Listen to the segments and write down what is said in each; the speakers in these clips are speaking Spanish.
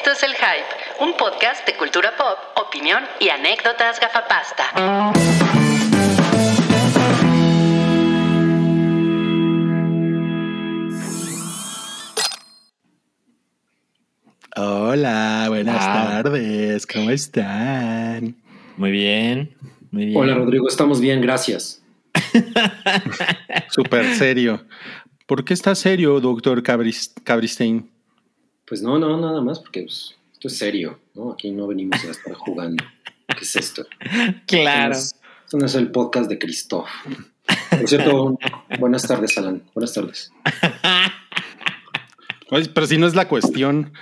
Esto es El Hype, un podcast de cultura pop, opinión y anécdotas gafapasta. Hola, buenas Ah. tardes, ¿cómo están? Muy bien, muy bien. Hola Rodrigo, estamos bien, gracias. Súper serio. ¿Por qué está serio, doctor Cabris- Cabristein? Pues no, no, nada más, porque pues, esto es serio, ¿no? Aquí no venimos a estar jugando. ¿Qué es esto? Claro. Esto no es, esto no es el podcast de Christoph. Por cierto, buenas tardes, Alan. Buenas tardes. Oye, pero si no es la cuestión,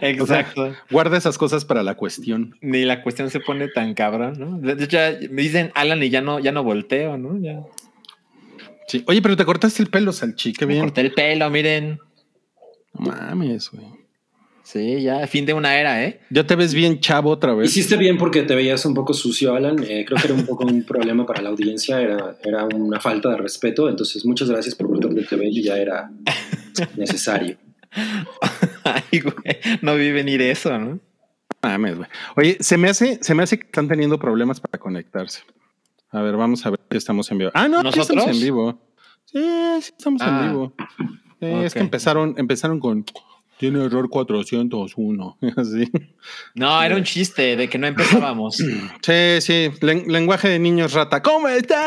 Exacto. guarda esas cosas para la cuestión. Ni la cuestión se pone tan cabrón, ¿no? De hecho, ya me dicen Alan y ya no, ya no volteo, ¿no? Ya Sí. Oye, pero te cortaste el pelo, Salchi, qué me bien. corté el pelo, miren. No mames, güey. Sí, ya, fin de una era, ¿eh? Ya te ves bien chavo otra vez. Hiciste bien porque te veías un poco sucio, Alan. Eh, creo que era un poco un problema para la audiencia, era, era una falta de respeto. Entonces, muchas gracias por cortarte el cabello, ya era necesario. Ay, güey, no vi venir eso, ¿no? Mames, güey. Oye, se me hace, se me hace que están teniendo problemas para conectarse. A ver, vamos a ver si estamos en vivo. Ah, no, ¿Nosotros? estamos en vivo. Sí, sí estamos Ah. en vivo. Sí, Es que empezaron, empezaron con tiene error 401. Así. No, era un chiste de que no empezábamos. Sí, sí, len- lenguaje de niños rata. ¿Cómo están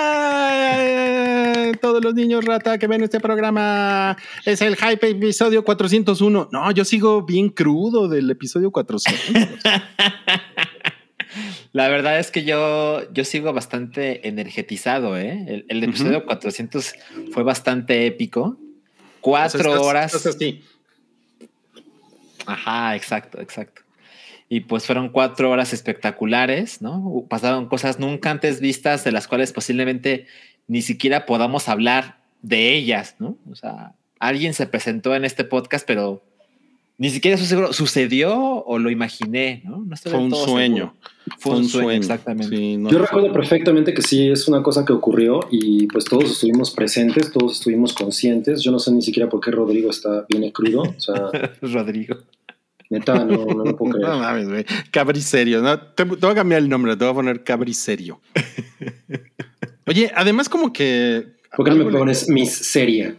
todos los niños rata que ven este programa? Es el Hype episodio 401. No, yo sigo bien crudo del episodio 400. La verdad es que yo, yo sigo bastante energetizado, ¿eh? El, el episodio 400 fue bastante épico. Cuatro Estás- horas. estás así. Ajá, exacto, exacto. Y pues fueron cuatro horas espectaculares, ¿no? Pasaron cosas nunca antes vistas de las cuales posiblemente ni siquiera podamos hablar de ellas, ¿no? O sea, alguien se presentó en este podcast, pero ni siquiera eso seguro sucedió o lo imaginé, ¿no? No estoy Fue un todo sueño. seguro. Fue un sueño, exactamente. Sí, no Yo recuerdo perfectamente que sí, es una cosa que ocurrió y pues todos estuvimos presentes, todos estuvimos conscientes. Yo no sé ni siquiera por qué Rodrigo está bien crudo. O sea, Rodrigo. Neta, no, no lo puedo No creer. mames, güey. Cabri serio. ¿no? Te, te voy a cambiar el nombre, te voy a poner Cabri serio. Oye, además, como que. ¿Por qué no me le- pones Miss Seria?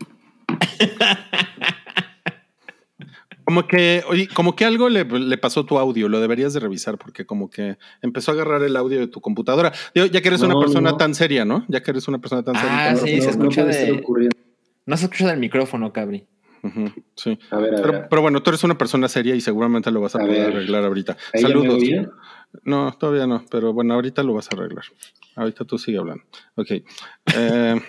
Como que, oye, como que algo le, le pasó a tu audio, lo deberías de revisar porque como que empezó a agarrar el audio de tu computadora. Ya que eres No, una persona no. tan seria, ¿no? Ya que eres una persona tan Ah, seria. sí, se escucha de-. No se escucha del micrófono, Cabri. Sí. A ver, a ver. Pero, bueno, tú eres una persona seria y seguramente lo vas a, A poder ver. arreglar ahorita. ¿Ahí ya me Saludos. No, todavía no, pero bueno, ahorita lo vas a arreglar. Ahorita tú sigue hablando. Ok. Eh,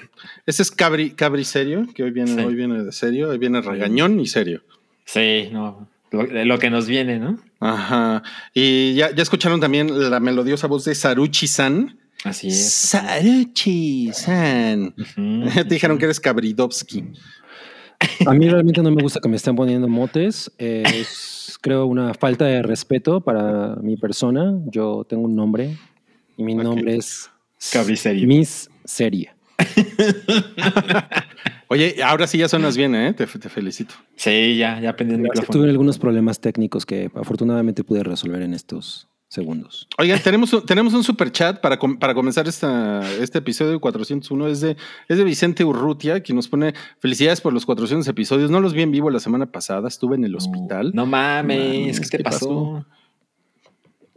este es Cabri, Cabri serio, que hoy viene, Sí. hoy viene de serio, hoy viene regañón y serio. Sí, no. Lo, de lo que nos viene, ¿no? Ajá. Y ya, ya escucharon también la melodiosa voz de Saruchi-san. Así es. Saruchi-san. Ujú. Te dijeron que eres Cabridovsky. A mí realmente no me gusta que me estén poniendo motes. es, creo, una falta de respeto para mi persona. Yo tengo un nombre y mi Ok. nombre es Cabri serio. Miss Seria. Oye, ahora sí ya suenas bien, ¿eh? Te, te felicito. Sí, ya, ya aprendí el Tuve micrófono. algunos problemas técnicos que afortunadamente pude resolver en estos segundos. Oigan, tenemos, un- tenemos un super chat para, com- para comenzar esta, este episodio 401. Es de, es de Vicente Urrutia, quien nos pone felicidades por los 400 episodios. No los vi en vivo la semana pasada, estuve en el hospital. No mames, Mames, ¿qué te ¿qué pasó?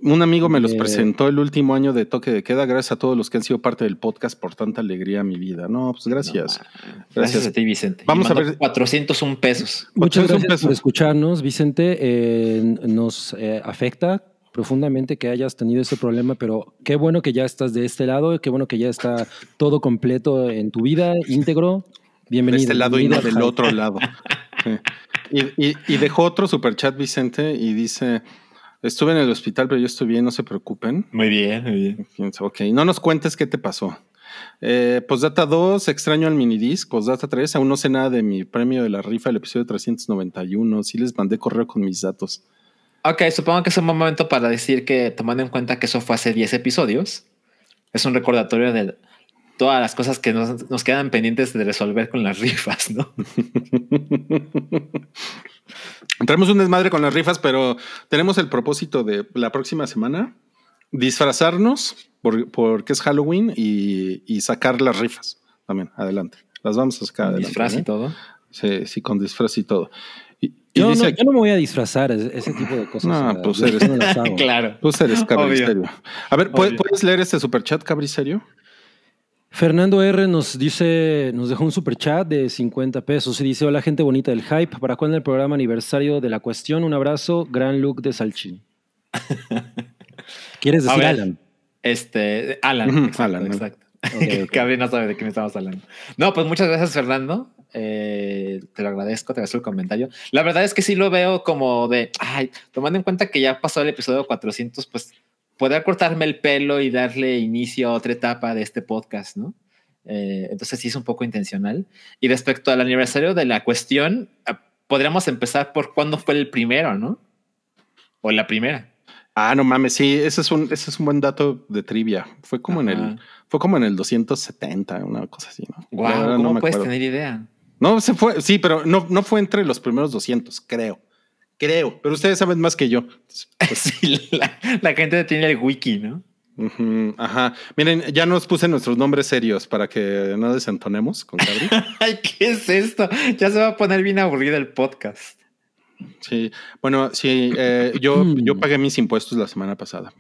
Un amigo me los Eh. presentó el último año de toque de queda. Gracias a todos los que han sido parte del podcast por tanta alegría a mi vida. No, pues gracias. No, Gracias. Gracias a ti, Vicente. Vamos a ver- 401 pesos. Muchas gracias peso. por escucharnos, Vicente. Eh, nos eh, afecta profundamente que hayas tenido ese problema, pero qué bueno que ya estás de este lado, qué bueno que ya está todo completo en tu vida, íntegro. de Bienvenido. este lado y no del otro lado. Sí. Y, y- y dejó otro super chat, Vicente, y dice: Estuve en el hospital, pero yo estoy bien, no se preocupen. Muy bien, muy bien. Ok, no nos cuentes qué te pasó. Eh, postdata 2, extraño al minidisc. Postdata 3, aún no sé nada de mi premio de la rifa del episodio 391. Sí les mandé correo con mis datos. Ok, supongo que es un buen momento para decir que, tomando en cuenta que eso fue hace 10 episodios, es un recordatorio de todas las cosas que nos, nos quedan pendientes de resolver con las rifas, ¿no? Entramos un desmadre con las rifas, pero tenemos el propósito de la próxima semana disfrazarnos por- porque es Halloween y, y sacar las rifas también. Adelante. Las vamos a sacar. adelante, Disfraz y ¿eh? todo. Sí, sí, con disfraz y todo. Yo, dice no, aquí- yo no me voy a disfrazar, ese, tipo de cosas. No, sea, pues eres- no. Claro. Tú eres Cabri Obvio. Serio. A ver, ¿pu- Obvio. ¿puedes leer este superchat, Cabri Serio? Fernando R nos dice, nos dejó un super chat de 50 pesos y dice, hola gente bonita del hype, ¿para cuándo el programa aniversario de la cuestión? Un abrazo, gran look de Salchi. ¿Quieres A decir ver. Alan? Este, Alan. Exacto, Alan, ¿no? exacto. Ok, ok. Cabri no sabe de qué me estamos hablando. No, pues muchas gracias, Fernando. Eh, te lo agradezco, te agradezco el comentario. La verdad es que sí lo veo como de, ay, tomando en cuenta que ya pasó el episodio 400, pues poder cortarme el pelo y darle inicio a otra etapa de este podcast, ¿no? Eh, entonces sí es un poco intencional. Y respecto al aniversario de la cuestión, ah, podríamos empezar por cuándo fue el primero, ¿no? O la primera. Ah, no mames, sí, ese es un, ese es un buen dato de trivia. Fue como en el, fue como en el 270, una cosa así, ¿no? Wow, verdad ¿cómo no me puedes acuerdo. tener idea? No, se fue, sí, pero no, no fue entre los primeros 200, creo. Creo, pero ustedes saben más que yo. Sí, la, la gente tiene el wiki, ¿no? Ajá. Miren, ya nos puse nuestros nombres serios para que no desentonemos con Cabri. Ay, ¿qué es esto? Ya se va a poner bien aburrido el podcast. Sí, bueno, sí, eh, yo, yo pagué mis impuestos la semana pasada.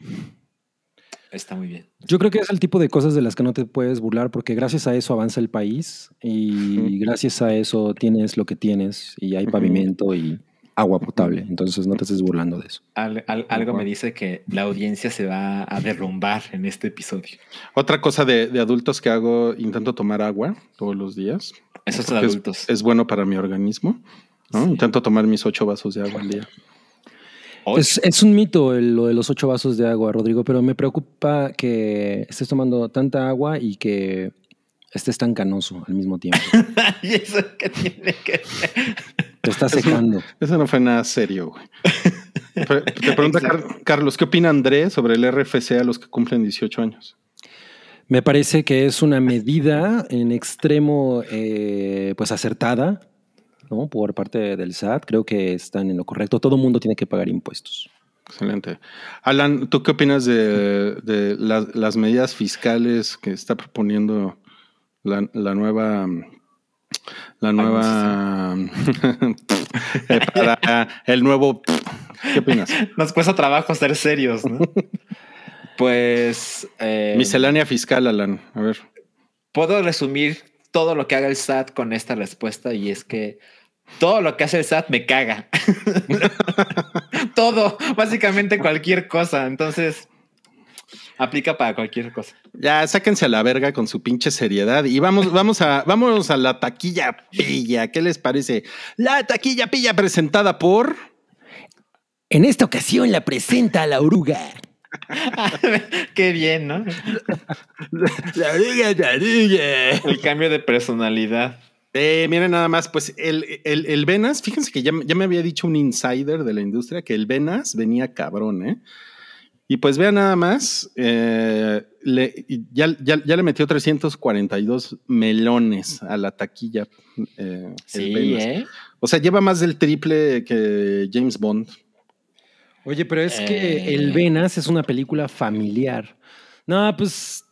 Está muy bien. Yo creo que es el tipo de cosas de las que no te puedes burlar porque gracias a eso avanza el país y gracias a eso tienes lo que tienes y hay pavimento y agua potable. Entonces no te estés burlando de eso. Al- al- algo me dice que la audiencia se va a derrumbar en este episodio. Otra cosa de, de adultos que hago, intento tomar agua todos los días. Esos son Porque es- adultos. Es, bueno para mi organismo. ¿No? Sí. Intento tomar mis ocho vasos de agua al día. Es, es un mito el- lo de los ocho vasos de agua, Rodrigo, pero me preocupa que estés tomando tanta agua y que estés tan canoso al mismo tiempo. ¿Y eso qué tiene que ver? Te está secando. Eso no fue nada serio, güey. Te pregunta Car- Carlos, ¿qué opina Andrés sobre el RFC a los que cumplen 18 años? Me parece que es una medida en extremo, eh, pues acertada, ¿no? Por parte del SAT. Creo que están en lo correcto. Todo mundo tiene que pagar impuestos. Excelente. Alan, ¿tú qué opinas de, de la- las medidas fiscales que está proponiendo la, la nueva... La nueva... eh, para el nuevo... ¿Qué opinas? Nos cuesta trabajo ser serios, ¿no? pues. eh, Miscelánea fiscal, Alan. A ver. puedo resumir todo lo que haga el SAT con esta respuesta y es que todo lo que hace el SAT me caga. todo, básicamente cualquier cosa. Entonces, aplica para cualquier cosa. Ya, sáquense a la verga con su pinche seriedad y vamos, vamos a, vámonos a la taquilla pilla. ¿Qué les parece? La taquilla pilla presentada por. En esta ocasión la presenta la oruga. Qué bien, ¿no? La oruga, la oruga. El cambio de personalidad. Eh, miren nada más, pues el, el, el Venas, fíjense que ya, ya me había dicho un insider de la industria que el Venas venía cabrón, ¿eh? Y pues vean nada más, eh, le, ya, ya, ya le metió 342 melones a la taquilla. eh, el Sí, Venas. ¿eh? O sea, lleva más del triple que James Bond. Oye, pero es Eh. que El Venas es una película familiar. No, pues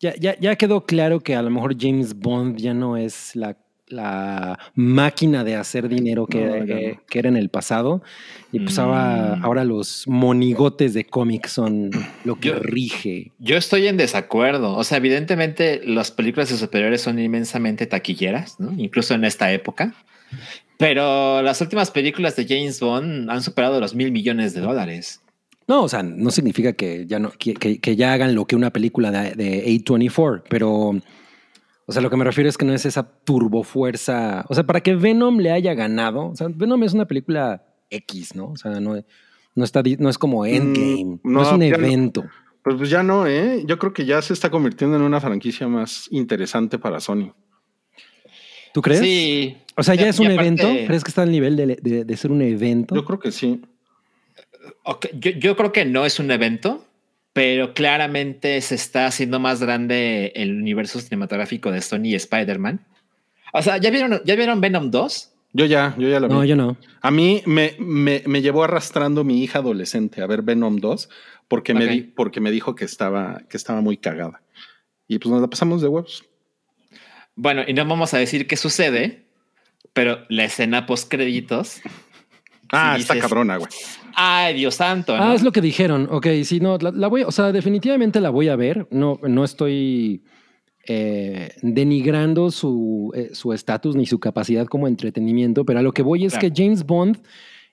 ya, ya, ya quedó claro que a lo mejor James Bond ya no es la, la máquina de hacer dinero que, No, ya no. que era en el pasado. Y pues ahora, Mm. ahora los monigotes de cómics son lo que Yo- rige. Yo estoy en desacuerdo. O sea, evidentemente las películas de superiores son inmensamente taquilleras. Incluso en esta época. Pero las últimas películas de James Bond han superado los mil millones de dólares. No, o sea, no significa que ya no, que, que- que ya hagan lo que una película de, de A24, pero o sea, lo que me refiero es que no es esa turbofuerza. O sea, para que Venom le haya ganado, o sea, Venom es una película X, ¿no? O sea, no, no está no es como Endgame, no, no, es un no. evento. Pues, pues ya no, ¿eh? Yo creo que ya se está convirtiendo en una franquicia más interesante para Sony. ¿Tú crees? Sí. O sea, ya es un aparte- evento. ¿Crees que está al nivel de, de- de ser un evento? Yo creo que sí. Ok, Yo, yo creo que no es un evento, pero claramente se está haciendo más grande el universo cinematográfico de Sony y Spider-Man. O sea, ¿ya vieron, ¿ya vieron Venom 2? Yo ya, yo ya la vi. No, yo no. A mí me, me, me llevó arrastrando mi hija adolescente a ver Venom 2 porque, me, di- porque me dijo que estaba, que estaba muy cagada. Y pues nos la pasamos de huevos. Bueno, y no vamos a decir qué sucede, pero la escena post créditos. Ah, está dices- cabrona, güey. Ay, Dios santo. ¿no? Ah, es lo que dijeron. Ok, sí, no, la, la voy, o sea, definitivamente la voy a ver. No, no estoy eh, denigrando su eh, su estatus ni su capacidad como entretenimiento, pero a lo que voy es Claro. que James Bond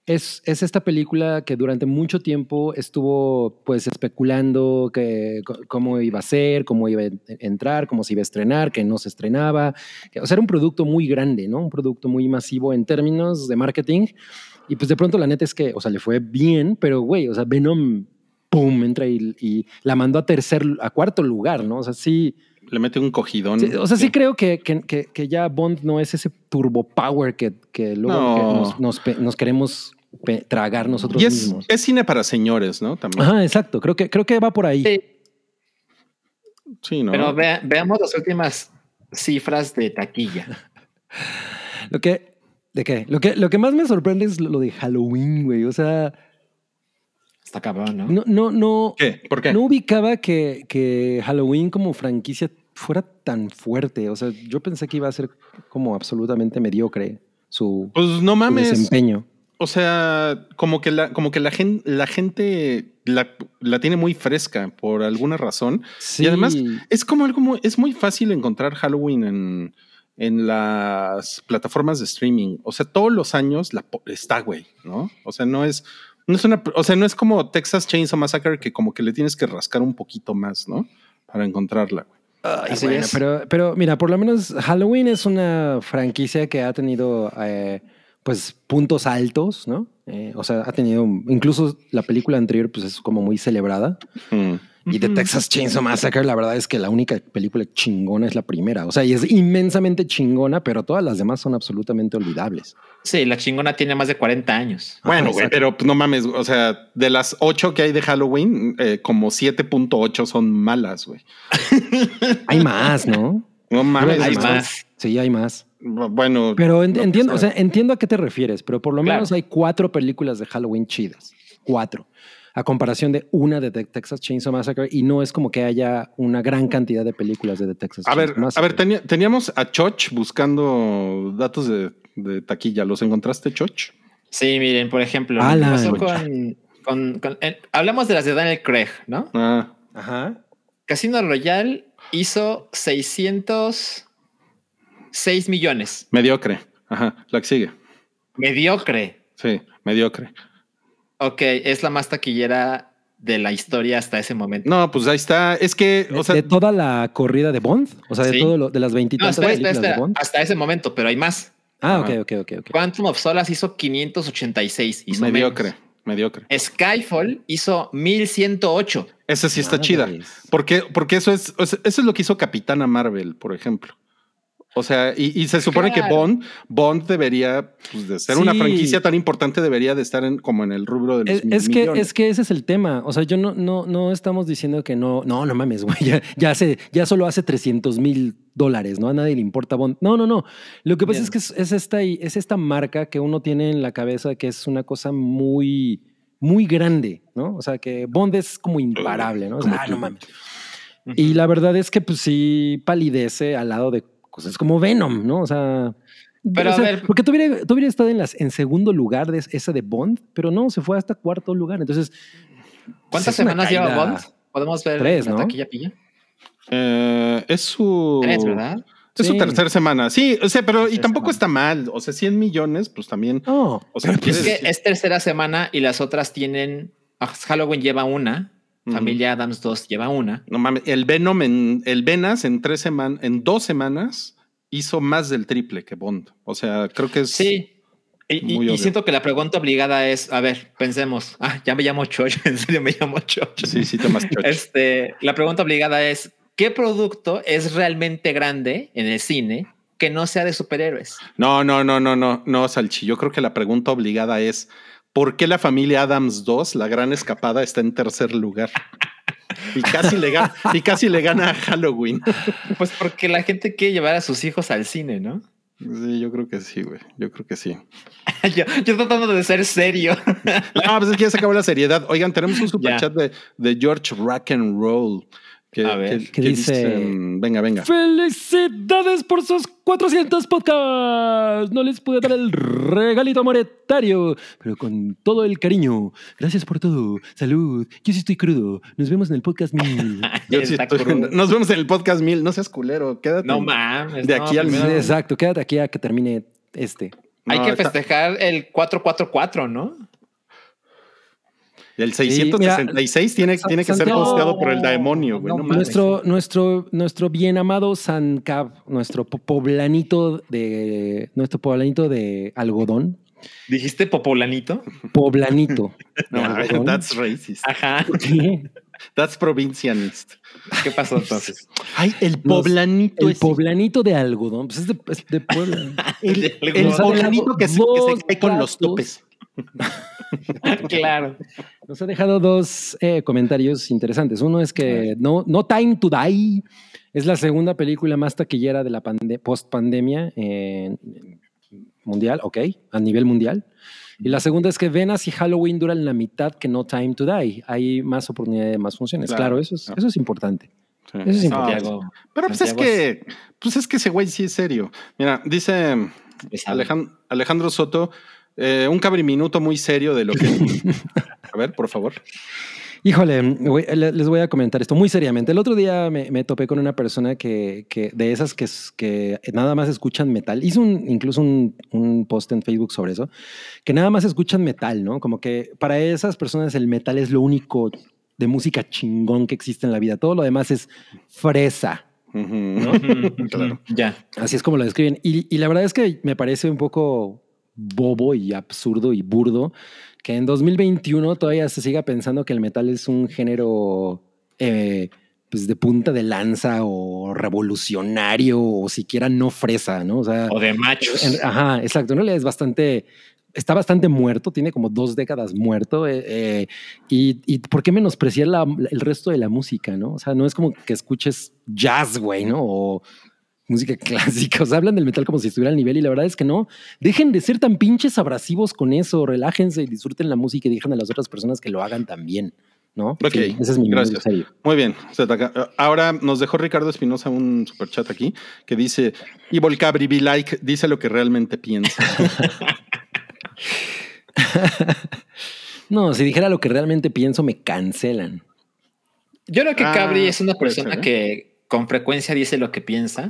es, es esta película que durante mucho tiempo estuvo pues especulando que, cómo iba a ser, cómo iba a en- entrar, cómo se iba a estrenar, que no se estrenaba. Que, o sea, era un producto muy grande, ¿no? Un producto muy masivo en términos de marketing. Y pues de pronto la neta es que, o sea, le fue bien, pero güey, o sea, Venom, pum, entra y, y la mandó a tercer, a cuarto lugar, ¿no? O sea, sí, Le mete un cogidón. sí, o sea, sí creo que, que, que- que ya Bond no es ese turbo power que, que luego No. que nos, nos queremos tragar nosotros Y es, mismos. es cine para señores, ¿no? También. Ajá, exacto. Creo que, creo que va por ahí. Sí, Sí, ¿no? pero vea- veamos las últimas cifras de taquilla. Lo que, ¿de qué? Lo que, lo que más me sorprende es lo, de Halloween, güey. O sea, Está cabrón, ¿no? no, no, no. ¿Qué? ¿Por qué? No ubicaba que, que Halloween como franquicia fuera tan fuerte. O sea, yo pensé que iba a ser como absolutamente mediocre su, Pues no su mames. desempeño. O sea, como que la, como que la gente, la gente la, la tiene muy fresca por alguna razón. Sí. Y además es como algo muy, es muy fácil encontrar Halloween en, en las plataformas de streaming. O sea, todos los años la, está, güey, ¿no? O sea, no es, no es una, o sea, no es como Texas Chainsaw Massacre que como que le tienes que rascar un poquito más, ¿no? Para encontrarla, güey. Ay, Así bueno, es. pero, pero mira, por lo menos Halloween es una franquicia que ha tenido eh, pues puntos altos, ¿no? Eh, o sea, ha tenido, incluso la película anterior pues es como muy celebrada. Mm. Y de Texas Chainsaw Massacre, la verdad es que la única película chingona es la primera. O sea, y es inmensamente chingona, pero todas las demás son absolutamente olvidables. Sí, la chingona tiene más de 40 años. Bueno, güey, pero no mames, o sea, de las ocho que hay de Halloween, eh, como 7.8 son malas, güey. Hay más, ¿no? No mames. Hay más. Sí, hay más. Bueno, Pero entiendo, o sea. sea, entiendo a qué te refieres, pero por lo Claro. menos hay cuatro películas de Halloween chidas. Cuatro. A comparación de una de The Texas Chainsaw Massacre, y no es como que haya una gran cantidad de películas de The Texas A ver, a ver, tenía- teníamos a Choch buscando datos de, de taquilla. ¿Los encontraste, Choch? Sí, miren, por ejemplo, Alan. pasó con, con- con- eh, hablamos de las de Daniel Craig, ¿no? Ah, Ajá. Casino Royale hizo 606 millones. mediocre. Ajá, la que sigue. Mediocre. Sí, mediocre. Ok, es la más taquillera de la historia hasta ese momento. No, pues ahí está. Es que, De, o sea, de toda la corrida de Bond, o sea, de Sí. todo lo, de las No, veintitantas espera, espera, películas de. Bond. Hasta ese momento, pero hay más. Ah, ok, Ajá. ok, ok, ok. Quantum of Solace hizo 586. Hizo mediocre, menos. mediocre. Skyfall hizo 1108. Esa sí está chida. Porque, porque eso es, o sea, eso es lo que hizo Capitana Marvel, por ejemplo. O sea, y, y se supone que. Bond, Bond debería, pues, de ser una franquicia tan importante, debería de estar en, como en el rubro de los Es, es que, millones. es que ese es el tema. O sea, yo no, no, no estamos diciendo que no, no, no mames, güey. Ya, ya, hace, ya solo hace 300 mil dólares, ¿no? A nadie le importa Bond. No, no, no. Lo que pasa Bien. es que es, es esta, es esta marca que uno tiene en la cabeza que es una cosa muy, muy grande, ¿no? O sea, que Bond es como imparable, ¿no? O sea, ah, no mames. Y la verdad es que, pues sí, palidece al lado de cosas como Venom, ¿no? O sea. Pero o a ver- porque tú hubieras, tú hubieras estado en, las, en segundo lugar de esa de Bond, pero no, se fue hasta cuarto lugar. Entonces, ¿Cuántas semanas lleva. Bond? Podemos ver Tres, la ¿no? taquilla pilla. Eh, es su. Tres, ¿verdad? Es su tercera semana. Sí, o sea, pero y tampoco semana. está mal. O sea, 100 millones, pues también. no. O sea, pues, Es ¿quieres- que es tercera semana y las otras tienen. ah, Halloween lleva una. Familia Adams 2 lleva una. No mames, el Venom en el Venas en tres semanas, en dos semanas hizo más del triple que Bond. O sea, creo que es. Sí. Y, siento que la pregunta obligada es, a ver, pensemos, ah, ya me llamo Choch, en serio me llamo Choch. Sí, sí, te más chocho. Este, la pregunta obligada es, ¿qué producto es realmente grande en el cine que no sea de superhéroes? No, no, no, no, no, no, Salchi. Yo creo que la pregunta obligada es: ¿por qué la familia Adams 2, la gran escapada, está en tercer lugar? Y casi le gana, y casi le gana a Halloween. Pues porque la gente quiere llevar a sus hijos al cine, ¿no? Sí, yo creo que sí, güey. Yo creo que sí. yo, yo tratando de ser serio. No, pues es que ya se acabó la seriedad. Oigan, tenemos un superchat de, de George Rock and Roll. Que, A ver, que- ¿qué que dice? mm, venga, venga. ¡Felicidades por sus 400 podcasts! No les pude dar el regalito monetario, pero con todo el cariño. Gracias por todo. Salud. Yo sí estoy crudo. Nos vemos en el podcast mil. Yo sí Está estoy- crudo. Nos vemos en el podcast mil. No seas culero. Quédate. No mames. De no, aquí al primero mil. Exacto, quédate aquí a que termine este. Hay No, que está- festejar el 444, ¿no? El 666 tiene, Sa- tiene que ser hosteado por el demonio, güey. No No mames. mames. Nuestro, nuestro, nuestro bien amado San Cab, nuestro po- poblanito de nuestro poblanito de algodón. ¿Dijiste? Poblanito. de No, algodón. that's racist. Ajá. ¿Qué? That's provincianist. ¿Qué pasó entonces? Ay, el poblanito El ese. poblanito de algodón. Pues es de, es de Puebla. El, de el poblanito que se, que se cae con los topes. claro. Nos ha dejado dos eh, comentarios interesantes. Uno es que no, no Time to Die es la segunda película más taquillera de la pande- post-pandemia en- en mundial, ok, a nivel mundial. Y la segunda es que Venas y Halloween duran la mitad que No Time to Die. Hay más oportunidad de más funciones. Claro, Claro, eso, es, claro. eso es importante. Sí. Eso es No, importante. Pero pues es que, pues es que ese güey sí es serio. Mira, dice Alejandro Soto, eh, un cabriminuto muy serio de lo que. A ver, por favor. Híjole, les voy a comentar esto muy seriamente. El otro día me, me topé con una persona que, que de esas que, nada más escuchan metal. Hizo un, incluso un, un post en Facebook sobre eso, que nada más escuchan metal, ¿no? Como que para esas personas el metal es lo único de música chingón que existe en la vida. Todo lo demás es fresa. Claro. Ya. Así es como lo describen. Y, y la verdad es que me parece un poco bobo y absurdo y burdo que en 2021 todavía se siga pensando que el metal es un género eh, pues de punta de lanza o revolucionario o siquiera no fresa, ¿no? O sea, O de machos. en- ajá, exacto. No es bastante, está bastante muerto, tiene como dos décadas muerto. eh, eh, y, y por qué menospreciar la- el resto de la música, no? O sea, no es como que escuches jazz, güey, ¿no? O música clásica. O sea, hablan del metal como si estuviera al nivel y la verdad es que no. Dejen de ser tan pinches abrasivos con eso. Relájense y disfruten la música y dejen a las otras personas que lo hagan también, ¿no? Ok, Sí, ese es mi gracias. serio. Muy bien. Ahora nos dejó Ricardo Espinosa un superchat aquí que dice: Y Volcabri be like, dice lo que realmente piensa. No, si dijera lo que realmente pienso, me cancelan. Yo creo que Ah, Cabri es una persona ser, ¿eh? que con frecuencia dice lo que piensa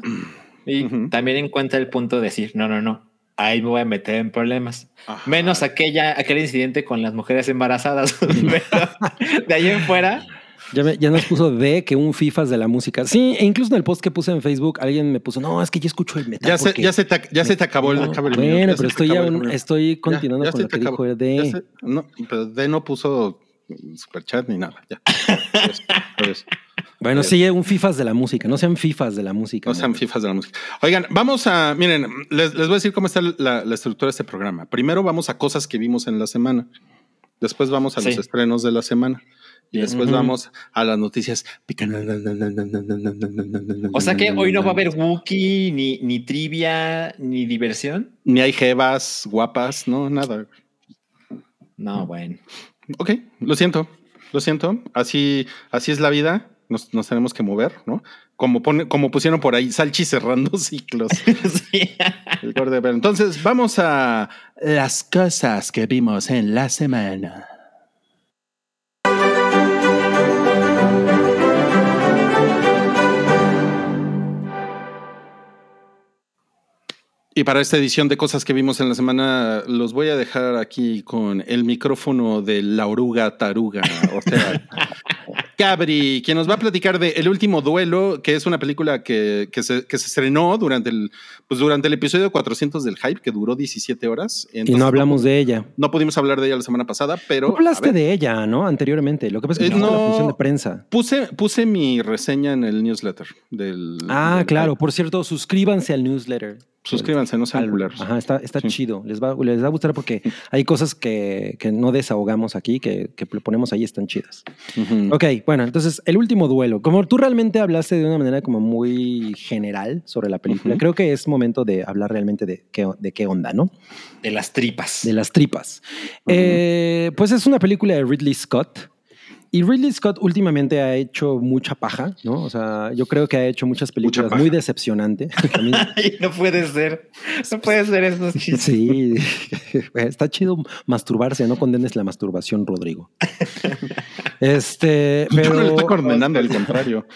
y Ujú. también encuentra el punto de decir, no, no, no, ahí me voy a meter en problemas. Ajá. Menos aquella, aquel incidente con las mujeres embarazadas. De ahí en fuera, Ya, me- ya nos puso de que un FIFAs de la música. Sí, e incluso en el post que puse en Facebook, alguien me puso, no, es que yo escucho el metal. Ya se, ya, se te, ya se te acabó el No, Cabri Bueno, Minute, ya pero estoy, acabó ya el un- estoy continuando ya con lo que acabó. dijo el de. Se- no, pero D no puso superchat ni nada. Ya. Pues, pues, Bueno, sí, un FIFAs de la música. No sean FIFAs de la música. no sean fifas de la música. Oigan, vamos a. Miren, les, les voy a decir cómo está la, la estructura de este programa. Primero vamos a cosas que vimos en la semana. Después vamos a los estrenos de la semana. Y después vamos a las noticias. o sea que hoy no va a haber Wookiee, ni, ni trivia, ni diversión. Ni hay jevas guapas, no, nada. No, bueno. Ok, lo siento, lo siento. Así, así es la vida. Nos, nos tenemos que mover, ¿no? Como, pone, como pusieron por ahí, Salchi cerrando ciclos. Sí. El entonces vamos a las cosas que vimos en la semana. Y para esta edición de cosas que vimos en la semana, los voy a dejar aquí con el micrófono de la oruga taruga, o sea, Cabri, quien nos va a platicar de El último duelo, que es una película que, que se, que se estrenó durante el, pues durante el episodio 400 del Hype, que duró 17 horas. Y no hablamos de ella. No pudimos hablar de ella la semana pasada, pero... No hablaste de ella, ¿no? Anteriormente. Lo que pasa es que Eh, no, la función de prensa. Puse, puse mi reseña en el newsletter del... Ah, del claro. Hype. Por cierto, suscríbanse al newsletter. Suscríbanse, no sean al- culeros. Ajá, está, está Sí. chido. Les va, les va a gustar porque hay cosas que, que no desahogamos aquí, que, que ponemos ahí, están chidas. Ujú. Ok, bueno, entonces el último duelo. Como tú realmente hablaste de una manera como muy general sobre la película, creo que es momento de hablar realmente de qué, de qué onda, ¿no? De las tripas. De las tripas. Eh, pues es una película de Ridley Scott. Y Ridley Scott últimamente ha hecho mucha paja, ¿no? O sea, yo creo que ha hecho muchas películas paja. muy Ay, no puede ser. No puede ser esos chistes. Sí, está chido masturbarse, no condenes la masturbación, Rodrigo. Este, Yo no le estoy pero, condenando, al contrario.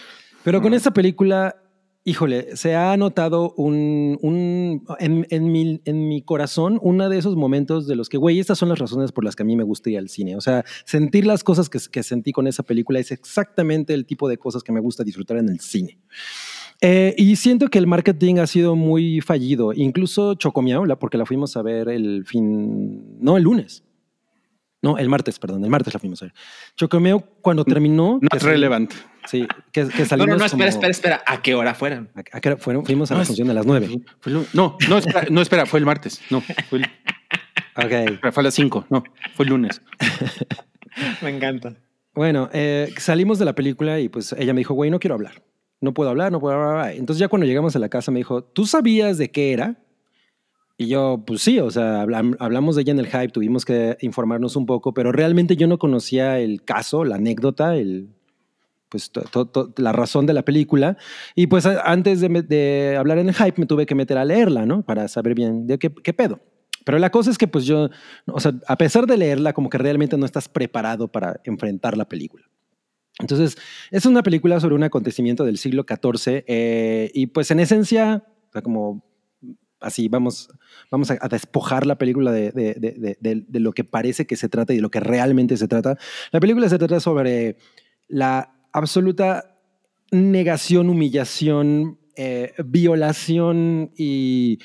pero con esta película, híjole, se ha notado un, un en, en mi, en mi corazón, uno de esos momentos de los que, güey, estas son las razones por las que a mí me gusta ir al cine. O sea, sentir las cosas que, que sentí con esa película es exactamente el tipo de cosas que me gusta disfrutar en el cine. Eh, y siento que el marketing ha sido muy fallido. Incluso Chocomiao, la- porque la fuimos a ver el fin, no, el lunes. No, el martes, perdón, el martes la fuimos a ver. Chocomiao, cuando terminó. No es relevante. Sí, que, que No, salimos. no, no, espera, como- espera, espera. ¿A qué hora fueron? ¿A- a qué hora fueron? Fuimos a No, la función de las nueve. No, no, espera, no, espera, fue el martes. No, fue, el- Ok. espera, fue a las 5. No, fue el lunes. Me encanta. Bueno, eh, salimos de la película y pues ella me dijo, güey, no quiero hablar. No puedo hablar, no puedo hablar. Entonces ya cuando llegamos a la casa me dijo, ¿tú sabías de qué era? Y yo, pues sí, o sea, hablam- hablamos de ella en el hype, tuvimos que informarnos un poco, pero realmente yo no conocía el caso, la anécdota, el, pues to- to- la razón de la película. Y pues antes de, de hablar en el hype me tuve que meter a leerla, ¿no? Para saber bien de qué, qué pedo. Pero la cosa es que pues yo, o sea, a pesar de leerla, como que realmente no estás preparado para enfrentar la película. Entonces, es una película sobre un acontecimiento del siglo XIV eh, y pues en esencia, o sea, como así, vamos, vamos a, a despojar la película de, de- de- de- lo que parece que se trata y de lo que realmente se trata. La película se trata sobre la absoluta negación, humillación, eh, violación y,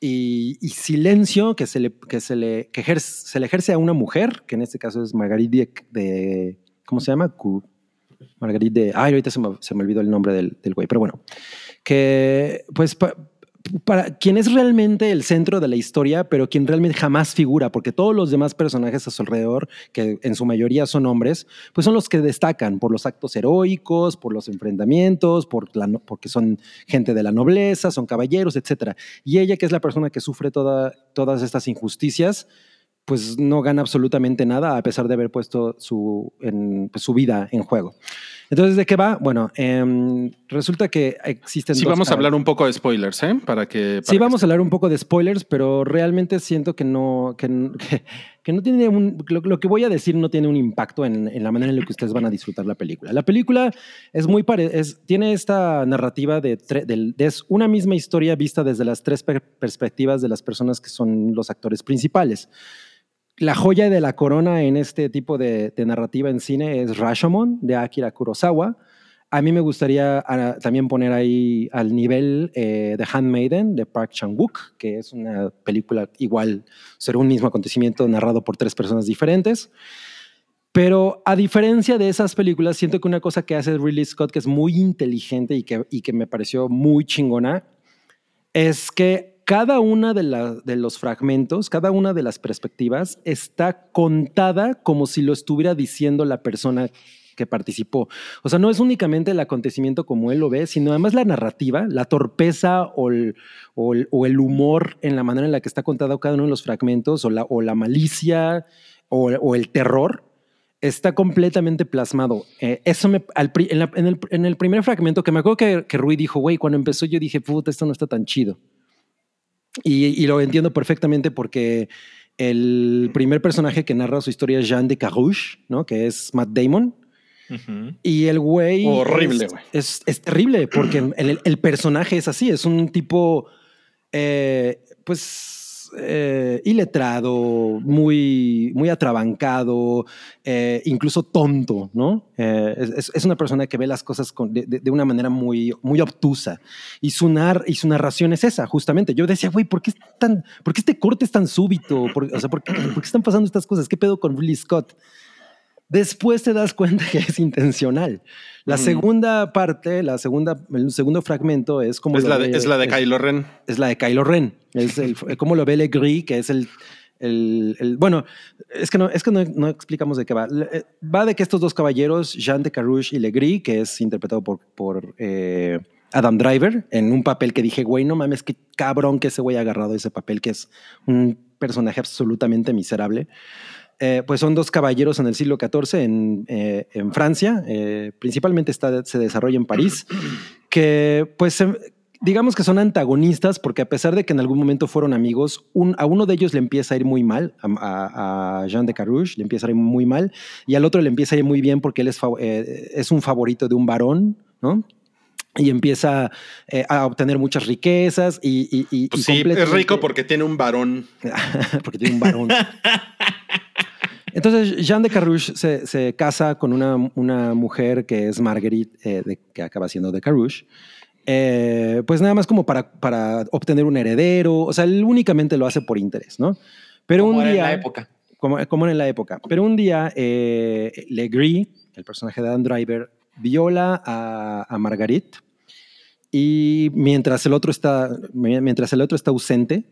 y- y silencio que, se le, que, se, le, que ejerce, se le ejerce a una mujer, que en este caso es Marguerite de, ¿cómo se llama? Marguerite de, ay, ahorita se me, se me olvidó el nombre del, del güey, pero bueno, que pues pa- para quien es realmente el centro de la historia, pero quien realmente jamás figura, porque todos los demás personajes a su alrededor, que en su mayoría son hombres, pues son los que destacan por los actos heroicos, por los enfrentamientos, por porque son gente de la nobleza, son caballeros, etc. Y ella, que es la persona que sufre toda- todas estas injusticias, pues no gana absolutamente nada a pesar de haber puesto su, pues, su vida en juego. Entonces, ¿de qué va? Bueno, em, resulta que existen... Sí, dos vamos a hablar un poco de spoilers, ¿eh? Para que. Sí, vamos a hablar un poco de spoilers, pero realmente siento que no, que, que- que no tiene un, lo, lo que voy a decir no tiene un impacto en, en la manera en la que ustedes van a disfrutar la película. La película es muy pare- es, tiene esta narrativa de, tre- del- de- es una misma historia vista desde las tres per- perspectivas de las personas que son los actores principales. La joya de la corona en este tipo de, narrativa en cine es Rashomon de Akira Kurosawa. A mí me gustaría también poner ahí al nivel eh, de Handmaiden de Park Chan-wook, que es una película igual, será un mismo acontecimiento narrado por tres personas diferentes. Pero a diferencia de esas películas, siento que una cosa que hace Ridley Scott que es muy inteligente y que me pareció muy chingona es que cada una de, los fragmentos, cada una de las perspectivas está contada como si lo estuviera diciendo la persona que participó. O sea, no es únicamente el acontecimiento como él lo ve, sino además la narrativa, la torpeza o el, humor en la manera en la que está contado cada uno de los fragmentos, o la, malicia o, el terror, está completamente plasmado. Eh, eso al en el, en el primer fragmento que me acuerdo que, que Rui dijo, güey, cuando empezó yo dije, puta, esto no está tan chido. Y, y lo entiendo perfectamente porque el primer personaje que narra su historia es Jean de Carouche, ¿no? que es Matt Damon. Y el güey. Horrible, es- güey. Es, es terrible porque el, el personaje es así, es un tipo, eh, pues, eh, iletrado, muy, muy atrabancado, eh, incluso tonto, ¿no? Eh, es- es, es una persona que ve las cosas con- de, de- de una manera muy, muy obtusa. Y su, nar- y su narración es esa, justamente. Yo decía, güey, ¿por qué, es tan, ¿por qué este corte es tan súbito? ¿Por, o sea, ¿por qué, por qué están pasando estas cosas? ¿Qué pedo con Ridley Scott? Después te das cuenta que es intencional. La Ujú. segunda parte, la segunda, el segundo fragmento es como Es la, de, ve- es la de es- Kylo Ren. es la de Kylo Ren. Es el, como lo ve Legris, que es el, el, el- bueno, es que no, es que no, no explicamos de qué va. Le- eh, Va de que estos dos caballeros, Jean de Carouche y Legris, que es interpretado por, por eh, Adam Driver, en un papel que dije, güey, no mames, qué cabrón que ese güey ha agarrado ese papel, que es un personaje absolutamente miserable. Eh, pues son dos caballeros en el siglo XIV en, eh, en Francia, eh, principalmente está, se desarrolla en París, que pues digamos que son antagonistas porque a pesar de que en algún momento fueron amigos, un- a uno de ellos le empieza a ir muy mal, a, Jean de Carouche le empieza a ir muy mal, y al otro le empieza a ir muy bien porque él es, eh, es un favorito de un varón, ¿no? Y empieza eh, a obtener muchas riquezas y... y- y- Pues y sí, es rico porque tiene un varón. porque tiene un varón. Entonces, Jean de Carouche se, se casa con una, una mujer que es Marguerite, eh, de- que acaba siendo de Carouche. Eh, pues nada más como para, para obtener un heredero. O sea, él únicamente lo hace por interés, ¿no? Pero Como un era día. en la época. Como, como en la época. Pero un día, eh, Legris, el personaje de Adam Driver, viola a, a Marguerite. Y mientras el otro está, mientras el otro está ausente,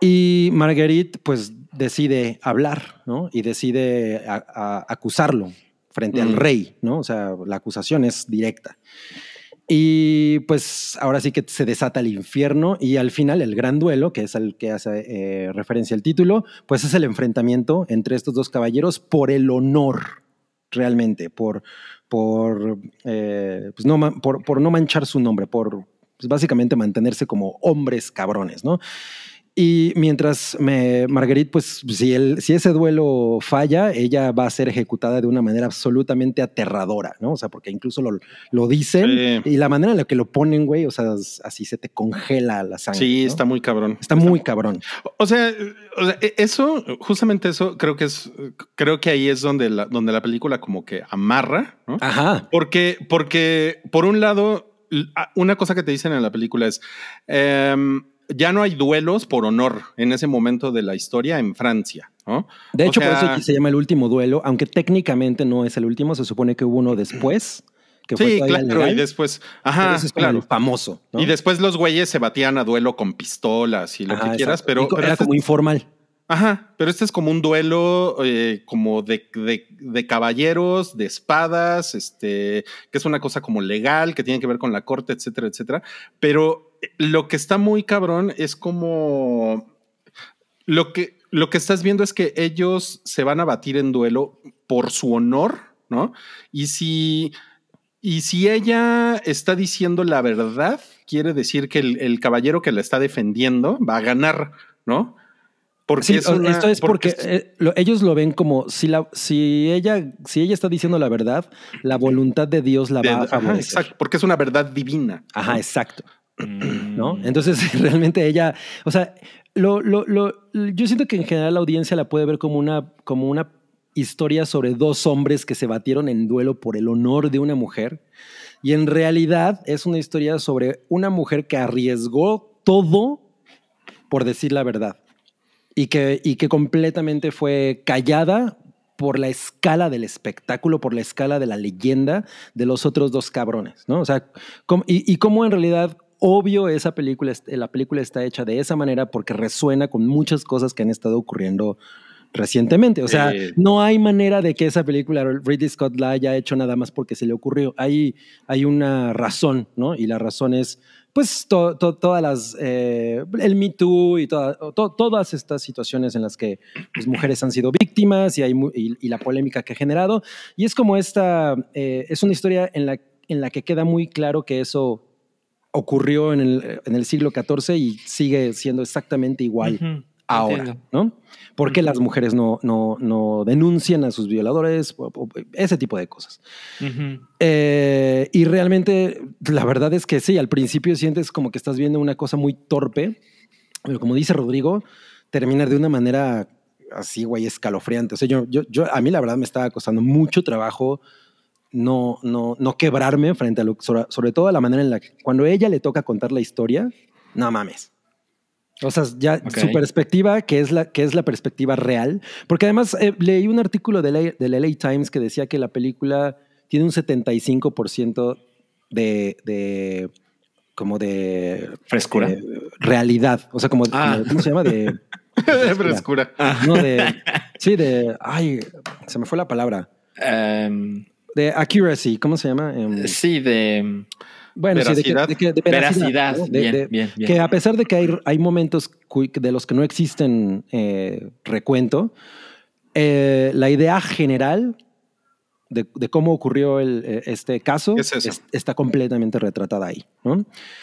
y Marguerite pues decide hablar, ¿no? Y decide a- a- acusarlo frente al Mm. rey, ¿no? O sea, la acusación es directa. Y pues ahora sí que se desata el infierno y al final el gran duelo, que es al que hace eh, referencia el título, pues es el enfrentamiento entre estos dos caballeros por el honor, realmente, por, por, eh, pues no, por, por no manchar su nombre, por pues básicamente mantenerse como hombres cabrones, ¿no? Y mientras me, Marguerite, pues si, el, si ese duelo falla, ella va a ser ejecutada de una manera absolutamente aterradora, ¿no? O sea, porque incluso lo, lo dicen Sí. y la manera en la que lo ponen, güey, o sea, así se te congela la sangre. Sí, ¿no? está muy cabrón. Está muy cabrón. O sea, o sea, e- eso, justamente eso, creo que es, creo que ahí es donde la, donde la película como que amarra, ¿no? Ajá. Porque, porque por un lado, una cosa que te dicen en la película es, em, ya no hay duelos por honor en ese momento de la historia en Francia, ¿no? De O hecho, sea- por eso se llama el último duelo, aunque técnicamente no es el último, se supone que hubo uno después, que Sí, claro, legal, y después, ajá, es como claro. famoso. ¿no? Y después los güeyes se batían a duelo con pistolas y lo Ajá, que quieras, exacto. pero, pero era este- como informal. Ajá, pero este es como un duelo eh, como de, de- de caballeros, de espadas, este, que es una cosa como legal, que tiene que ver con la corte, etcétera, etcétera. Pero lo que está muy cabrón es como lo que, lo que estás viendo es que ellos se van a batir en duelo por su honor, ¿no? Y si, y si ella está diciendo la verdad, quiere decir que el, el caballero que la está defendiendo va a ganar, ¿no? Porque Sí, es una- esto es porque, es- eh, lo- ellos lo ven como si, la, si, ella, si ella está diciendo la verdad, la voluntad de Dios la de- va a ajá, favorecer. exacto, porque es una verdad divina. Ajá, ¿no? exacto. Mm. ¿no? Entonces, realmente ella, o sea, lo, lo, lo- yo siento que en general la audiencia la puede ver como una, como una historia sobre dos hombres que se batieron en duelo por el honor de una mujer. Y en realidad es una historia sobre una mujer que arriesgó todo por decir la verdad. Y que, y que completamente fue callada por la escala del espectáculo, por la escala de la leyenda de los otros dos cabrones, ¿no? O sea, y, y cómo en realidad, obvio, esa película, la película está hecha de esa manera porque resuena con muchas cosas que han estado ocurriendo recientemente. O sea, no hay manera de que esa película Ridley Scott la haya hecho nada más porque se le ocurrió. Hay, hay una razón, ¿no? Y la razón es, pues, to- to- todas las, eh, el Me Too y toda- to- todas estas situaciones en las que pues, mujeres han sido víctimas y, hay, y la polémica que ha generado. Y es como esta, eh, es una historia en la, en la que queda muy claro que eso ocurrió en el, en el siglo XIV y sigue siendo exactamente igual ahora, entiendo. ¿no? ¿Por qué las mujeres no, no, no denuncian a sus violadores? Ese tipo de cosas. Eh, y realmente, la verdad es que sí, al principio sientes como que estás viendo una cosa muy torpe, pero como dice Rodrigo, termina de una manera así, güey, escalofriante. O sea, yo, yo, yo, a mí la verdad me estaba costando mucho trabajo no, no, no quebrarme frente a lo sobre, sobre todo a la manera en la que cuando ella le toca contar la historia, no mames. O sea, ya su perspectiva, que es la, que es la perspectiva real. Porque además eh, leí un artículo del LA, del LA Times que decía que la película tiene un 75% de, de como de Frescura. eh, realidad. O sea, como, Ah. como- ¿cómo se llama? De, De frescura. no, de, sí, de, ay, se me fue la palabra. Em, De accuracy, ¿cómo se llama? Em, sí, de Bueno, sí, de, que- Veracidad. de que- de veracidad. ¿no? De- bien, de- bien, bien. Que a pesar de que hay, hay momentos de los que no existen eh, recuento, eh, la idea general de, de cómo ocurrió el, eh, este caso Es eso. está completamente retratada ahí. ¿no?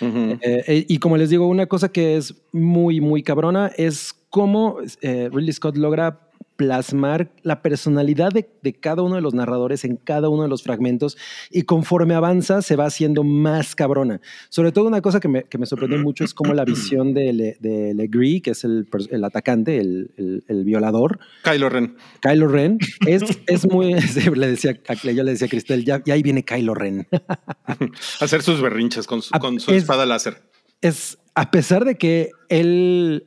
Ujú. Eh, eh, y como les digo, una cosa que es muy, muy cabrona es cómo eh, Ridley Scott logra plasmar la personalidad de, de cada uno de los narradores en cada uno de los fragmentos y conforme avanza se va haciendo más cabrona. Sobre todo una cosa que me, que me sorprendió mucho es cómo la visión de, Le- de Legree, que es el, el atacante, el, el- el violador, Kylo Ren. Kylo Ren, es, es muy... le decía, yo le decía a Cristel, ya, ya ahí viene Kylo Ren. Hacer sus berrinches con su, con su es- espada láser. es a pesar de que él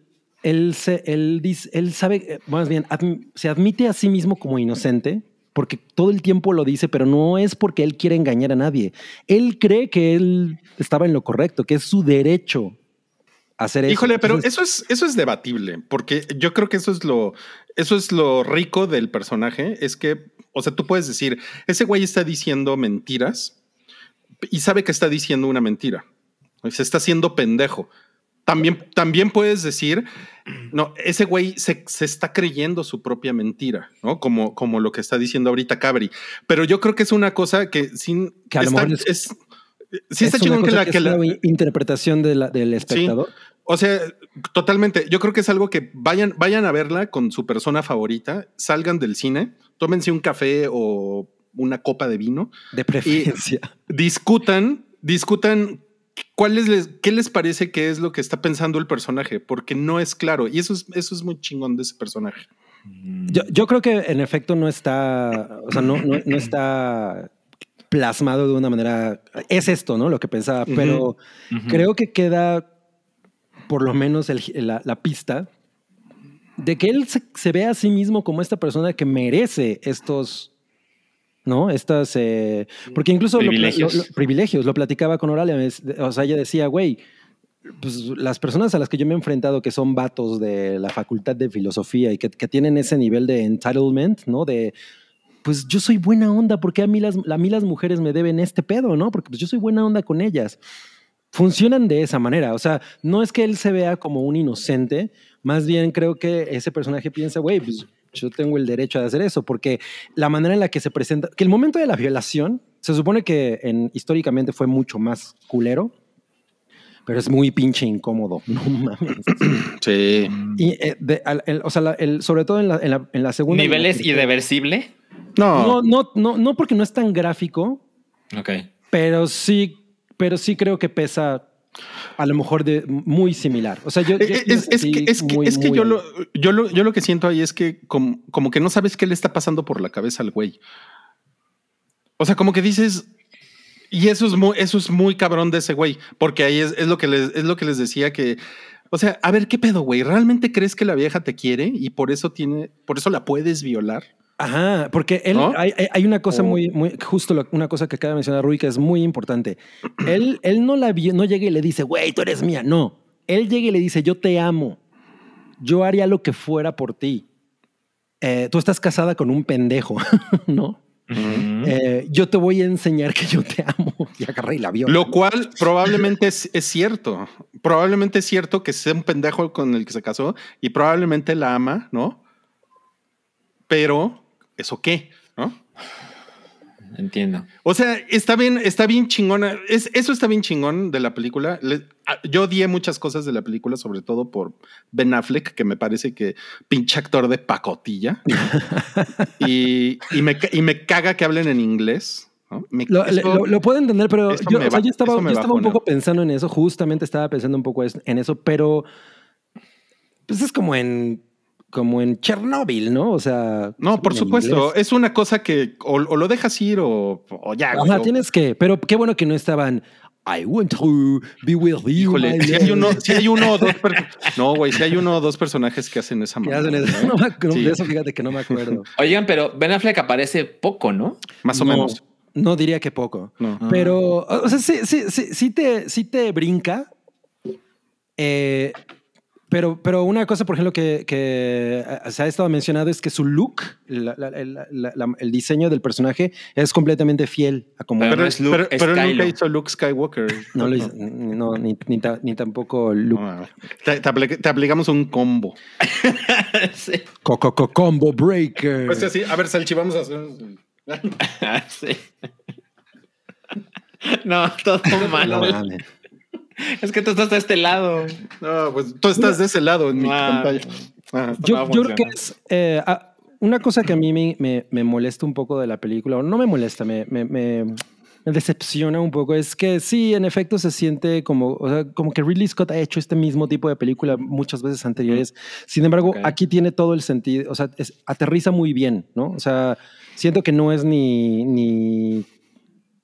él se él dice él sabe eh, más bien adm- se admite a sí mismo como inocente porque todo el tiempo lo dice pero no es porque él quiere engañar a nadie él cree que él estaba en lo correcto que es su derecho hacer eso Híjole, pero Entonces, eso es, eso es debatible, porque yo creo que eso es lo, eso es lo rico del personaje, es que, o sea, tú puedes decir, ese güey está diciendo mentiras y sabe que está diciendo una mentira. Se está haciendo pendejo. También, también puedes decir, no, ese güey se, se está creyendo su propia mentira, ¿no? Como, como lo que está diciendo ahorita Cabri. Pero yo creo que es una cosa que sin Que a lo mejor es- es- sí es chingón que la, que es la- una interpretación de la- del espectador o sea, totalmente. Yo creo que es algo que vayan, vayan a verla con su persona favorita, salgan del cine, tómense un café o una copa de vino, de preferencia discutan, discutan cuáles les, qué les parece que es lo que está pensando el personaje, porque no es claro. Y eso es, eso es muy chingón de ese personaje. Yo, yo creo que en efecto no está, o sea, no, no, no está plasmado de una manera. Es esto, ¿no? Lo que pensaba, pero creo que queda por lo menos el- la, la pista de que él se, se ve a sí mismo como esta persona que merece estos. ¿No? Estas. eh, porque incluso Privilegios. Lo, lo- privilegios. Lo platicaba con Oralia. O sea, ella decía, güey, pues las personas a las que yo me he enfrentado que son vatos de la facultad de filosofía y que, que tienen ese nivel de entitlement, ¿no? De, pues yo soy buena onda, porque a mí las, a mí las mujeres me deben este pedo, ¿no? Porque pues yo soy buena onda con ellas. Funcionan de esa manera. O sea, no es que él se vea como un inocente, más bien creo que ese personaje piensa, güey, pues yo tengo el derecho de hacer eso, porque la manera en la que se presenta, que el momento de la violación, se supone que en, históricamente fue mucho más culero, pero es muy pinche incómodo. No mames. Sí. Y, eh, de- al- el- o sea, la- el- sobre todo en la, en la, en la segunda. la Niveles tercera. irreversible. No, No, no, no, no, porque no es tan gráfico, Ok. pero sí, pero sí creo que pesa a lo mejor de muy similar. O sea, yo, yo Eh, me Es, que, es que, muy, es que yo, lo, yo, lo, yo lo que siento ahí es que como, como que no sabes qué le está pasando por la cabeza al güey. O sea, como que dices, y eso es muy, eso es muy cabrón de ese güey, porque ahí es, es lo que les, es lo que les decía que, o sea, a ver, ¿qué pedo, güey? ¿Realmente crees que la vieja te quiere y por eso tiene, por eso la puedes violar? Ajá, porque él, ¿No? hay, hay- una cosa O- muy, muy, justo lo- una cosa que acaba de mencionar Rui que es muy importante. Él, él no la vio, no llega y le dice, güey, tú eres mía. No, él llega y le dice, yo te amo. Yo haría lo que fuera por ti. Eh, tú estás casada con un pendejo, ¿no? Eh, yo te voy a enseñar que yo te amo. Y agarra y la vio. Lo cual probablemente es, es cierto. Probablemente es cierto que sea un pendejo con el que se casó y probablemente la ama, ¿no? Pero, ¿eso qué? ¿No? Entiendo. O sea, está bien, está bien chingona. Es, eso está bien chingón de la película. Le- yo odié muchas cosas de la película, sobre todo por Ben Affleck, que me parece que pinche actor de pacotilla. y, y me, y me caga que hablen en inglés. ¿no? Me- Lo, lo- lo puedo entender, pero yo, me o sea, ba- yo estaba, yo estaba un poco pensando en eso. Justamente estaba pensando un poco en eso, pero pues es como en como en Chernóbil, ¿no? O sea, no, por supuesto. inglés. Es una cosa que o, o lo dejas ir o, o ya. güey, Ajá, o- tienes que, pero qué bueno que no estaban. I want to be with you. Híjole, si hay love". uno, si hay uno o dos No, güey, si hay uno o dos personajes que hacen esa mamada, eso. ¿eh? No me Sí, De eso fíjate que no me acuerdo. Oigan, pero Ben Affleck aparece poco, ¿no? Más o No, menos. No diría que poco. No. Pero, o sea, sí, sí, sí, sí te, sí te brinca. Eh, pero, pero una cosa, por ejemplo, que, que eh, se ha estado mencionado es que su look, la- la- el, la- la- el diseño del personaje es completamente fiel a como... Pero es Luke, pero- es pero Kylo. nunca hizo Luke Skywalker. no, lo hizo- no, ni, ni, ta- ni tampoco. No, te, te apli- te aplicamos un combo. sí. Co- Combo Breaker. Pues así, a ver, Salchi, vamos a hacer. sí. No, todo mal. No. Es que tú estás de este lado. No, pues tú estás de ese lado en mi Ah. pantalla. Ah. Yo, creo que es eh, ah, una cosa que a mí me, me- me molesta un poco de la película, o no me molesta, me, me- decepciona un poco, es que sí, en efecto se siente como, o sea, como que Ridley Scott ha hecho este mismo tipo de película muchas veces anteriores. Sin embargo, aquí tiene todo el sentido, o sea, es- aterriza muy bien, ¿no? O sea, siento que no es ni, ni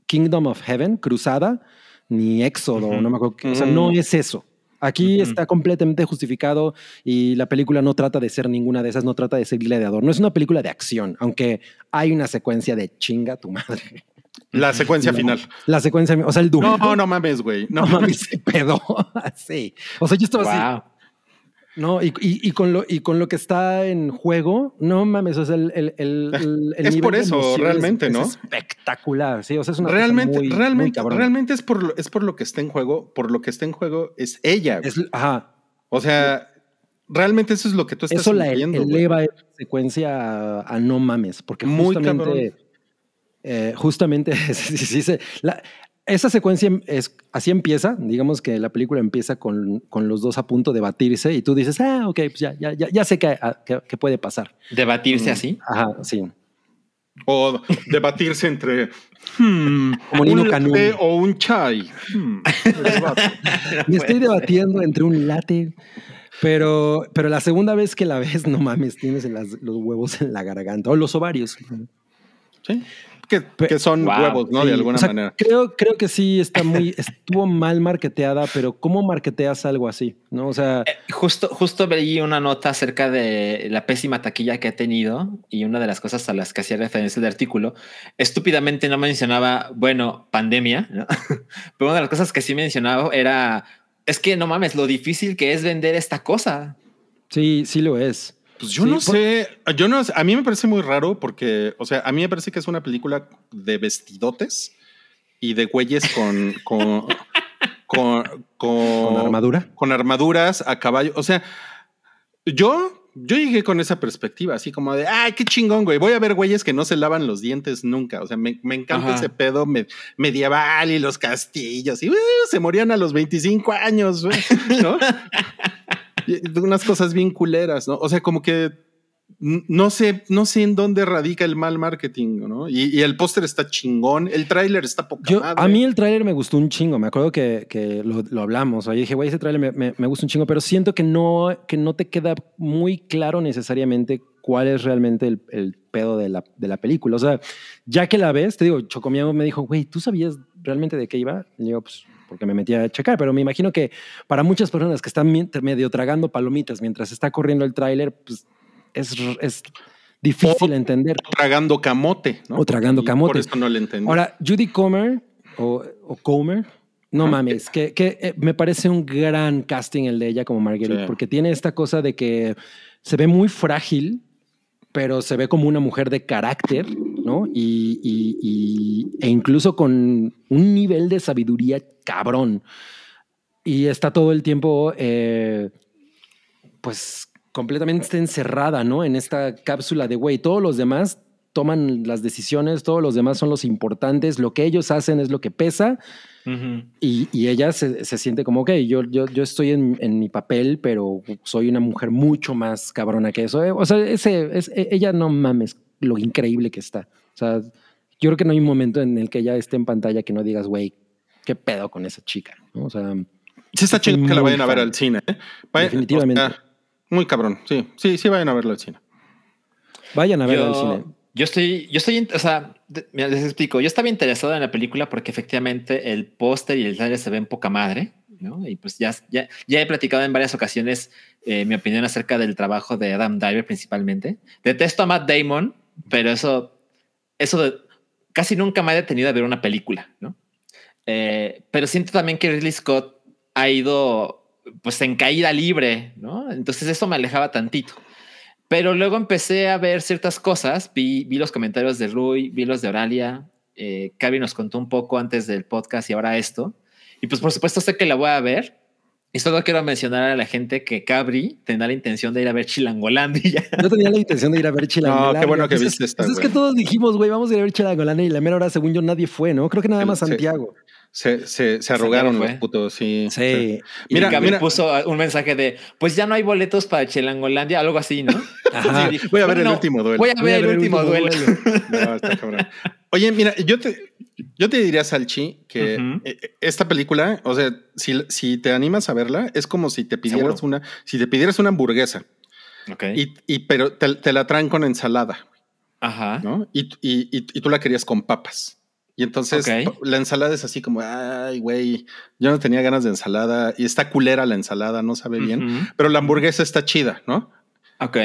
Kingdom of Heaven, Cruzada, ni Éxodo, no me acuerdo, o sea, Mm. no es eso. Aquí está completamente justificado y la película no trata de ser ninguna de esas, no trata de ser gladiador. No es una película de acción, aunque hay una secuencia de chinga tu madre. La secuencia final. La secuencia, o sea, el No, duelo. no mames, güey. No No mames, se pedo. sí. O sea, yo estaba así. No, y, y- y con lo, y con lo que está en juego, no mames, o sea, el, el, el- Es nivel por eso, es- realmente, es ¿no? espectacular, sí, o sea, es una Realmente, muy- realmente, realmente es por, lo- es por lo que está en juego. Por lo que está en juego es ella. Es- ajá, O sea, realmente eso es lo que tú estás eso la eleva esa secuencia a, a no mames, porque Muy justamente, eh, justamente, sí, sí, la- esa secuencia es, así empieza, digamos que la película empieza con, con los dos a punto de batirse y tú dices, ah, ok, pues ya, ya, ya, ya sé qué que, puede pasar. Debatirse Mm. así. Ajá, sí. O debatirse entre hmm, Como un latte o un chai. Hmm. Me estoy debatiendo entre un latte, pero, pero la segunda vez que la ves, no mames, tienes las- los huevos en la garganta o los ovarios. Sí. Que, que son Wow. huevos, ¿no? de alguna o sea, manera. Creo, creo que sí está muy, estuvo mal marketeada, pero ¿cómo marketeas algo así? ¿No? O sea, Eh, Justo, justo veí una nota acerca de la pésima taquilla que ha tenido y una de las cosas a las que hacía referencia el artículo, estúpidamente no mencionaba, bueno, pandemia, ¿no? pero una de las cosas que sí mencionaba era, es que no mames, lo difícil que es vender esta cosa. sí, sí lo es. Pues yo Sí, no por- sé, yo no sé, a mí me parece muy raro porque, o sea, a mí me parece que es una película de vestidotes y de güeyes con, con, con, con, Con armadura. con armaduras a caballo. O sea, yo, yo llegué con esa perspectiva, así como de, ay, qué chingón, güey. Voy a ver güeyes que no se lavan los dientes nunca. O sea, me, me encanta Ajá. ese pedo me- medieval y los castillos y uh, se morían a los 25 años, güey, ¿no? Unas cosas bien culeras, ¿no? O sea, como que no sé, no sé en dónde radica el mal marketing, ¿no? Y, y el póster está chingón, el tráiler está poca Yo, madre. a mí el tráiler me gustó un chingo. Me acuerdo que, que lo, lo hablamos. Oye, dije, güey, ese tráiler me, me- me gusta un chingo, pero siento que no, que no te queda muy claro necesariamente cuál es realmente el, el pedo de la, de la película. O sea, ya que la ves, te digo, Chocomiago me dijo, güey, ¿tú sabías realmente de qué iba? Y yo, pues, porque me metí a checar, pero me imagino que para muchas personas que están medio tragando palomitas mientras está corriendo el tráiler, pues es, es difícil O- entender. tragando camote, ¿no? O tragando Y camote. Por eso no le entendí. Ahora, Judy Comer o, o Comer, no Ajá. mames, que, que eh, me parece un gran casting el de ella como Marguerite, Sí. porque tiene esta cosa de que se ve muy frágil, pero se ve como una mujer de carácter, ¿no? Y, e incluso con un nivel de sabiduría cabrón. Y está todo el tiempo, eh, pues, completamente encerrada, ¿no? En esta cápsula de, güey, todos los demás toman las decisiones, todos los demás son los importantes, lo que ellos hacen es lo que pesa y, y ella se, se siente como, ok, yo, yo, yo estoy en, en mi papel, pero soy una mujer mucho más cabrona que eso. O sea, ese, es, e- ella no mames lo increíble que está. O sea, yo creo que no hay un momento en el que ella esté en pantalla que no digas, güey, qué pedo con esa chica. ¿no? O sea, sí está chido que la vayan a ver al cine. ¿eh? Vayan- Definitivamente. o sea, muy cabrón, sí, sí, sí vayan a verlo al cine. vayan a verla al cine. Yo estoy, yo estoy, o sea, mira, les explico. Yo estaba interesado en la película porque efectivamente el póster y el trailer se ven poca madre, ¿no? Y pues ya, ya, ya he platicado en varias ocasiones eh, mi opinión acerca del trabajo de Adam Driver principalmente. Detesto a Matt Damon, pero eso, eso de- casi nunca me ha detenido a ver una película, ¿no? Eh, pero siento también que Ridley Scott ha ido pues en caída libre, ¿no? Entonces eso me alejaba tantito. Pero luego empecé a ver ciertas cosas, vi, vi los comentarios de Rui, vi los de Oralia, eh, Cavi nos contó un poco antes del podcast y ahora esto. Y pues por supuesto sé que la voy a ver. Y solo quiero mencionar a la gente que Cabri tendrá la intención de ir a ver Chilangolandia. Yo tenía la intención de ir a ver Chilangolandia. No, qué bueno que es- viste esta, pues es que todos dijimos, güey, vamos a ir a ver Chilangolandia y la mera hora, según yo, nadie fue, ¿no? Creo que nada más Sí. Santiago. Se, se, se arrugaron los putos, sí. Sí. Y Mira, Cabri mira. puso un mensaje de, pues ya no hay boletos para Chilangolandia, algo así, ¿no? Ajá. Sí, Voy a ver el último duelo. Voy a ver el último duelo. No, está cabrón. Oye, mira, yo te, yo te diría, Salchi, que eh, esta película, o sea, si, si te animas a verla, es como si te pidieras Seguro. una, si te pidieras una hamburguesa, Ok. y, y pero te, te la traen con ensalada, Ajá. ¿no? Y, y, y tú la querías con papas. Y entonces la ensalada es así como, ay, güey, yo no tenía ganas de ensalada y está culera la ensalada, no sabe bien, pero la hamburguesa está chida, ¿no? Ok.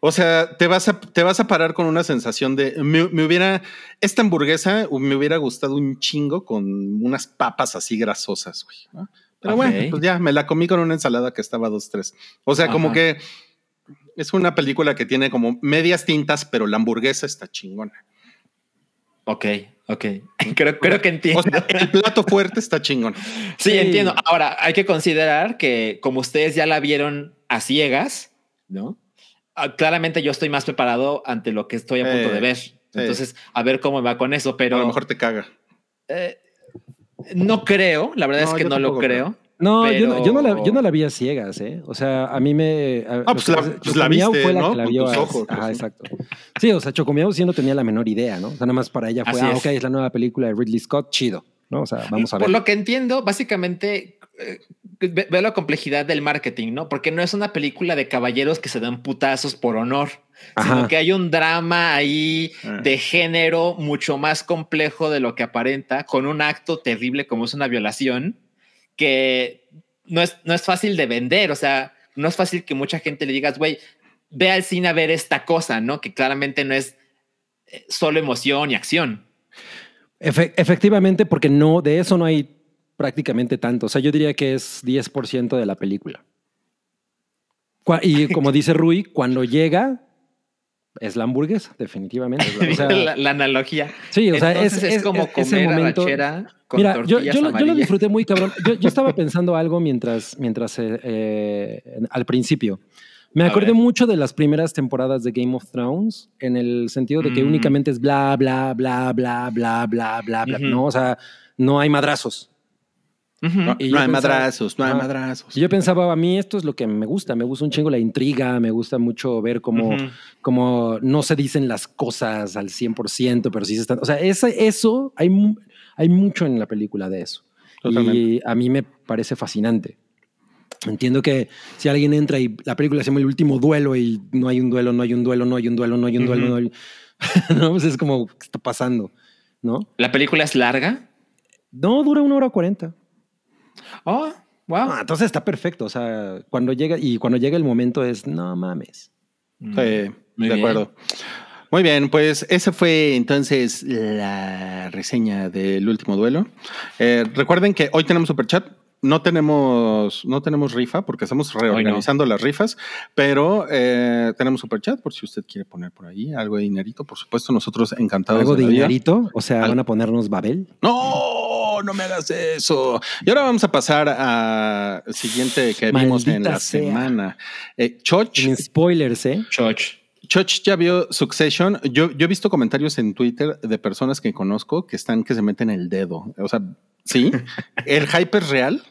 O sea, te vas a, te vas a parar con una sensación de me, me hubiera esta hamburguesa me hubiera gustado un chingo con unas papas así grasosas, güey. ¿no? Pero bueno, pues ya me la comí con una ensalada que estaba dos, tres. O sea, como que es una película que tiene como medias tintas, pero la hamburguesa está chingona. Ok. Ok. Creo, creo que entiendo. O sea, el plato fuerte está chingón. Sí, Sí. entiendo. Ahora, hay que considerar que como ustedes ya la vieron a ciegas, ¿no? Ah, Claramente yo estoy más preparado ante lo que estoy a punto Eh, de ver. Entonces, a ver cómo va con eso, pero a lo mejor te caga. eh, no creo, la verdad No, es que no lo creo. No, yo, no, yo, no la, Pero- yo no la vi a ciegas, ¿eh? O sea, a mí me... a- Ah, pues que la- pues la Chocomiao viste, fue la ¿no? que la Con vio tus a- ojos, Ajá, pues, sí. exacto. Sí, o sea, Chocomiao sí no tenía la menor idea, ¿no? O sea, nada más para ella fue, Así ah, es. ok, es la nueva película de Ridley Scott, chido, ¿no? O sea, vamos a ver. Por lo que entiendo, básicamente eh, ve- veo la complejidad del marketing, ¿no? Porque no es una película de caballeros que se dan putazos por honor, Ajá. sino que hay un drama ahí Ah. de género mucho más complejo de lo que aparenta, con un acto terrible como es una violación, que no es, no es fácil de vender, o sea, no es fácil que mucha gente le digas, güey, ve al cine a ver esta cosa, ¿no? Que claramente no es eh, solo emoción y acción. Efe- efectivamente, porque no, de eso no hay prácticamente tanto. O sea, yo diría que es 10% de la película. Y como dice Rui, cuando llega, es la hamburguesa, definitivamente. O sea, la, la analogía. sí, o sea, Entonces es, es, como ese comer momento- arrachera con Mira, yo, tortillas yo, lo- yo lo disfruté muy cabrón. Yo, yo estaba pensando algo mientras, mientras eh, eh, al principio. Me acordé mucho de las primeras temporadas de Game of Thrones, en el sentido de que Mm. únicamente es bla, bla, bla, bla, bla, bla, bla, bla. Ujú. No, o sea, no hay madrazos. No, Y no yo hay pensaba- madrazos, no hay Ajá. madrazos. Y yo pensaba, a mí esto es lo que me gusta, me gusta un chingo la intriga, me gusta mucho ver cómo, Ujú. cómo no se dicen las cosas al 100%, pero sí se están... O sea, eso, hay, hay mucho en la película de eso. Y Totalmente. a mí me parece fascinante. Entiendo que si alguien entra y la película se llama El último duelo y no hay un duelo, no hay un duelo, no hay un duelo, no hay un duelo, Ujú. no hay... no, pues es como, ¿qué está pasando? ¿No? La película es larga. No, dura una hora cuarenta. Oh, wow. Ah, entonces está perfecto. O sea, cuando llega y cuando llega el momento es no mames. Sí, Muy de bien. acuerdo. Muy bien, pues esa fue entonces la reseña del último duelo. Eh, recuerden que hoy tenemos superchat. No tenemos, no tenemos rifa porque estamos reorganizando las rifas, pero eh, tenemos superchat por si usted quiere poner por ahí algo de dinerito. Por supuesto, nosotros encantados. Algo de vida. dinerito. O sea, van a ponernos Babel. No, no me hagas eso. Y ahora vamos a pasar al siguiente que vimos en la sea. semana. Eh, Choch, spoilers, ¿eh? Choch. Choch ya vio Succession. Yo, yo he visto comentarios en Twitter de personas que conozco que están que se meten el dedo. O sea, sí, el hype es real.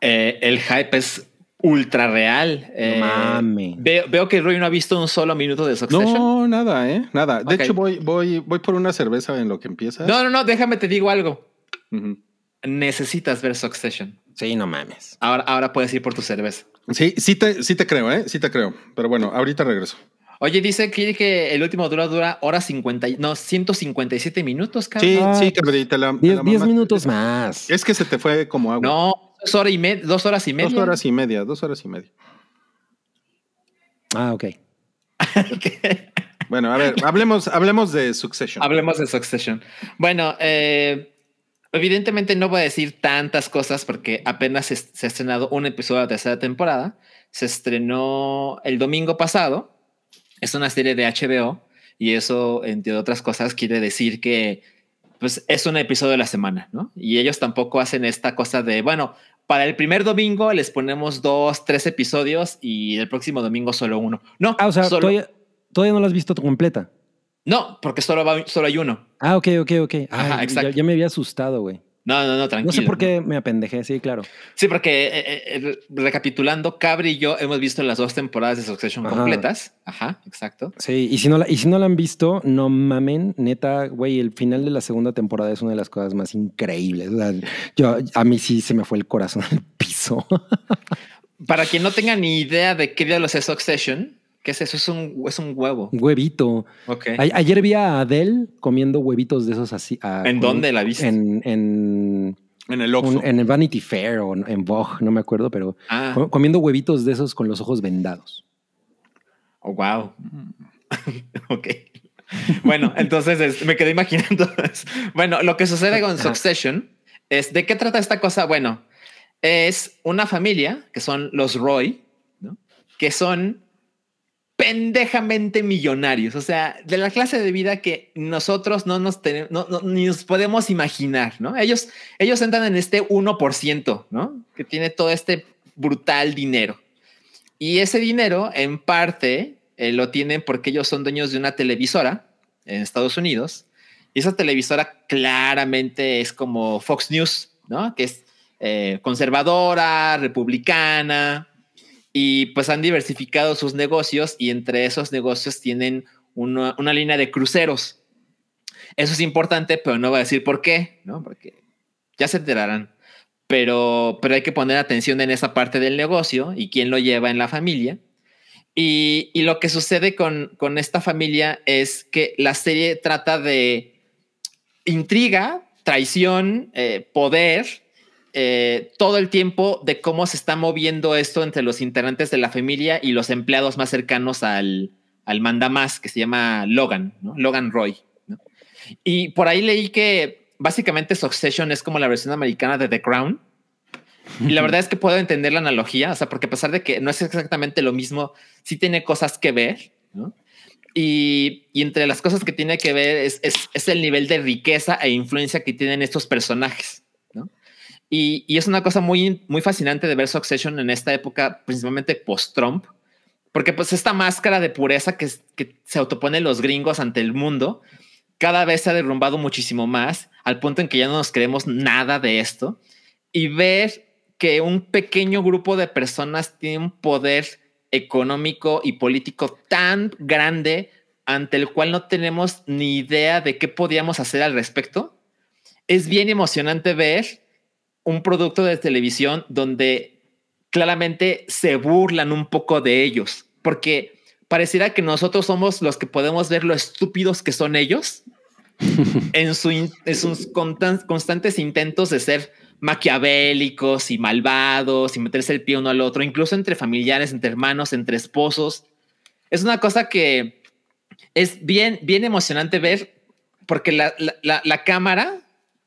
Eh, el hype es ultra real. Eh, mames. Veo, veo que Rui no ha visto un solo minuto de Succession. No, No, nada, eh, nada. De hecho, voy, voy, voy por una cerveza en lo que empieza. no, no, déjame te digo algo. Necesitas ver Succession. Sí, no mames. Ahora, ahora puedes ir por tu cerveza. Sí, sí te, sí te creo, eh, sí te creo. Pero bueno, ahorita regreso. Oye, dice que, que el último dura dura hora 50, y- no, 157 minutos, cabrón. Sí, sí, cabrón, te la, te 10 la 10 mamaste. minutos más. Es que se te fue como agua. No, dos horas y media, dos horas y media. Dos horas y media, dos horas y media. Ah, ok. Bueno, a ver, hablemos, hablemos de Succession. Hablemos de Succession. Bueno, eh, evidentemente no voy a decir tantas cosas porque apenas se, se ha estrenado un episodio de la tercera temporada. Se estrenó el domingo pasado. Es una serie de HBO y eso, entre otras cosas, quiere decir que pues, es un episodio de la semana, ¿no? Y ellos tampoco hacen esta cosa de, bueno, para el primer domingo les ponemos dos, tres episodios y el próximo domingo solo uno. No, Ah, o sea, solo- todavía, todavía no la has visto completa. no, porque solo, va, solo hay uno. Ah, ok, ok, ok. Ay, Ajá, exacto. Ya, me había asustado, güey. No, no, no, tranquilo. No sé por qué me apendejé, sí, claro. Sí, porque eh, eh, eh, recapitulando, Cabri y yo hemos visto las dos temporadas de Succession Ajá. completas. Ajá, exacto. Sí, y si no la, y si no la han visto, no mamen, neta, güey, el final de la segunda temporada es una de las cosas más increíbles. O sea, yo, a mí sí se me fue el corazón al piso. Para quien no tenga ni idea de qué diablos es Succession, ¿qué es eso? Es un, es un huevo. Un huevito. A- ayer vi a Adele comiendo huevitos de esos así. ah, ¿En con- dónde la viste? En, en, En el Oxxo. en el Vanity Fair o en Vogue, no me acuerdo, pero Ah, co- comiendo huevitos de esos con los ojos vendados. oh, wow. ok. Bueno, entonces es- me quedé imaginando. bueno, lo que sucede con Succession es de qué trata esta cosa. Bueno, es una familia que son los Roy, ¿no? que son pendejamente millonarios, o sea, de la clase de vida que nosotros no nos tenemos, no, ni nos podemos imaginar, ¿no? Ellos, ellos entran en este 1%, ¿no? Que tiene todo este brutal dinero. Y ese dinero, en parte, eh, lo tienen porque ellos son dueños de una televisora en Estados Unidos. Y esa televisora claramente es como Fox News, ¿no? Que es eh, conservadora, republicana, y pues han diversificado sus negocios y entre esos negocios tienen una, línea de cruceros. Eso es importante, pero no voy a decir por qué, ¿no? Porque ya se enterarán. Pero, pero hay que poner atención en esa parte del negocio y quién lo lleva en la familia. Y, y lo que sucede con, con esta familia es que la serie trata de intriga, traición, eh, poder, eh, todo el tiempo de cómo se está moviendo esto entre los integrantes de la familia y los empleados más cercanos al, al mandamás, que se llama Logan, ¿no? Logan Roy. ¿no? Y por ahí leí que básicamente Succession es como la versión americana de The Crown. Y la verdad es que puedo entender la analogía, o sea, porque a pesar de que no es exactamente lo mismo, sí tiene cosas que ver, ¿no? Y, y entre las cosas que tiene que ver es, es, es el nivel de riqueza e influencia que tienen estos personajes. Y, es una cosa muy, muy fascinante de ver Succession en esta época, principalmente post-Trump, porque pues esta máscara de pureza que, que se autoponen los gringos ante el mundo, cada vez se ha derrumbado muchísimo más, al punto en que ya no nos creemos nada de esto, y ver que un pequeño grupo de personas tiene un poder económico y político tan grande ante el cual no tenemos ni idea de qué podíamos hacer al respecto. Es bien emocionante ver un producto de televisión donde claramente se burlan un poco de ellos, porque pareciera que nosotros somos los que podemos ver lo estúpidos que son ellos en, su in- en sus constan- constantes intentos de ser maquiavélicos y malvados y meterse el pie uno al otro, incluso entre familiares, entre hermanos, entre esposos. Es una cosa que es bien, bien emocionante ver porque la, la- la- la cámara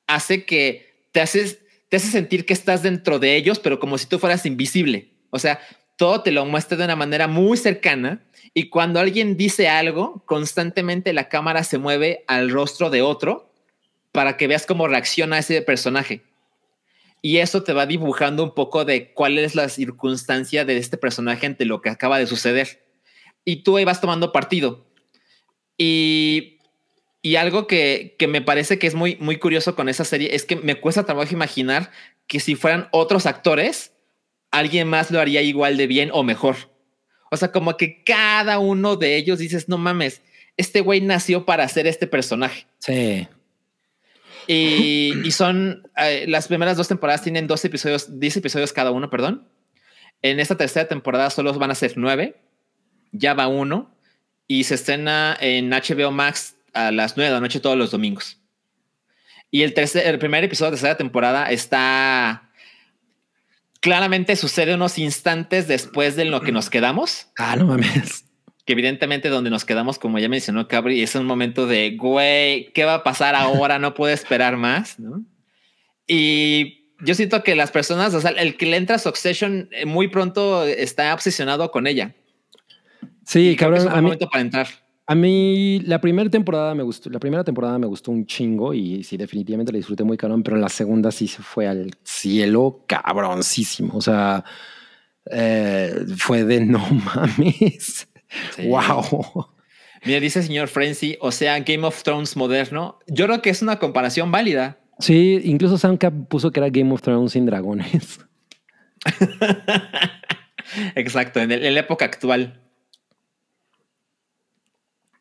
hace que te haces, te hace sentir que estás dentro de ellos, pero como si tú fueras invisible. O sea, todo te lo muestra de una manera muy cercana y cuando alguien dice algo, constantemente la cámara se mueve al rostro de otro para que veas cómo reacciona ese personaje. Y eso te va dibujando un poco de cuál es la circunstancia de este personaje ante lo que acaba de suceder. Y tú ahí vas tomando partido. Y, y algo que, que me parece que es muy, muy curioso con esa serie es que me cuesta trabajo imaginar que si fueran otros actores, alguien más lo haría igual de bien o mejor. O sea, como que cada uno de ellos dices, no mames, este güey nació para ser este personaje. Sí. Y, y son eh, las primeras dos temporadas tienen dos episodios, 10 episodios cada uno, perdón. En esta tercera temporada solo van a ser nueve. Ya va uno. y se estrena en HBO Max a las 9 de la noche todos los domingos. Y el, tercer, el primer episodio de tercera temporada está claramente sucede unos instantes después de lo que nos quedamos. Ah, no mames. Que evidentemente donde nos quedamos, como ya mencionó Cabri, es un momento de, güey, ¿qué va a pasar ahora? No puedo esperar más, ¿no? Y yo siento que las personas, o sea, el que le entra a Succession eh, muy pronto está obsesionado con ella. Sí, Y cabrón. es un A buen mí, momento para entrar. A mí la primera temporada me gustó. La primera temporada me gustó un chingo y sí, definitivamente la disfruté muy cabrón, pero la segunda sí se fue al cielo cabroncísimo. O sea, eh, fue de no mames. Sí. Wow. Mira, dice el señor Frenzy, o sea, Game of Thrones moderno. Yo creo que es una comparación válida. Sí, incluso Sam Cap puso que era Game of Thrones sin dragones. Exacto, en, el- en la época actual.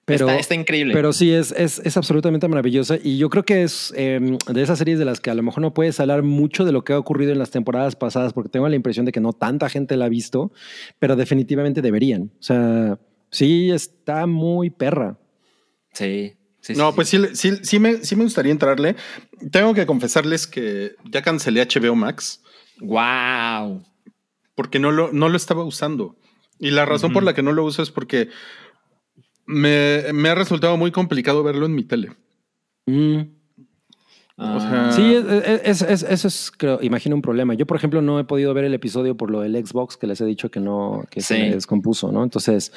Pero, está, está increíble. Pero sí, es, es, es absolutamente maravillosa. Y yo creo que es eh, de esas series de las que a lo mejor no puedes hablar mucho de lo que ha ocurrido en las temporadas pasadas, porque tengo la impresión de que no tanta gente la ha visto, pero definitivamente deberían. O sea, sí está muy perra. sí. sí, No, sí, pues sí, sí, sí me, sí me gustaría entrarle. Tengo que confesarles que ya cancelé HBO Max Wow. porque no lo, no lo estaba usando. Y la razón por la que no lo uso es porque me, me ha resultado muy complicado verlo en mi tele. Mm. O sea, Sí, es, es- es- eso es, creo, imagino un problema. Yo, por ejemplo, no he podido ver el episodio por lo del Xbox que les he dicho que no, que se me descompuso, ¿no? Entonces,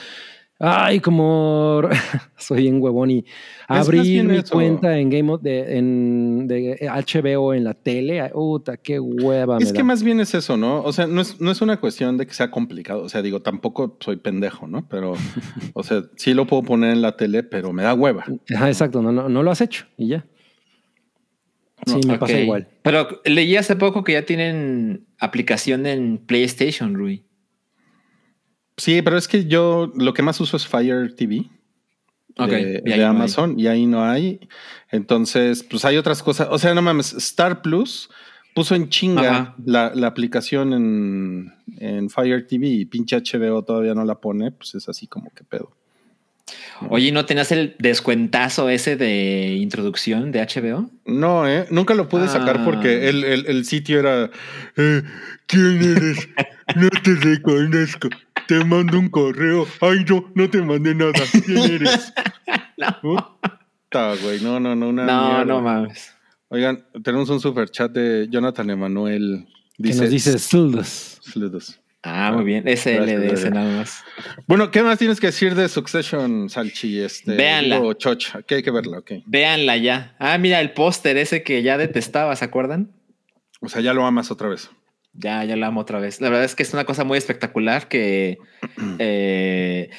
ay, como soy bien huevón y abrir mi eso. cuenta en Game of, de, en, de HBO en la tele, puta, qué hueva me es que da. más bien es eso, ¿no? O sea, no es, no es una cuestión de que sea complicado. O sea, digo, tampoco soy pendejo, ¿no? Pero, o sea, sí lo puedo poner en la tele, pero me da hueva. Ajá, exacto, no, no, no lo has hecho y ya. Sí, me pasa igual. Pero leí hace poco que ya tienen aplicación en PlayStation, Rui. Sí, pero es que yo lo que más uso es Fire TV. Ok, de, de no hay. Amazon y ahí no hay. Entonces, pues hay otras cosas. O sea, no mames, Star Plus puso en chinga la, la aplicación en, en Fire TV y pinche HBO todavía no la pone, pues es así como que pedo. Oye, ¿no tenías el descuentazo ese de introducción de HBO? No, ¿eh? Nunca lo pude sacar Ah. porque el, el- el sitio era... eh, ¿Quién eres? No te reconozco. Te mando un correo. Ay, no, no te mandé nada. ¿Quién eres? Puta, güey. No, no, no. Una no, mierda. no mames. Oigan, tenemos un super chat de Jonathan Emanuel. Que nos dice Zuldas. Saludos. Ah, muy bien. SLDS nada más. Bueno, ¿qué más tienes que decir de Succession, Salchi? Este, Véanla. digo, Choch, que hay que verla, ok. Véanla ya. Ah, mira el póster ese que ya detestaba, ¿se acuerdan? O sea, ya lo amas otra vez. Ya, ya la amo otra vez. La verdad es que es una cosa muy espectacular que eh,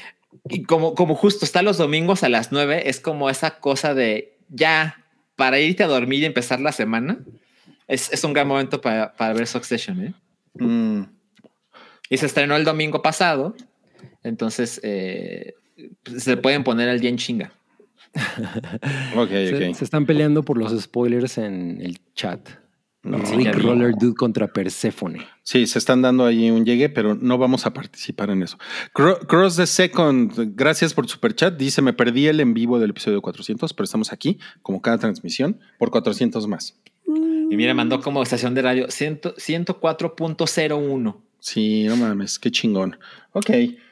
y como, como justo está los domingos a las 9, es como esa cosa de ya para irte a dormir y empezar la semana. Es, es un gran momento para, para ver Succession. ¿eh? Mm, Y se estrenó el domingo pasado. Entonces eh, se pueden poner al día en chinga. ok, Se, ok. se están peleando por los spoilers en el chat. No. Roller Dude contra Persephone. Sí, se están dando ahí un llegue, pero no vamos a participar en eso. Cro- Cross the Second, gracias por super chat. Dice: Me perdí el en vivo del episodio 400, pero estamos aquí, como cada transmisión, por 400 más. Y mira, mandó como estación de radio 100 104.01. Sí, no mames, qué chingón. Ok,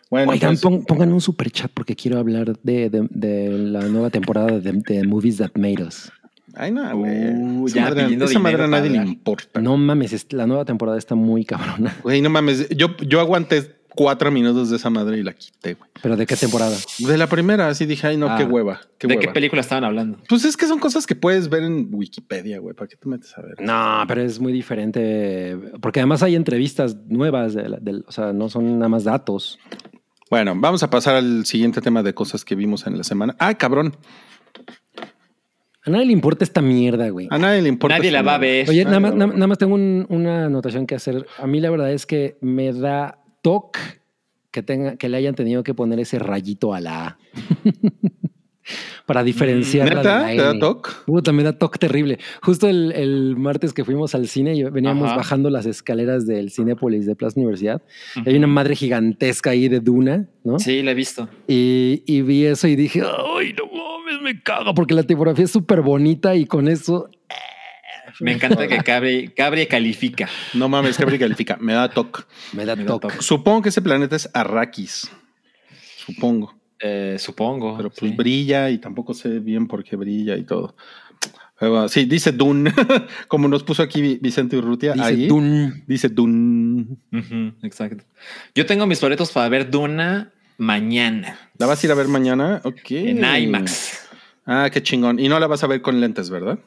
bueno. Oigan, pues, pon- pongan un super chat porque quiero hablar de, de- de la nueva temporada de, de Movies That Made Us. Ay, no, güey. Uh, esa ya madre, esa madre a nadie le importa. No mames, es- la nueva temporada está muy cabrona. Güey, no mames. Yo, yo aguanté cuatro minutos de esa madre y la quité, güey. ¿Pero de qué temporada? De la primera, así dije, ay, no, Ah, qué hueva. Qué ¿De hueva. qué película estaban hablando? Pues es que son cosas que puedes ver en Wikipedia, güey. ¿Para qué te metes a ver? No, pero es muy diferente. Porque además hay entrevistas nuevas, de la- del- o sea, no son nada más datos. Bueno, vamos a pasar al siguiente tema de cosas que vimos en la semana. Ah, cabrón. A nadie le importa esta mierda, güey. A nadie le importa. Nadie la va a ver. Oye, nada más, nada, más tengo un- una anotación que hacer. A mí la verdad es que me da toque que, tenga, que le hayan tenido que poner ese rayito a la A. para diferenciarla de la ¿Te da N. toque? Puta, me da toque terrible. Justo el, el martes que fuimos al cine y veníamos Ajá. bajando las escaleras del Cinépolis de Plaza Universidad. hay una madre gigantesca ahí de Duna, ¿no? Sí, la he visto. Y, y vi eso y dije, ay, no mames, me cago, porque la tipografía es súper bonita y con eso Me encanta que Cabri, Cabri califica. No mames, que califica. Me da toque. me da Me da toque. toque. Supongo que ese planeta es Arrakis. Supongo. Eh, supongo. Pero pues sí. brilla y tampoco sé bien por qué brilla y todo. Pero, bueno, sí, dice Dune, como nos puso aquí Vi- Vicente Urrutia. Dice ahí, Dune. Dice Dune. Ujú, exacto. Yo tengo mis boletos para ver Duna mañana. ¿La vas a ir a ver mañana? Ok. En IMAX. Ah, qué chingón. Y no la vas a ver con lentes, ¿verdad?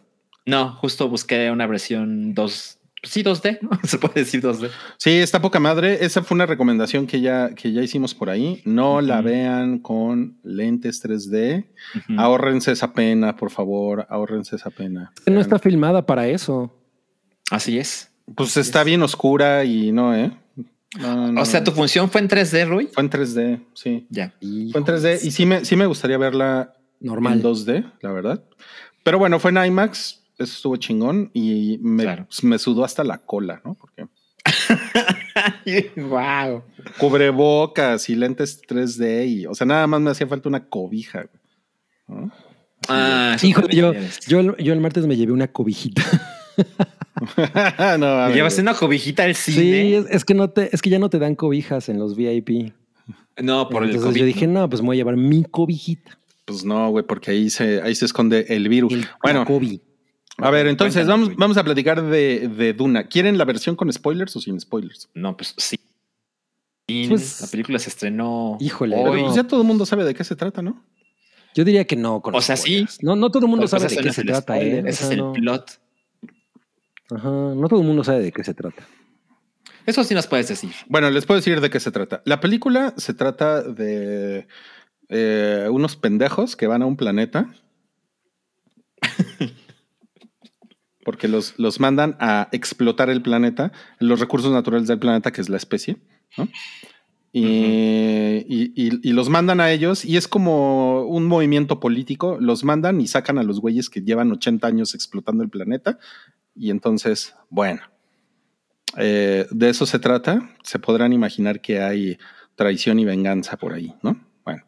No, justo busqué una versión 2. Sí, 2D, ¿no? Se puede decir 2D. Sí, está poca madre. Esa fue una recomendación que ya, que ya hicimos por ahí. No la vean con lentes 3D. Ujú. Ahórrense esa pena, por favor. Ahórrense esa pena. Que no está filmada para eso. Así es. Pues está bien oscura y no, ¿eh? No, no. O sea, tu función fue en 3D, Rui. Fue en 3D, sí. Ya. Fue en 3D y sí me, sí me gustaría verla Normal. en 2D, la verdad. Pero bueno, fue en IMAX, eso estuvo chingón y me, Claro. me sudó hasta la cola, ¿no? Porque wow. cubrebocas y lentes 3D y, o sea, nada más me hacía falta una cobija. güey, ¿no? Ah, eso Híjole, yo, yo, el- yo el martes me llevé una cobijita. no, ¿Llevas una cobijita al Sí, cine? es, es que no te, es que ya no te dan cobijas en los VIP. No, por el Entonces COVID. yo dije, ¿no? pues me voy a llevar mi cobijita. Pues no, güey, porque ahí se, ahí se esconde el virus. El, bueno, Kobe. A ver, entonces vamos, vamos a platicar de, de Duna. ¿Quieren la versión con spoilers o sin spoilers? No, pues sí. Pues- la película se estrenó Híjole, Pero hoy. pues ya todo el mundo sabe de qué se trata, ¿no? Yo diría que no. Con O sea, sí. No, no todo el mundo pues, sabe de qué se trata, spoiler, ¿eh? O Ese sea, es el no, plot. ajá, no todo el mundo sabe de qué se trata. Eso sí nos puedes decir. Bueno, les puedo decir de qué se trata. La película se trata de eh, unos pendejos que van a un planeta. Porque los, los mandan a explotar el planeta, los recursos naturales del planeta, que es la especie, ¿no? Y, y- y- y los mandan a ellos, y es como un movimiento político. Los mandan y sacan a los güeyes que llevan 80 años explotando el planeta. Y entonces, bueno, eh, de eso se trata. Se podrán imaginar que hay traición y venganza por ahí, ¿no? Bueno.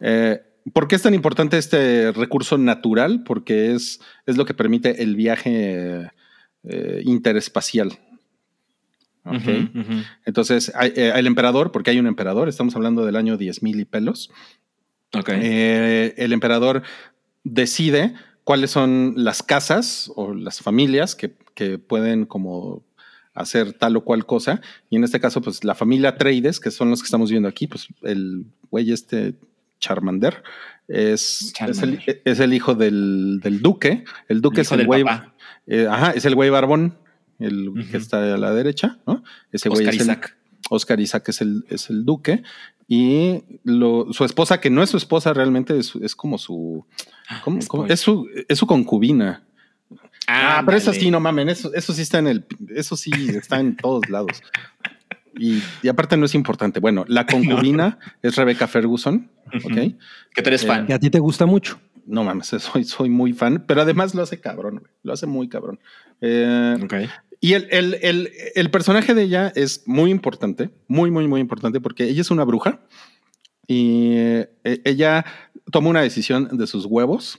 Eh, ¿Por qué es tan importante este recurso natural? Porque es, es lo que permite el viaje eh, interespacial. ¿ok? Ujú, ujú. Entonces, hay, eh, el emperador, porque hay un emperador, estamos hablando del año 10.000 y pelos. Ok. Eh, el emperador decide cuáles son las casas o las familias que, que pueden como hacer tal o cual cosa. Y en este caso, pues la familia Atreides, que son los que estamos viendo aquí, pues el güey este Charmander es, es, el, es hijo del, del duque. El duque El es el güey. eh, ajá, es el güey barbón, el que está a la derecha, ¿no? Ese güey Oscar es el- Isaac. Oscar Isaac es el, es el duque y lo- su esposa, que no es su esposa realmente, es, es como su, ¿cómo- cómo? Spoiler. Es su, es su concubina. Ah, pero eso sí, no mamen, eso, eso sí está en el, eso sí está en todos lados. Y, y aparte no es importante. Bueno, la concubina es Rebecca Ferguson, ¿ok? Ujú. Que tú eres Eh, fan. Que a ti te gusta mucho. No mames, soy, soy muy fan, pero además lo hace cabrón, güey, lo hace muy cabrón. Eh, Ok. y el, el- el- el personaje de ella es muy importante, muy, muy, muy importante, porque ella es una bruja y eh, ella toma una decisión de sus huevos,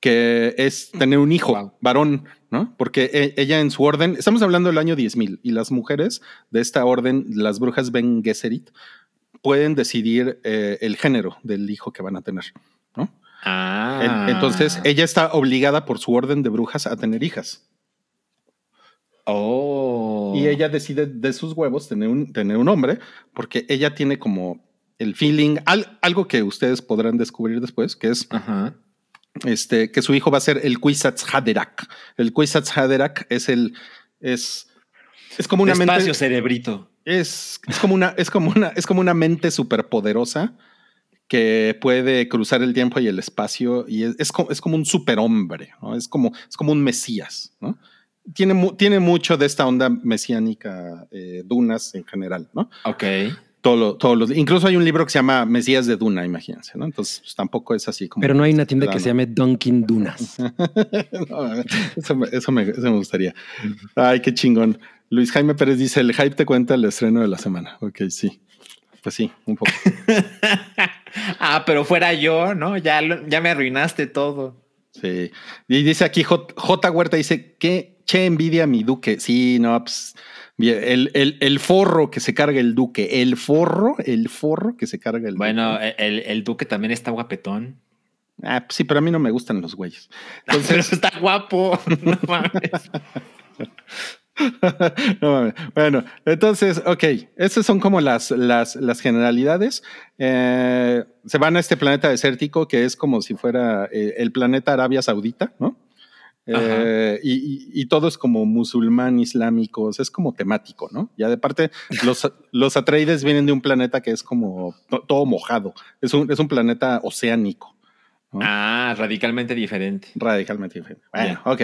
que es tener un hijo Wow. varón, ¿no? Porque e- ella en su orden, estamos hablando del año 10.000 y las mujeres de esta orden, las brujas Ben Gesserit, pueden decidir eh, el género del hijo que van a tener, ¿no? Ah. En- Entonces, ella está obligada por su orden de brujas a tener hijas. Oh. Y ella decide de sus huevos tener un, tener un hombre, porque ella tiene como el feeling, al- algo que ustedes podrán descubrir después, que es Ajá. Este, que su hijo va a ser el Kwisatz Haderach. El Kwisatz Haderach es el, es, es como una Despacio, mente, cerebrito. es, es como una, es como una, es como una mente superpoderosa que puede cruzar el tiempo y el espacio y es, es, como, es como un superhombre, ¿no? Es como, es como un mesías, ¿no? Tiene, tiene mucho de esta onda mesiánica, eh, Dunas en general, ¿no? Ok. Todo lo- todos los, incluso hay un libro que se llama Mesías de Duna, imagínense, ¿no? Entonces, pues, tampoco es así como. Pero no hay una tienda que se llame Dunkin' Dunas. No, eso, me, eso, me, eso me gustaría. Ay, qué chingón. Luis Jaime Pérez dice: el hype te cuenta el estreno de la semana. Ok, sí. Pues sí, un poco. ah, pero fuera yo, ¿no? Ya, lo- ya me arruinaste todo. Sí. Y dice aquí J, J. Huerta: dice que che envidia a mi duque. Sí, no, pues. Bien, El, el, el forro que se carga el duque. El forro, el forro que se carga el Bueno, duque. el, el Duque también está guapetón. Ah, pues sí, pero a mí no me gustan los güeyes. Pero Entonces, está guapo. No mames. no mames. Bueno, entonces, ok, estas son como las, las, las generalidades. Eh, se van a este planeta desértico que es como si fuera eh, el planeta Arabia Saudita, ¿no? Eh, y, y- y todo es como musulmán, islámicos, es como temático, ¿no? Ya de parte, los, los Atreides vienen de un planeta que es como to- todo mojado, es un, es un planeta oceánico. ¿no? Ah, radicalmente diferente. Radicalmente diferente. Bueno, ok.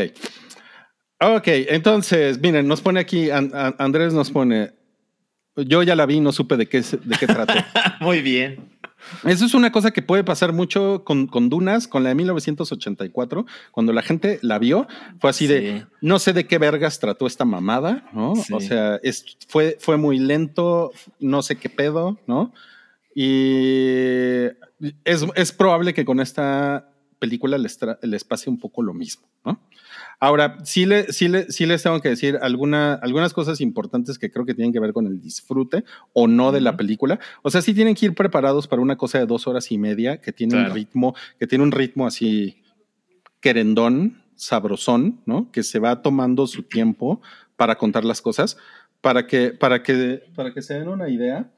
Ok, entonces, miren, nos pone aquí, An- An- Andrés nos pone, yo ya la vi, no supe de qué, de qué trató. Muy bien. Eso es una cosa que puede pasar mucho con, con Dunas, con la de 1984, cuando la gente la vio, fue así de, no sé de qué vergas trató esta mamada, ¿no? Sí. O sea, es, fue, fue muy lento, no sé qué pedo, ¿no? Y es, es probable que con esta película les, les pase un poco lo mismo, ¿no? Ahora, sí, le, sí, le, sí les tengo que decir alguna, algunas cosas importantes que creo que tienen que ver con el disfrute o no de la película. O sea, sí tienen que ir preparados para una cosa de dos horas y media que tiene Claro. un ritmo, que tiene un ritmo así querendón, sabrosón, ¿no? Que se va tomando su tiempo para contar las cosas, para que, para que, para que se den una idea.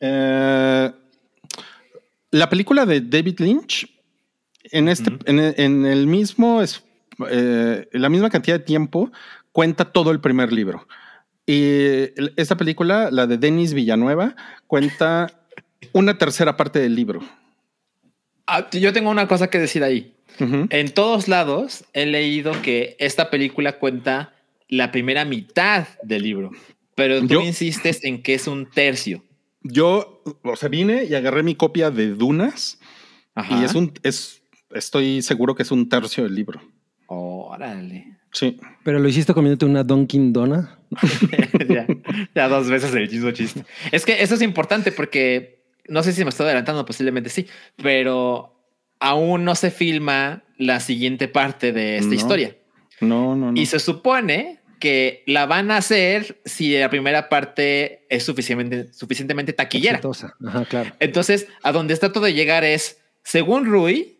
Eh, la película de David Lynch, en, este, en el mismo, es, eh, la misma cantidad de tiempo, cuenta todo el primer libro. Y esta película, la de Denis Villanueva, cuenta una tercera parte del libro. Ah, yo tengo una cosa que decir ahí. En todos lados he leído que esta película cuenta la primera mitad del libro, pero tú Yo- insistes en que es un tercio. Yo, o sea, vine y agarré mi copia de Dunas Ajá. y es un, es, estoy seguro que es un tercio del libro. Órale. Sí. Pero lo hiciste comiéndote una Dunkin' Dona. ya, ya dos veces el mismo chiste. Es que eso es importante porque no sé si me estoy adelantando, posiblemente sí, pero aún no se filma la siguiente parte de esta No. historia. No, no, no. Y se supone que la van a hacer si la primera parte es suficientemente, suficientemente taquillera. Ajá, claro. Entonces, a donde está todo de llegar es, según Rui,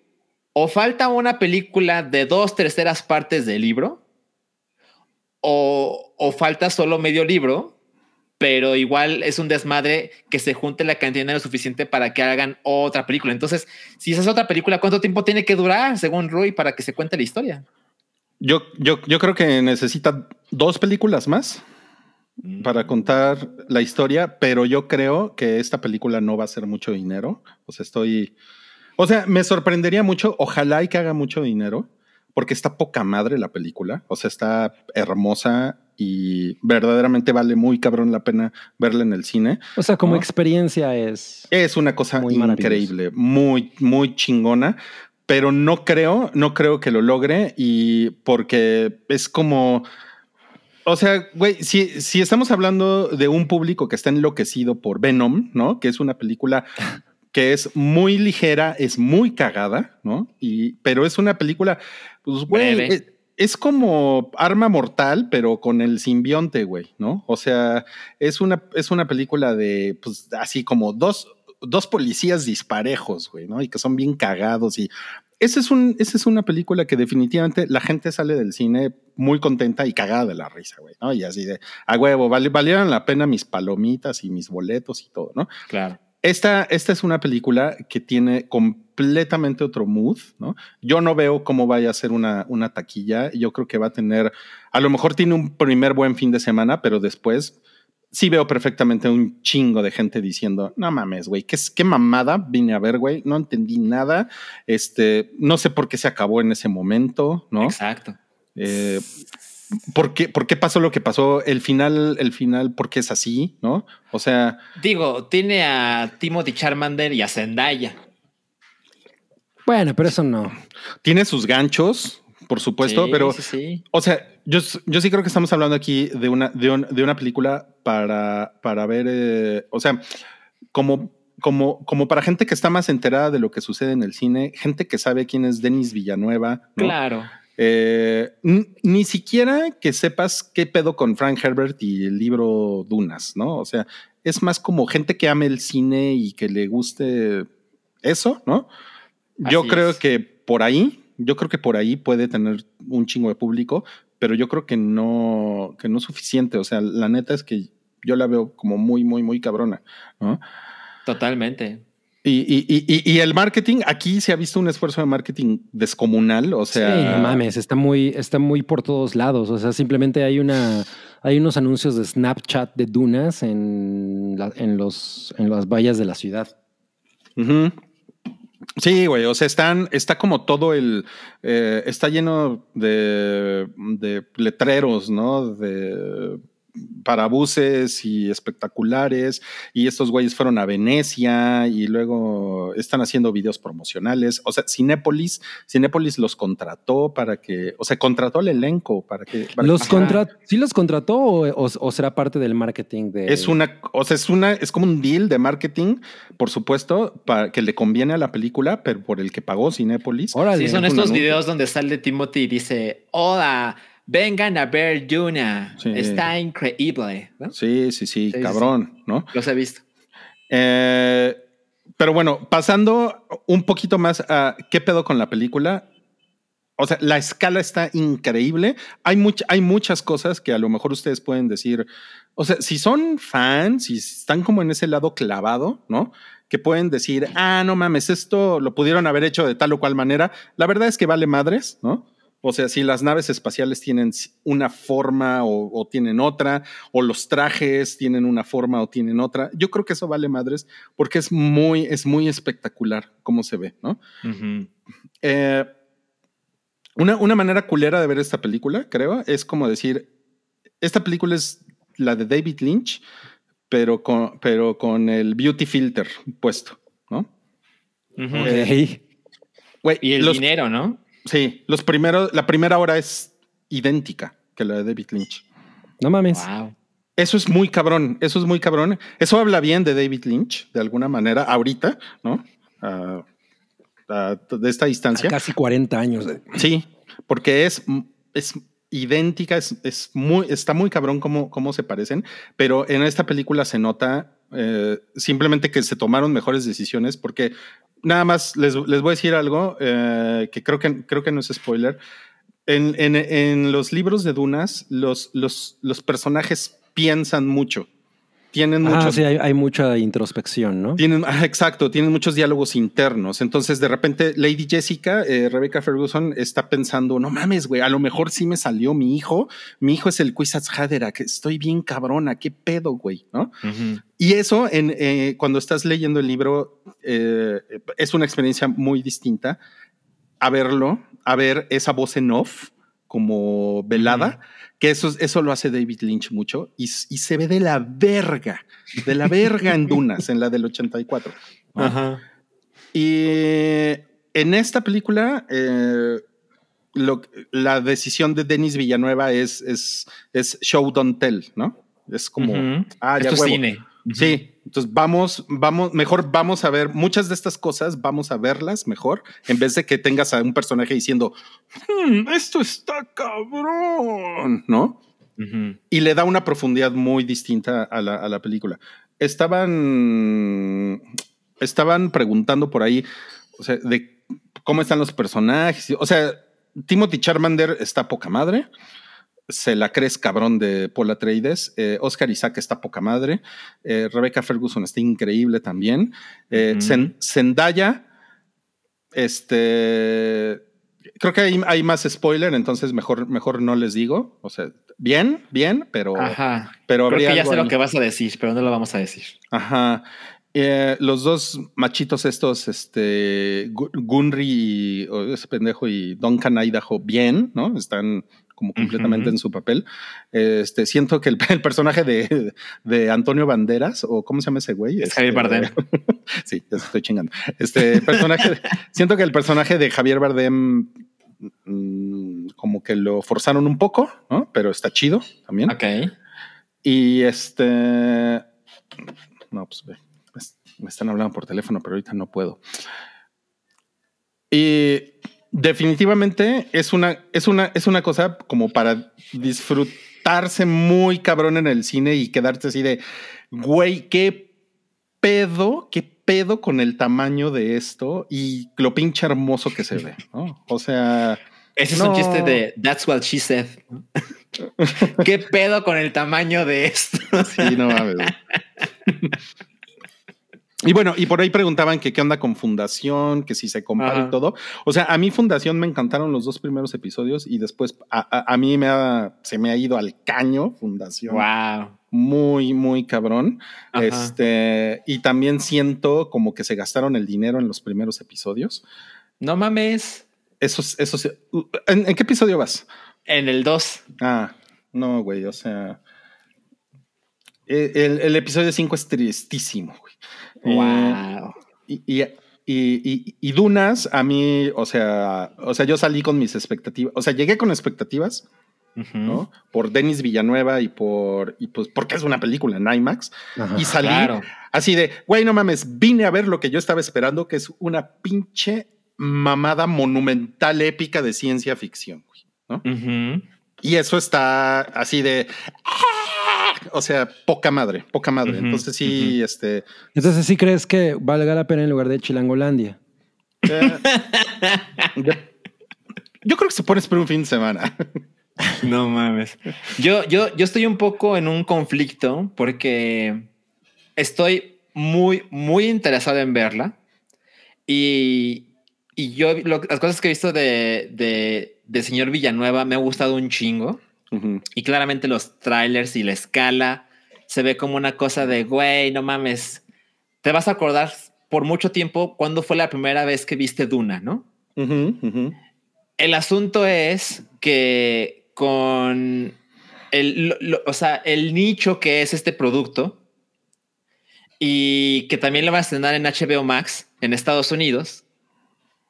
o falta una película de dos terceras partes del libro, o, o falta solo medio libro, pero igual es un desmadre que se junte la cantidad de dinero suficiente para que hagan otra película. Entonces, si esa es otra película, ¿cuánto tiempo tiene que durar, según Rui, para que se cuente la historia? Yo, yo, yo creo que necesita dos películas más Mm. para contar la historia, pero yo creo que esta película no va a hacer mucho dinero. O sea, estoy. O sea, me sorprendería mucho. Ojalá y que haga mucho dinero, porque está poca madre la película. O sea, está hermosa y verdaderamente vale muy cabrón la pena verla en el cine. O sea, como ¿No? experiencia es. Es una cosa Muy increíble, muy, muy chingona, pero no creo, no creo que lo logre y porque es como, o sea, güey, si, si estamos hablando de un público que está enloquecido por Venom, ¿no? Que es una película que es muy ligera, es muy cagada, ¿no? Y, pero es una película, pues, güey, es, es como arma mortal, pero con el simbionte, güey, ¿no? O sea, es una, es una película de, pues, así como dos, dos policías disparejos, güey, ¿no? Y que son bien cagados y esa es, un, esa es una película que definitivamente la gente sale del cine muy contenta y cagada de la risa, güey, ¿no? Y así de, a huevo, valieron la pena mis palomitas y mis boletos y todo, ¿no? Claro. Esta, esta es una película que tiene completamente otro mood, ¿no? Yo no veo cómo vaya a ser una, una taquilla. Yo creo que va a tener, a lo mejor tiene un primer buen fin de semana, pero después sí veo perfectamente un chingo de gente diciendo, no mames, güey, ¿qué, qué mamada vine a ver, güey, no entendí nada, este, no sé por qué se acabó en ese momento, ¿no? Exacto. Eh, ¿por qué, ¿por qué pasó lo que pasó? El final, el final, ¿por qué es así? ¿No? O sea, Digo, tiene a Timothy Charmander y a Zendaya. Bueno, pero eso no. tiene sus ganchos, por supuesto, Sí, pero, sí, sí. o sea, yo, yo sí creo que estamos hablando aquí de una, de, un- de una película para, para ver, eh, o sea, como, como, como para gente que está más enterada de lo que sucede en el cine, gente que sabe quién es Denis Villanueva, ¿no? Claro. Eh, ni siquiera que sepas qué pedo con Frank Herbert y el libro Dunas, ¿no? O sea, es más como gente que ame el cine y que le guste eso, ¿no? Yo creo es. que por ahí, yo creo que por ahí puede tener un chingo de público, pero yo creo que no, que no es suficiente. O sea, la neta es que yo la veo como muy, muy, muy cabrona, ¿no? Totalmente. Y, y, y, y- el marketing, aquí se ha visto un esfuerzo de marketing descomunal, o sea... Sí, no mames, está muy, está muy por todos lados. O sea, simplemente hay una, hay unos anuncios de Snapchat de dunas en, la- en los, en las vallas de la ciudad. Sí, güey, o sea, están, está como todo el, eh, está lleno de, de letreros, ¿no? De para buses y espectaculares y estos güeyes fueron a Venecia y luego están haciendo videos promocionales. O sea, Cinépolis, Cinépolis los contrató para que, o sea, contrató al elenco para que... para ¿Los contra ¿Sí los contrató o, o- o será parte del marketing de Es una, o sea, es una, es como un deal de marketing, por supuesto, para que le conviene a la película, pero por el que pagó Cinépolis. Órale. Sí, son estos anuncio. videos donde sale Timothy y dice, hola, vengan a ver Duna. Sí. Está increíble. ¿no? Sí, sí, sí, sí, cabrón, ¿no? Los he visto. Eh, pero bueno, pasando un poquito más a qué pedo con la película. O sea, la escala está increíble. Hay, much- hay muchas cosas que a lo mejor ustedes pueden decir. O sea, si son fans, si están como en ese lado clavado, ¿no? Que pueden decir, ah, no mames, esto lo pudieron haber hecho de tal o cual manera. La verdad es que vale madres, ¿no? O sea, si las naves espaciales tienen una forma o, o tienen otra, o los trajes tienen una forma o tienen otra, yo creo que eso vale madres porque es muy, es muy espectacular cómo se ve, ¿no? Eh, una, una manera culera de ver esta película, creo, es como decir, esta película es la de David Lynch, pero con, pero con el beauty filter puesto, ¿no? Güey, Y el los- dinero, ¿no? Sí, los primeros, la primera hora es idéntica que la de David Lynch. No mames. Wow. Eso es muy cabrón, eso es muy cabrón. Eso habla bien de David Lynch, de alguna manera, ahorita, ¿no? De esta A distancia. casi 40 años. Sí, porque es, es idéntica, es, es muy, está muy cabrón cómo, cómo se parecen, pero en esta película se nota eh, simplemente que se tomaron mejores decisiones, porque nada más les, les voy a decir algo eh, que, creo que creo que no es spoiler. En, en- en los libros de Dunas, los, los, los personajes piensan mucho. Tienen Ah, muchos sí, hay, hay mucha introspección, ¿no? tienen, ah, exacto, tienen muchos diálogos internos. Entonces, de repente, Lady Jessica, eh, Rebecca Ferguson, está pensando: no mames, güey, a lo mejor sí me salió mi hijo. Mi hijo es el Kwisatz Haderach, que estoy bien cabrona, qué pedo, güey, ¿no? Y eso, en, eh, cuando estás leyendo el libro, eh, es una experiencia muy distinta a verlo, a ver esa voz en off como velada, que eso, eso lo hace David Lynch mucho y, se ve de la verga, de la verga en Dunas, en la del 84. ¿no? Ajá. Y en esta película, eh, lo- la decisión de Denis Villanueva es, es, es show don't tell, ¿no? Es como, ah, ya Esto es cine. Sí, entonces vamos, vamos, mejor vamos a ver muchas de estas cosas, vamos a verlas mejor, en vez de que tengas a un personaje diciendo, "Hmm, esto está cabrón, ¿no? Y le da una profundidad muy distinta a la, a la película. Estaban, estaban preguntando por ahí, o sea, de cómo están los personajes. O sea, Timothy Charmander está poca madre. Se la crees cabrón de Paul Atreides. Eh, Oscar Isaac está poca madre. Eh, Rebecca Ferguson está increíble también. Eh, Zendaya, este, creo que hay, hay más spoiler, entonces mejor, mejor no les digo. O sea, bien, bien, pero, Ajá. pero Creo que ya sé lo que vas a decir, pero no lo vamos a decir. Ajá. Eh, los dos machitos estos, este, Gu- Gunry y ese pendejo y Duncan Idaho, bien, ¿no? Están como completamente en su papel. Este, siento que el, el personaje de, de Antonio Banderas, o ¿cómo se llama ese güey? Es Javier Este, Bardem. sí, ya estoy chingando. Este personaje, siento que el personaje de Javier Bardem mm, como que lo forzaron un poco, ¿no? Pero está chido también. Ok. Y este. No, pues ve, me están hablando por teléfono, pero ahorita no puedo. Y definitivamente es una, es una, es una cosa como para disfrutarse muy cabrón en el cine y quedarte así de, güey, qué pedo, qué pedo con el tamaño de esto y lo pinche hermoso que se ve, ¿no? O sea, Ese es un chiste de That's what she said. ¿Qué pedo con el tamaño de esto? Sí, no mames. Y bueno, y por ahí preguntaban que qué onda con Fundación, que si se compara Ajá. y todo. O sea, a mí Fundación me encantaron los dos primeros episodios y después a, a- a mí me ha, se me ha ido al caño Fundación. wow. Muy, muy cabrón. Ajá. Este, y también siento como que se gastaron el dinero en los primeros episodios. No mames. Eso, es- eso, sí. ¿En, en qué episodio vas? En el 2. Ah, no, güey, o sea. El, el- el episodio 5 es tristísimo, güey. Eh, Wow. y, y, y- y- y Dunas, a mí, o sea, o sea, yo salí con mis expectativas, o sea, llegué con expectativas, ¿no? Por Denis Villanueva y por, y pues, porque es una película en IMAX. Ajá. Y salí Claro. así de, güey, no mames, vine a ver lo que yo estaba esperando, que es una pinche mamada monumental épica de ciencia ficción, güey, ¿no? Y eso está así de. ¡ah! O sea, poca madre, poca madre. Entonces sí, este. Entonces, ¿sí crees que valga la pena en lugar de Chilangolandia? eh, yo, yo creo que se pone a esperar un fin de semana. No mames. Yo, yo, yo estoy un poco en un conflicto porque estoy muy, muy interesado en verla. Y, y yo, lo- las cosas que he visto de, de, de señor Villanueva me ha gustado un chingo. Y claramente los trailers y la escala se ve como una cosa de, güey, no mames. Te vas a acordar por mucho tiempo cuándo fue la primera vez que viste Duna, ¿no? El asunto es que con el, lo- lo- o sea, el nicho que es este producto y que también lo va a estrenar en HBO Max en Estados Unidos,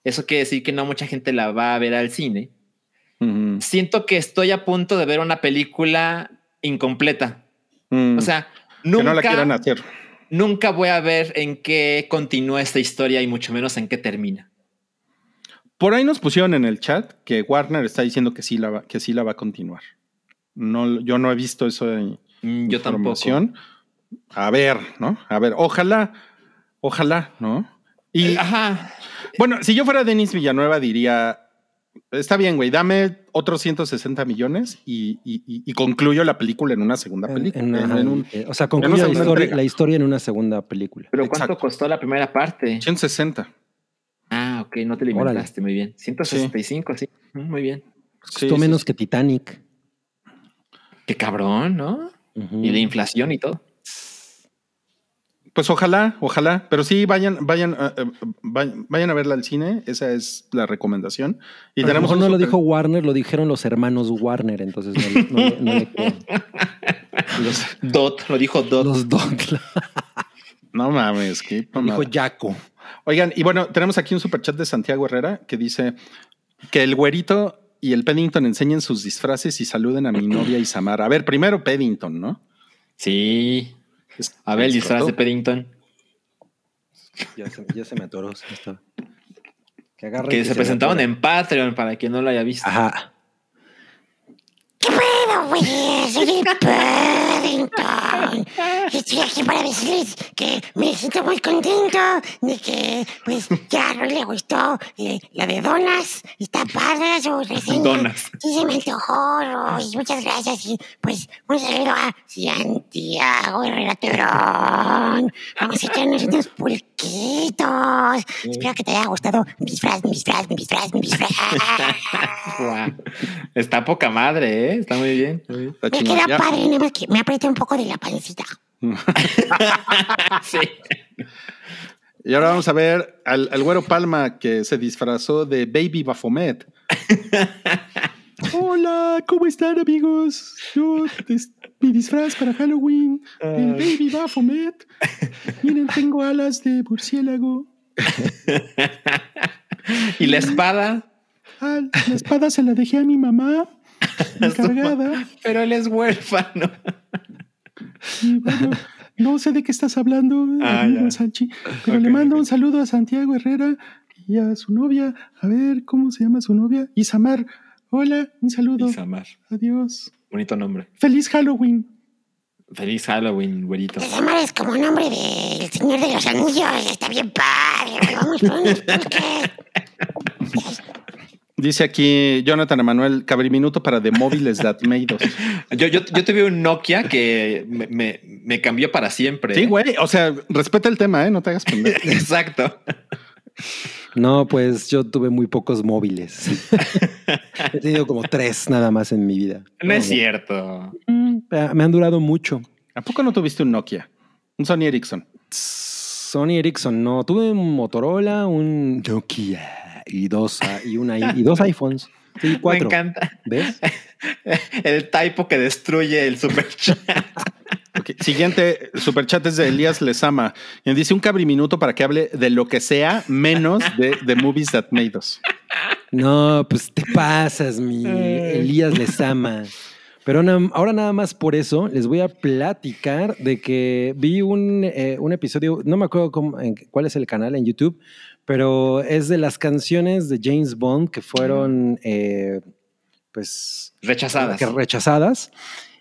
eso quiere decir que no mucha gente la va a ver al cine. Siento que estoy a punto de ver una película incompleta. Mm. O sea, que no la nunca, quieran hacer. nunca voy a ver en qué continúa esta historia y mucho menos en qué termina. Por ahí nos pusieron en el chat que Warner está diciendo que sí la va, que sí la va a continuar. No, yo no he visto eso en Mm, Yo tampoco. A ver, ¿no? A ver, ojalá, ojalá, ¿no? Y Eh, Ajá. Bueno, si yo fuera Denis Villanueva, diría: Está bien, güey, dame otros 160 millones y, y- y- y concluyo la película en una segunda película. en- en- ajá, en un eh, o sea, una la historia, entrega. la historia en una segunda película. Pero Exacto. ¿cuánto costó la primera parte? 160. Ah, ok, no te inventaste, muy bien. 165, sí. Mm, Muy bien. Sí, Costó sí, menos sí. que Titanic. Qué cabrón, ¿no? Y de inflación y todo. Pues ojalá, ojalá, pero sí vayan, vayan, eh, eh, vayan, vayan a verla al cine. Esa es la recomendación. Y A lo tenemos mejor un no lo dijo Warner, lo dijeron los hermanos Warner, entonces no, le- no le- no le creo. los- Dot, lo dijo Dot. Los dos. No mames, qué dijo Jaco. Oigan, y bueno, tenemos aquí un superchat de Santiago Herrera que dice que el güerito y el Paddington enseñen sus disfraces y saluden a mi novia Isamar. A ver, primero Paddington, ¿no? Sí. Es- A ver, el es disfraz de correcto. Paddington. Ya se, ya se me atoró. está. Que, se me presentaron en Patreon para quien no lo haya visto. Ajá. Bueno, güey, soy el Paddington. Estoy aquí para decirles que me siento muy contento de que, pues, ya a le gustó eh, la de Donas. Está padre su reseña. Donas. Sí, se me antojó, Roy. Muchas gracias. Y, pues, un saludo a Santiago Herrera Turón. Vamos a echarnos unos pulquitos. Espero que te haya gustado mi disfraz, mi disfraz, mi disfraz, mi disfraz. Está poca madre, ¿eh? Está muy bien. Está Me queda padre, nada más que me aprieta un poco de la pancita. Sí. Y ahora vamos a ver al, al güero Palma que se disfrazó de Baby Bafomet. Hola, ¿cómo están amigos? Yo, mi disfraz para Halloween, el Baby Baphomet. Miren, tengo alas de murciélago. Y la espada, Ah, la espada se la dejé a mi mamá, encargada. pero él es huérfano. Y bueno, no sé de qué estás hablando, Ah, amigo. Sanchi, pero le mando un saludo a Santiago Herrera y a su novia. A ver, ¿cómo se llama su novia? Isamar. Hola, un saludo. Isamar. Adiós. Bonito nombre. Feliz Halloween. Feliz Halloween, güerito. Isamar es como nombre del Señor de los Anillos. Está bien padre. Vamos unos. Dice aquí Jonathan Emanuel, cabriminuto para de móviles that made us. Yo, yo, yo tuve un Nokia que me, me- me cambió para siempre. Sí, güey. O sea, respeta el tema, ¿eh? No te hagas pendejo. Exacto. No, pues yo tuve muy pocos móviles. He tenido como tres nada más en mi vida. No es cierto. Mm, Me han durado mucho. ¿A poco no tuviste un Nokia? Un Sony Ericsson. Sony Ericsson, no. Tuve un Motorola, un Nokia y dos, ah, y una, y dos iPhones. Sí, Me cuatro. encanta. ¿Ves? El typo que destruye el super chat. Ok, Siguiente superchat es de Elías Lezama. Y dice un cabriminuto para que hable de lo que sea menos de The Movies That Made Us. No, pues te pasas, mi Elías les ama. Pero na- ahora nada más por eso les voy a platicar de que vi un, eh, un episodio, no me acuerdo cómo- en cuál es el canal en YouTube, pero es de las canciones de James Bond que fueron, eh, pues, Rechazadas. que rechazadas.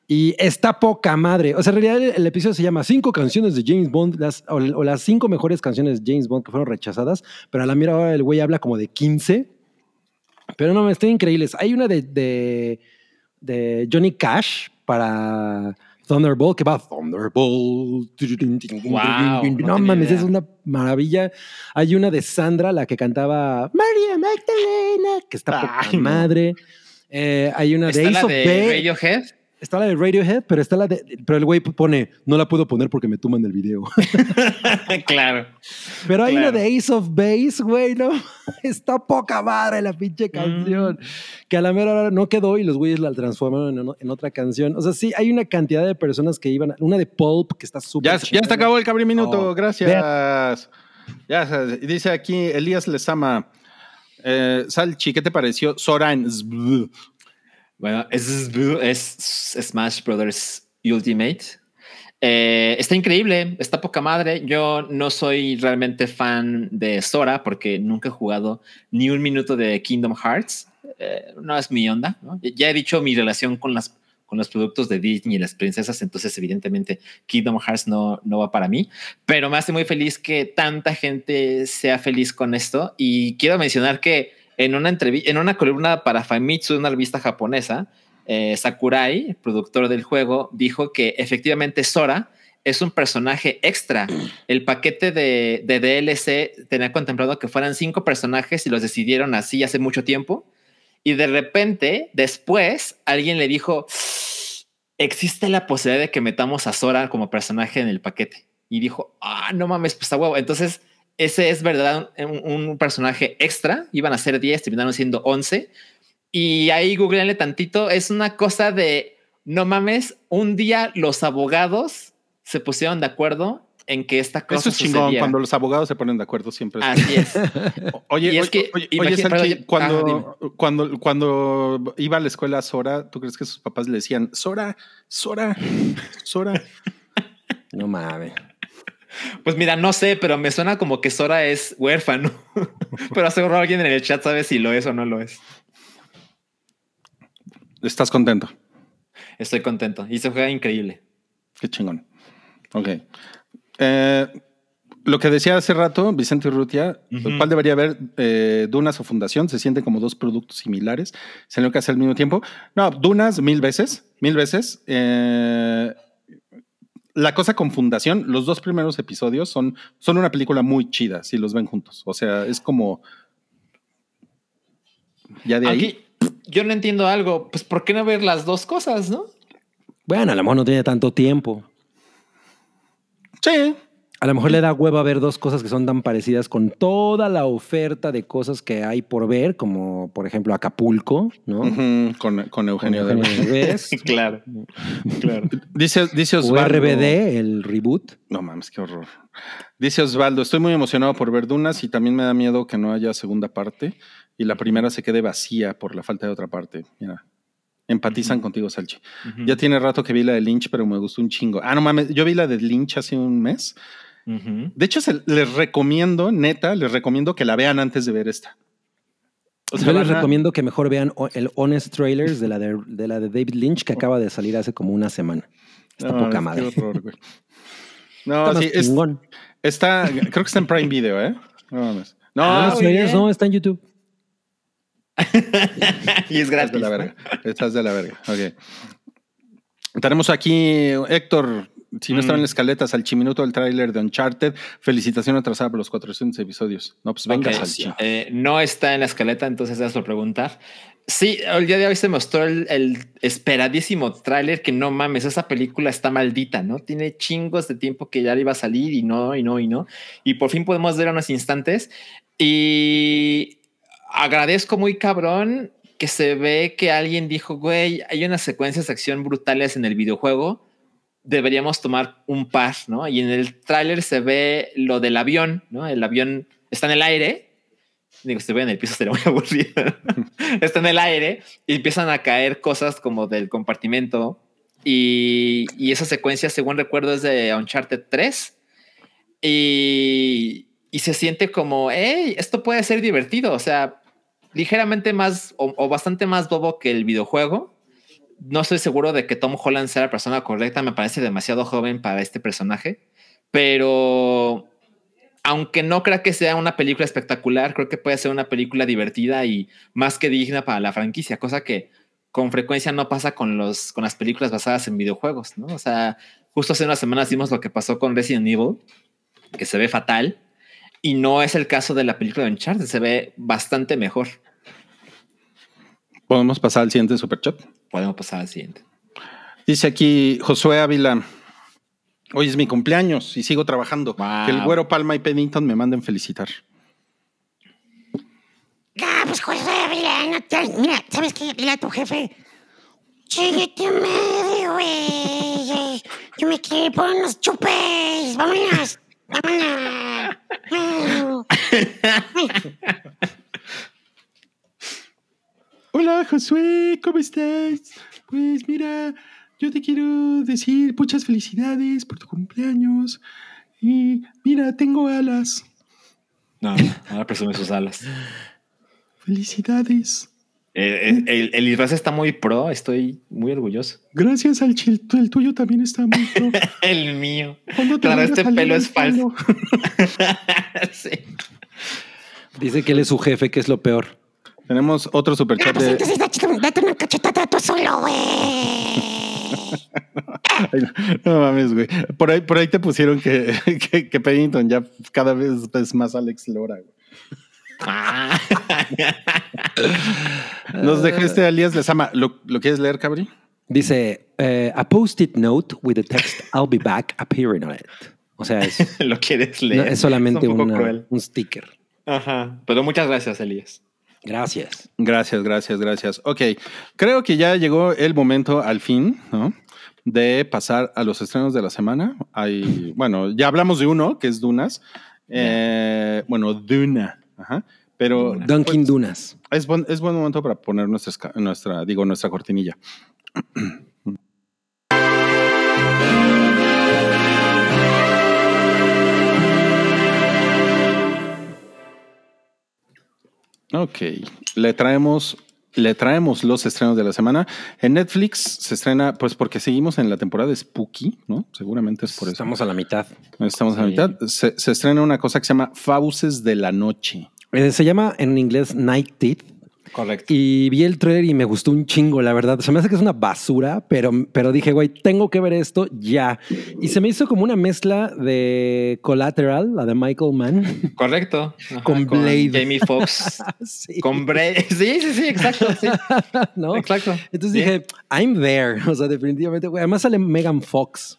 Y está poca madre. O sea, en realidad el, el episodio se llama Cinco canciones de James Bond, las, o, o las cinco mejores canciones de James Bond que fueron rechazadas, pero a la mira ahora el güey habla como de 15. Pero no, están increíbles. Hay una de, de, de Johnny Cash para Thunderbolt, que va Thunderbolt. Wow, no mames, idea. es una maravilla. Hay una de Sandra, la que cantaba María Magdalena, que está poca Ay, no. madre. Eh, hay una de Ace la of Base. Está la de Radiohead, pero está la de. Pero el güey pone, no la puedo poner porque me tuman el video. claro. Pero hay Claro. una de Ace of Base, güey, ¿no? Está poca madre la pinche canción. Que a la mera hora no quedó y los güeyes la transformaron en, en otra canción. O sea, sí, hay una cantidad de personas que iban. a- una de Pulp que está súper. Ya, ya se acabó el cabriminuto. Oh, Gracias. Ya, se- dice aquí Elías Lezama. Eh, Salchi, ¿qué te pareció? Sora en Zbl? Bueno, es, es Smash Brothers Ultimate. Eh, está increíble, está poca madre. Yo no soy realmente fan de Sora porque nunca he jugado ni un minuto de Kingdom Hearts. Eh, no es mi onda. ¿no? Ya he dicho mi relación con, las, con los productos de Disney y las princesas, entonces evidentemente Kingdom Hearts no, no va para mí. Pero me hace muy feliz que tanta gente sea feliz con esto. Y quiero mencionar que en una en una columna para Famitsu, una revista japonesa, eh, Sakurai, productor del juego, dijo que efectivamente Sora es un personaje extra. El paquete de, de DLC tenía contemplado que fueran cinco personajes y los decidieron así hace mucho tiempo. Y de repente, después, alguien le dijo, existe la posibilidad de que metamos a Sora como personaje en el paquete. Y dijo, ah, no mames, pues a huevo. Entonces, ese es verdad un, un personaje extra. Iban a ser 10, terminaron siendo 11. Y ahí googleenle tantito. Es una cosa de no mames. Un día los abogados se pusieron de acuerdo en que esta cosa Eso es chingón. Cuando los abogados se ponen de acuerdo siempre. es- Así es. Oye, Y es oye, que, oye, imagina- oye, Salchi, perdón, cuando, cuando, cuando iba a la escuela Sora, ¿tú crees que sus papás le decían Sora, Sora, Sora? No mames. Pues mira, no sé, pero me suena como que Sora es huérfano. pero seguro alguien en el chat sabe si lo es o no lo es. ¿Estás contento? Estoy contento. Y se juega increíble. Qué chingón. Ok. Eh, lo que decía hace rato Vicente Urrutia, Ujú. ¿cuál debería haber? Eh, Dunas o Fundación, se sienten como dos productos similares, se lo que hacer al mismo tiempo. No, Dunas mil veces, mil veces. Eh, la cosa con Fundación, los dos primeros episodios son, son una película muy chida si los ven juntos. O sea, es como... Ya de ahí. Aquí yo no entiendo algo. Pues, ¿por qué no ver las dos cosas, no? Bueno, a lo mejor no tiene tanto tiempo. Sí. A lo mejor le da hueva ver dos cosas que son tan parecidas con toda la oferta de cosas que hay por ver, como por ejemplo Acapulco, ¿no? Ujú, con, con Eugenio Con. Derbez. claro. Claro. Dice, dice o Osvaldo. RBD, el reboot. No mames, qué horror. Dice Osvaldo, estoy muy emocionado por ver Dunas y también me da miedo que no haya segunda parte y la primera se quede vacía por la falta de otra parte. Mira, empatizan contigo, Salchi. Ujú. Ya tiene rato que vi la de Lynch, pero me gustó un chingo. Ah, no mames, yo vi la de Lynch hace un mes. De hecho, se- les recomiendo, neta, les recomiendo que la vean antes de ver esta. O sea, Yo les a- recomiendo que mejor vean el Honest Trailers de la de, de la de David Lynch que acaba de salir hace como una semana. Está No, poca es- madre. qué horror, güey. No, Está sí, es- chingón. está, creo que está en Prime Video, ¿eh? No mames. No, Trailers bien. no, está en YouTube. y es Estás gratis. de la verga. Estás de la verga. Ok. Tenemos aquí, Héctor, si no estaba en la escaleta, Salchiminuto del tráiler de Uncharted. Felicitación atrasada por los 400 episodios. No, pues venga, Ok, Salchi. eh, no está en la escaleta, entonces gracias por preguntar. Sí, el día de hoy se mostró el, el esperadísimo tráiler que no mames, esa película está maldita, ¿no? Tiene chingos de tiempo que ya le iba a salir y no, y no, y no. Y por fin podemos ver unos instantes. Y agradezco muy cabrón que se ve que alguien dijo, güey, hay unas secuencias de acción brutales en el videojuego. Deberíamos tomar un par, ¿no? Y en el tráiler se ve lo del avión, ¿no? El avión está en el aire. Digo, si ve en el piso sería muy aburrido. está en el aire y empiezan a caer cosas como del compartimento. Y, y esa secuencia, según recuerdo, es de Uncharted 3. Y, y se siente como, hey, esto puede ser divertido. O sea, ligeramente más o bastante más bobo que el videojuego. No estoy seguro de que Tom Holland sea la persona correcta. Me parece demasiado joven para este personaje. Pero aunque no creo que sea una película espectacular, creo que puede ser una película divertida y más que digna para la franquicia, cosa que con frecuencia no pasa con, los, con las películas basadas en videojuegos, ¿no? O sea, justo hace unas semanas vimos lo que pasó con Resident Evil, que se ve fatal, y no es el caso de la película de Uncharted, se ve bastante mejor. Podemos pasar al siguiente superchat. Podemos pasar al siguiente. Dice aquí Josué Ávila. Hoy es mi cumpleaños y sigo trabajando. Wow. Que el güero Palma y Pennington me manden felicitar. Ah, pues José Ávila, no te- Mira, ¿sabes qué? Dile a tu jefe. Tu madre, güey. Yo me quiero ir por unos chupes. Vámonos. Vámonos. Hola Josué, ¿cómo estás? Pues mira, yo te quiero decir muchas felicidades por tu cumpleaños. Y mira, tengo alas. No, ahora presume sus alas. Felicidades. Eh, eh, el, el disfraz está muy pro, estoy muy orgulloso. Gracias al chil, el tuyo también está muy pro. El mío. ¿Cuándo te Claro, este pelo el es falso. pelo? sí. Dice que él es su jefe, que es lo peor. Tenemos otro superchat pues de... entonces date, date una cachetada tú solo, güey. Ay, no, no mames, güey. Por ahí, por ahí te pusieron que, que, que Pennington ya cada vez es más Alex Lora. güey. Ah. Nos dejaste alias les ama. ¿Lo, ¿Lo quieres leer, Cabri? Dice, eh, a post-it note with the text I'll be back appearing on it. O sea, es, Lo quieres no, leer. es solamente un una- un sticker. Ajá. Pero muchas gracias, Elías. Gracias. Gracias, gracias, gracias. Ok, creo que ya llegó el momento al fin, ¿no? De pasar a los estrenos de la semana. Hay, bueno, ya hablamos de uno, que es Dunas. Eh, bueno, Duna. Ajá. Pero. Dunkin' Dunas. es buen, es buen momento para poner nuestra, nuestra, digo, nuestra cortinilla. Ok, le traemos, le traemos los estrenos de la semana. En Netflix se estrena, pues porque seguimos en la temporada de Spooky, ¿no? Seguramente es por eso. Estamos a la mitad. Estamos a la Sí. mitad. Se, se estrena una cosa que se llama Fauces de la Noche. Eh, se llama en inglés Night Teeth. Correcto. Y vi el trailer y me gustó un chingo, la verdad. Se me hace que es una basura, pero, pero dije, güey, tengo que ver esto ya. Y se me hizo como una mezcla de Collateral, la de Michael Mann, Correcto. Ajá, Con Blade. Jamie Foxx. sí, con Bray. Sí, sí, sí, exacto. Sí. ¿no? Exacto. Entonces Bien. dije, I'm there. O sea, definitivamente, güey. Además sale Megan Fox.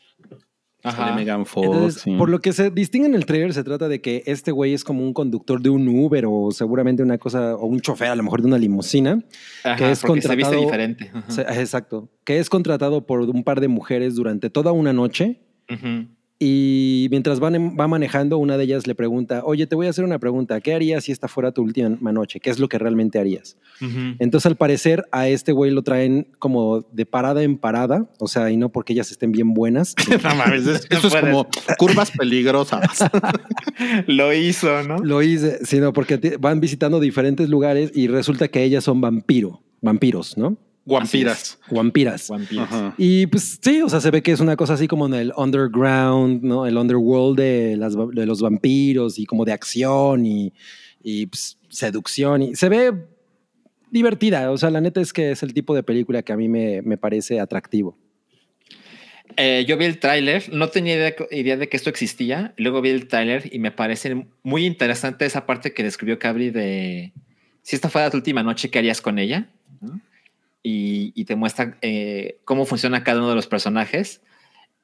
Sale Megan Fox. Entonces, sí. por lo que se distingue en el trailer, se trata de que este güey es como un conductor de un Uber o seguramente una cosa, o un chofer a lo mejor de una limusina. Ajá, que es porque se viste contratado- diferente. Se- Exacto. Que es contratado por un par de mujeres durante toda una noche. Ujú. Y mientras van en- va manejando, una de ellas le pregunta, oye, te voy a hacer una pregunta, ¿qué harías si esta fuera tu última noche? ¿Qué es lo que realmente harías? Entonces, al parecer, a este güey lo traen como de parada en parada, o sea, y no porque ellas estén bien buenas. No mames, es- esto es puedes. como curvas peligrosas. Lo hizo, ¿no? lo hice, sino porque van visitando diferentes lugares y resulta que ellas son vampiro, vampiros, ¿no? Guampiras. Ajá. Y pues sí, o sea, se ve que es una cosa así como en el underground, ¿no? El underworld de, las, va- de los vampiros y como de acción y, y, pues, seducción. Y se ve divertida. O sea, la neta es que es el tipo de película que a mí me, me parece atractivo. Eh, yo vi el tráiler, no tenía idea, idea de que esto existía. Luego vi el tráiler y me parece muy interesante esa parte que describió Cabri de si esta fuera tu última noche, ¿qué harías con ella? ¿No? Y, y te muestra eh, cómo funciona cada uno de los personajes.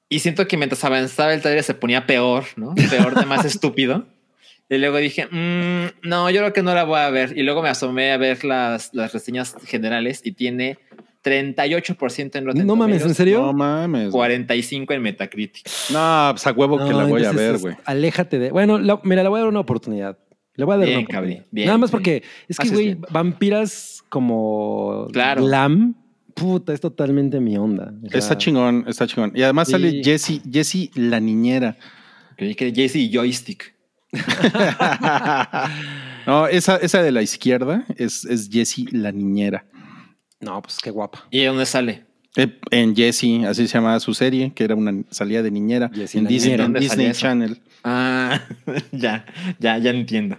Y siento que mientras avanzaba el tráiler se ponía peor, ¿no? Peor de más estúpido. Y luego dije, "Mm, no, yo creo que no la voy a ver. Y luego me asomé a ver las, las reseñas generales y tiene 38% en Rotten No mames, ¿en serio? No mames. 45 en Metacritic. No, pues a huevo que No, la voy a ver, güey. Aléjate de. Bueno, la- mira, le voy a dar una oportunidad. Le voy a dar Bien, una oportunidad. Cabri, bien, Nada más bien. porque es que, güey, vampiras como Claro. glam, puta, es totalmente mi onda. O sea, Está chingón, está chingón. Y además Sí. sale Jessie, Jessie la niñera. Creí que Jesse Joystick. no, esa, esa de la izquierda es, es Jessie la niñera. No, pues qué guapa. ¿Y de dónde sale? Eh, En Jessie, así se llamaba su serie, que era una salida de niñera Jessie en Disney, niñera. en ¿Dónde Disney? Channel. Ah, ya, ya, ya entiendo.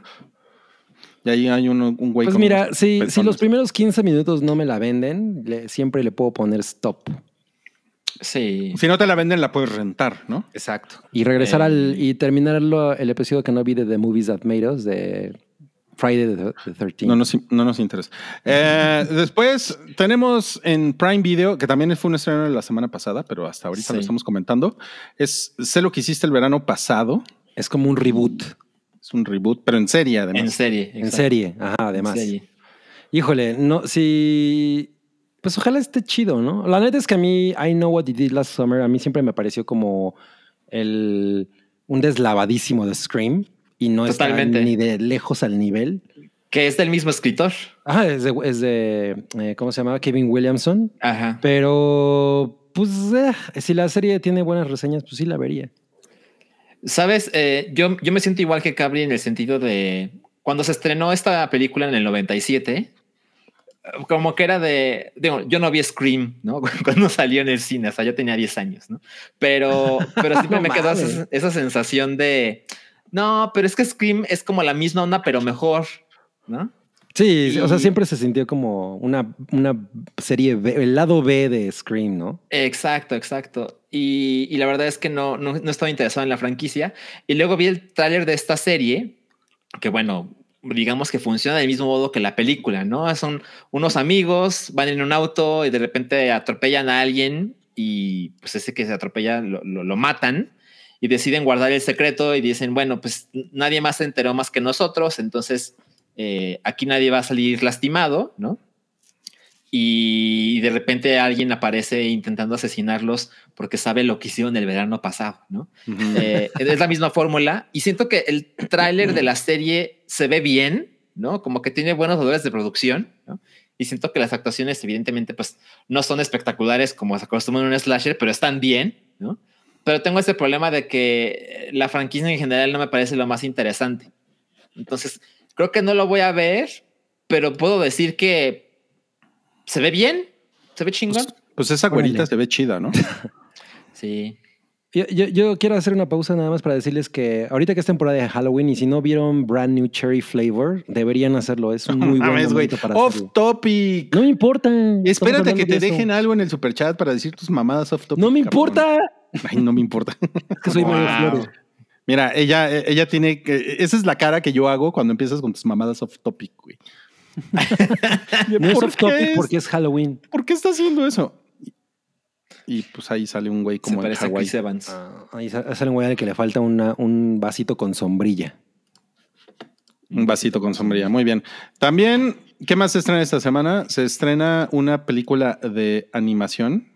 Y ahí hay uno, un güey Pues mira, si, los primeros 15 minutos no me la venden, le- siempre le puedo poner stop. Sí. Si no te la venden, la puedes rentar, ¿no? Exacto. Y regresar Eh. al y terminar lo- el episodio que no vi de The Movies That Made Us de Friday the, the 13th. No nos, no nos interesa. Eh, después tenemos en Prime Video, que también fue un estreno de la semana pasada, pero hasta ahorita lo estamos comentando. Es Sé lo que hiciste el verano pasado. Es como un reboot. Es un reboot, pero en serie además. En serie. En serie. Ajá, además. En serie. Híjole, no, si. Pues ojalá esté chido, ¿no? La neta es que a mí, I Know What You Did Last Summer, a mí siempre me pareció como el, un deslavadísimo de Scream y no está ni de lejos al nivel. Que es del mismo escritor. Ah, es de, es de eh, ¿cómo se llama? Kevin Williamson. Ajá. Pero, pues, eh, si la serie tiene buenas reseñas, pues sí la vería. Sabes, Eh, yo, yo me siento igual que Cabri en el sentido de cuando se estrenó esta película en el 97, eh, como que era de, digo, yo no vi Scream, ¿no? Cuando salió en el cine, o sea, yo tenía 10 años, ¿no? Pero, pero siempre No me quedó esa, esa sensación de, no, pero es que Scream es como la misma onda, pero mejor, ¿no? Sí, o sea, Y- siempre se sintió como una, una serie B, el lado B de Scream, ¿no? Exacto, exacto. Y, y la verdad es que no, no, no estaba interesado en la franquicia. Y luego vi el tráiler de esta serie, que bueno, digamos que funciona del mismo modo que la película, ¿no? Son unos amigos, van en un auto y de repente atropellan a alguien y pues ese que se atropella lo, lo- lo matan y deciden guardar el secreto y dicen, bueno, pues nadie más se enteró más que nosotros, entonces eh, aquí nadie va a salir lastimado, ¿no? y de repente alguien aparece intentando asesinarlos porque sabe lo que hicieron el verano pasado, ¿no? Ujú. Eh, es la misma fórmula y siento que el tráiler de la serie se ve bien, ¿no? Como que tiene buenos valores de producción, ¿no? Y siento que las actuaciones evidentemente pues no son espectaculares como se acostumbra en un slasher, pero están bien, ¿no? Pero tengo ese problema de que la franquicia en general no me parece lo más interesante. Entonces, creo que no lo voy a ver, pero puedo decir que se ve bien, se ve chingón. Pues, pues esa güerita Órale. se ve chida, ¿no? Sí. Yo, yo- yo quiero hacer una pausa nada más para decirles que ahorita que es temporada de Halloween y si no vieron Brand New Cherry Flavor, deberían hacerlo. Es un muy buen Mames, güey. momento para Off hacerlo. topic. No me importa. Espérate que te de dejen algo en el superchat para decir tus mamadas off topic. No me cabrón. importa. Ay, no me importa. Es que soy Mario Wow. Flores. Mira, ella, ella tiene que. Esa es la cara que yo hago cuando empiezas con tus mamadas off topic, güey. No es ¿Por off topic es- porque es Halloween. ¿Por qué está haciendo eso? y pues ahí sale un güey Se como en parece a Hawái. Chris Evans. Ah, ahí sa- sale un güey al que le falta una, un vasito con sombrilla. Un vasito con sombrilla. Muy bien. También, ¿qué más se estrena esta semana? Se estrena una película de animación.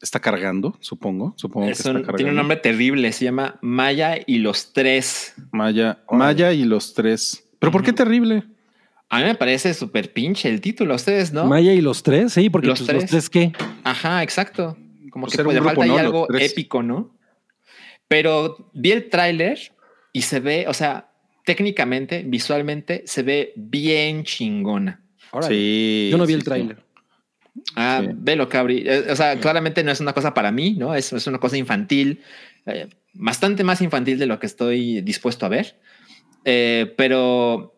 Está cargando, supongo. Supongo que Es está cargando. tiene un nombre terrible, se llama Maya y los tres. Maya, Maya y los tres. ¿Pero por qué terrible? A mí me parece súper pinche el título, ¿a ustedes, ¿no? Maya y los tres, sí, porque Los pues, los, tres. tres qué. Ajá, exacto. Como Pues que un le grupo, falta ¿no? Los algo tres. épico, ¿no? Pero vi el tráiler y se ve, o sea, técnicamente, visualmente, se ve bien chingona. Órale. Sí. Yo no vi sí, el sí. Ah, Sí. velo, Cabri. Eh, O sea, claramente no es una cosa para mí, ¿no? Es, es una cosa infantil, eh, bastante más infantil de lo que estoy dispuesto a ver. Eh, pero,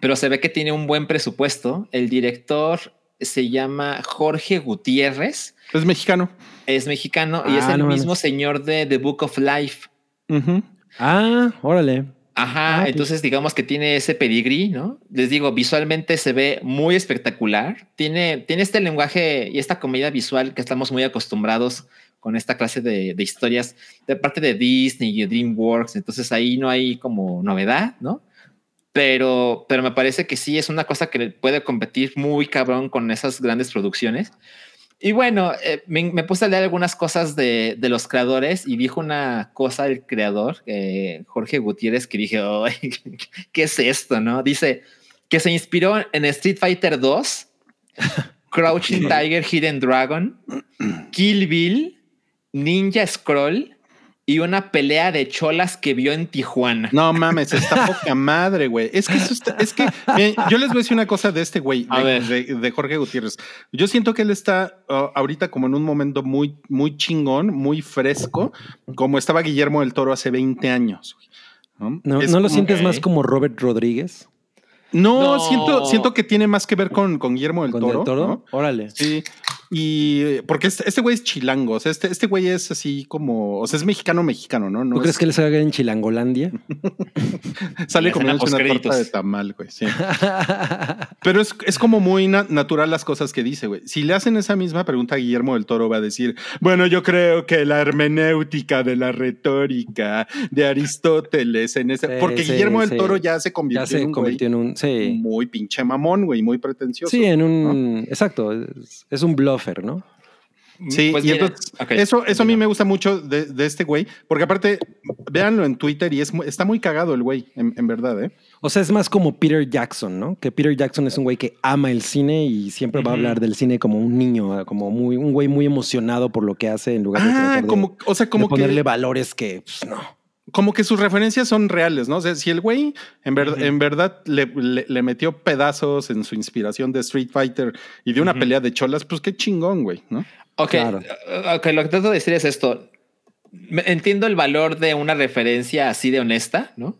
pero se ve que tiene un buen presupuesto. El director se llama Jorge Gutiérrez, Es mexicano. es mexicano y es Ah, el no mames. mismo señor de The Book of Life. Ah, órale. Ajá, Ah, entonces digamos que tiene ese pedigrí, ¿no? Les digo, visualmente se ve muy espectacular. Tiene, tiene este lenguaje y esta comedia visual que estamos muy acostumbrados con esta clase de, de historias de parte de Disney y DreamWorks. Entonces ahí no hay como novedad, ¿no? Pero, pero me parece que sí es una cosa que puede competir muy cabrón con esas grandes producciones. Y bueno, eh, me, me puse a leer algunas cosas de, de los creadores y dijo una cosa el creador, eh, Jorge Gutiérrez, que dije, "Ay, ¿qué es esto? No dice que se inspiró en Street Fighter 2, Crouching Tiger, Hidden Dragon, Kill Bill, Ninja Scroll y una pelea de cholas que vio en Tijuana. No mames, está poca madre, güey. Es que eso está, es que yo les voy a decir una cosa de este güey, de, de- de Jorge Gutiérrez. Yo siento que él está uh, ahorita como en un momento muy, muy chingón, muy fresco, como estaba Guillermo del Toro hace 20 años. güey, ¿No, ¿no lo sientes más como Robert Rodríguez? No, No. Siento, siento que tiene más que ver con, con Guillermo del ¿Con Toro. Del Toro? ¿no? Órale. Sí. Y porque este este güey es chilango, o sea, este, este güey es así como, o sea, es mexicano, mexicano, ¿no? no ¿Tú crees es- que él se haga en Chilangolandia? sale como una torta de tamal, güey? Sí. Pero es, es como muy na- natural las cosas que dice, güey. Si le hacen esa misma pregunta a Guillermo del Toro, va a decir, bueno, yo creo que la hermenéutica de la retórica de Aristóteles en ese... Sí, Porque sí, Guillermo del sí. Toro ya se ya convirtió se en un convirtió güey en un... Sí, muy pinche mamón, güey, muy pretencioso. sí en un... Exacto, es, es un bluffer, ¿no? Sí, Pues y mira, entonces, eso, eso a mí me gusta mucho de, de este güey, porque aparte, véanlo en Twitter y es, está muy cagado el güey, en, en verdad, ¿eh? O sea, es más como Peter Jackson, ¿no? Que Peter Jackson es un güey que ama el cine y siempre va a hablar del cine como un niño, como muy, un güey muy emocionado por lo que hace en lugar de, Ah, tratar de- como, o sea, de como ponerle que, valores que pues, no. Como que sus referencias son reales, ¿no? O sea, si el güey en, ver- Ujú. en verdad le, le- le metió pedazos en su inspiración de Street Fighter y de una pelea de cholas, pues qué chingón, güey, ¿no? Ok, Claro. uh, ok, lo que trato de decir es esto. Entiendo el valor de una referencia así de honesta, ¿no?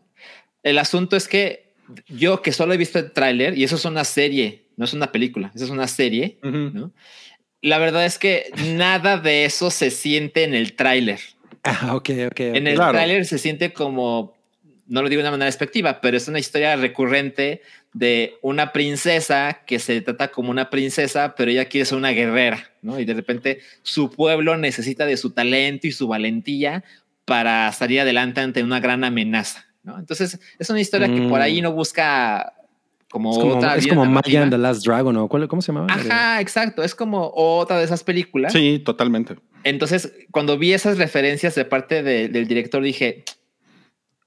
El asunto es que yo que solo he visto el tráiler, y eso es una serie, no es una película, eso es una serie, ¿no? La verdad es que nada de eso se siente en el tráiler. Ah, ok, ok. ok. En el Claro. tráiler se siente como, no lo digo de una manera despectiva, pero es una historia recurrente de una princesa que se trata como una princesa, pero ella quiere ser una guerrera, ¿no? Y de repente su pueblo necesita de su talento y su valentía para salir adelante ante una gran amenaza, ¿no? Entonces es una historia que por ahí Mm. no busca como, es como, otra es como Maya and the Last Dragon, ¿o cómo se llamaba? Ajá, exacto. Es como otra de esas películas. Sí, totalmente. Entonces, cuando vi esas referencias de parte de- del director, dije,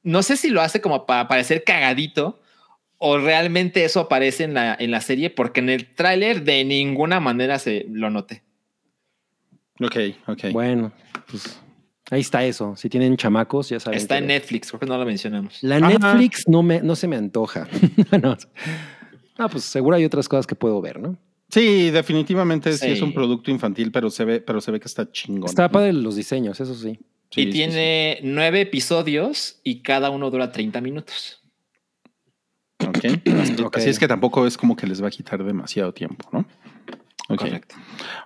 no sé si lo hace como para parecer cagadito o realmente eso aparece en la, en la serie, porque en el tráiler de ninguna manera se lo noté. Ok, ok. Bueno, pues ahí está eso. Si tienen chamacos, ya saben. Está en Netflix, creo que no lo mencionamos. La Ajá. Netflix no, me, no se me antoja. no. Ah, pues seguro hay otras cosas que puedo ver, ¿no? Sí, definitivamente sí. Sí. es un producto infantil, pero se ve, pero se ve que está chingón. Está ¿no? padre los diseños, eso sí. Sí, y sí, tiene nueve episodios y cada uno dura 30 minutos. sí. Ok. Así es que tampoco es como que les va a quitar demasiado tiempo, ¿no? Ok. Correcto.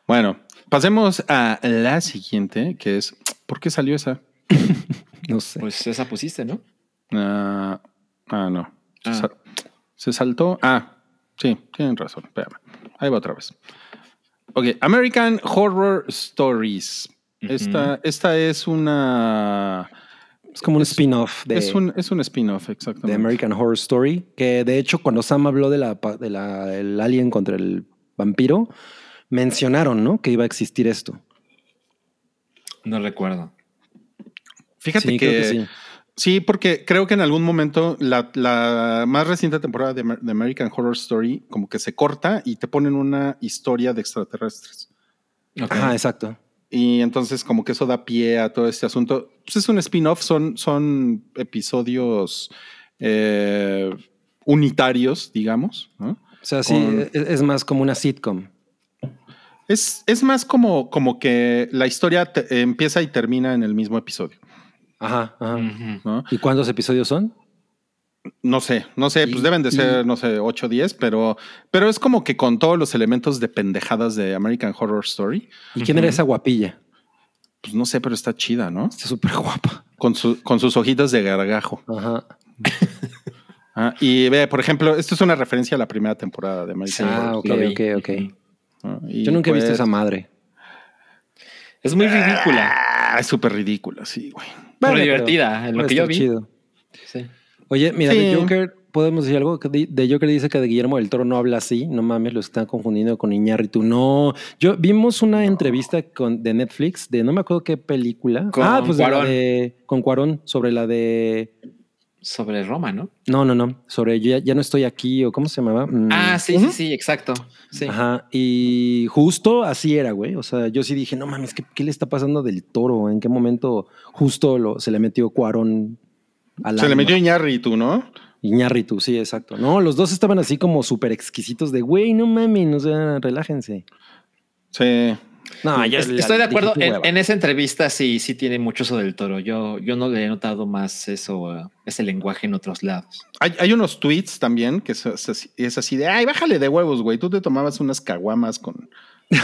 Bueno, pasemos a la siguiente, que es, ¿por qué salió esa? No sé. Pues esa pusiste, ¿no? Ah, ah, no. Se, Ah. sal- se saltó. Ah, sí, tienen razón. Espérame. Ahí va otra vez. Ok, American Horror Stories. Esta, esta es una. Es como un spin-off de, Es un, es un spin-off, de exactamente. American Horror Story. Que de hecho, cuando Sam habló de la, de la el alien contra el vampiro, mencionaron, ¿no? Que iba a existir esto. No recuerdo. Fíjate sí, que, creo que sí. Sí, porque creo que en algún momento la, la más reciente temporada de, Amer- de American Horror Story como que se corta y te ponen una historia de extraterrestres. Ajá, exacto. Y entonces como que eso da pie a todo este asunto. Pues es un spin-off, son, son episodios eh, unitarios, digamos. ¿no? O sea, sí, Con- es, es más como una sitcom. Es, es más como, como que la historia te- empieza y termina en el mismo episodio. Ajá, ajá. ¿Y cuántos episodios son? No sé, no sé, pues deben de ser, no sé, 8 o 10, pero, pero es como que con todos los elementos de pendejadas de American Horror Story, ¿Y quién era esa guapilla? pues no sé, pero está chida, ¿no? Está súper guapa. Con, su- con sus hojitas de gargajo. Ajá. Ah, y ve, por ejemplo, esto es una referencia a la primera temporada de American Sí, Horror Ah, ok, ok. Y, Yo nunca he visto pues, esa madre. Es muy ridícula. Ah, es súper ridícula, sí, güey. Pero Bueno, divertida, en lo que yo vi. chido. Sí. Oye, mira, Sí. de Joker, ¿podemos decir algo? De Joker dice que de Guillermo del Toro no habla así. No mames, lo están confundiendo con Iñárritu. No, yo vimos una entrevista con, de Netflix de no me acuerdo qué película. Con ah, pues de la Cuarón. de con Cuarón sobre la de Sobre Roma, ¿no? no, no, no, sobre yo ya, ya no estoy aquí o cómo se llamaba. Mm, Ah, sí, sí, sí, exacto. Sí. Ajá, y justo así era, güey. O sea, yo sí dije, no mames, ¿qué, qué le está pasando del toro? ¿En qué momento justo lo, se le metió Cuarón al Se le metió Iñárritu, ¿no? Iñárritu, sí, exacto. No, los dos estaban así como súper exquisitos de, güey, no mames, o sea, relájense. Sí. No, Es- Estoy de acuerdo. En, en esa entrevista sí, sí tiene mucho eso del toro. Yo, yo no le he notado más eso, uh, ese lenguaje en otros lados. Hay, hay unos tweets también que es, es así- es así de, ay, bájale de huevos, güey. Tú te tomabas unas caguamas con...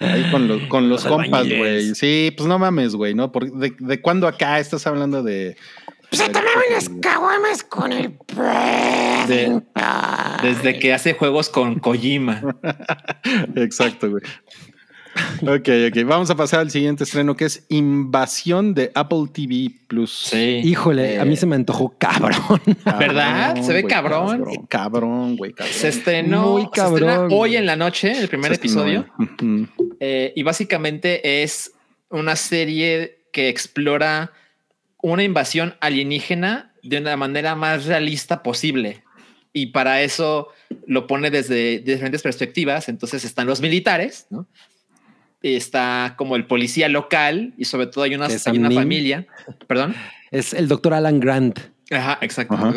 Ahí con los, con los Los compas, güey. Sí, pues no mames, güey, ¿no? Por- de, ¿De cuándo acá estás hablando de...? Se tomaban las caguamas con el Paddington. Desde que hace juegos con Kojima. Exacto, güey. Ok, ok. Vamos a pasar al siguiente estreno que es Invasión de Apple TV Plus. Sí. Híjole, a mí se me antojó cabrón. ¿Verdad? Se ve cabrón. Cabrón, güey, cabrón. Se estrenó, Muy se estrena cabrón, hoy en la noche, el primer episodio. Eh, y básicamente es una serie que explora una invasión alienígena de una manera más realista posible. Y para eso lo pone desde diferentes perspectivas. Entonces están los militares, ¿no? Está como el policía local y sobre todo hay una, hay una familia. Perdón. Es el doctor Alan Grant. Ajá, exacto. Ajá.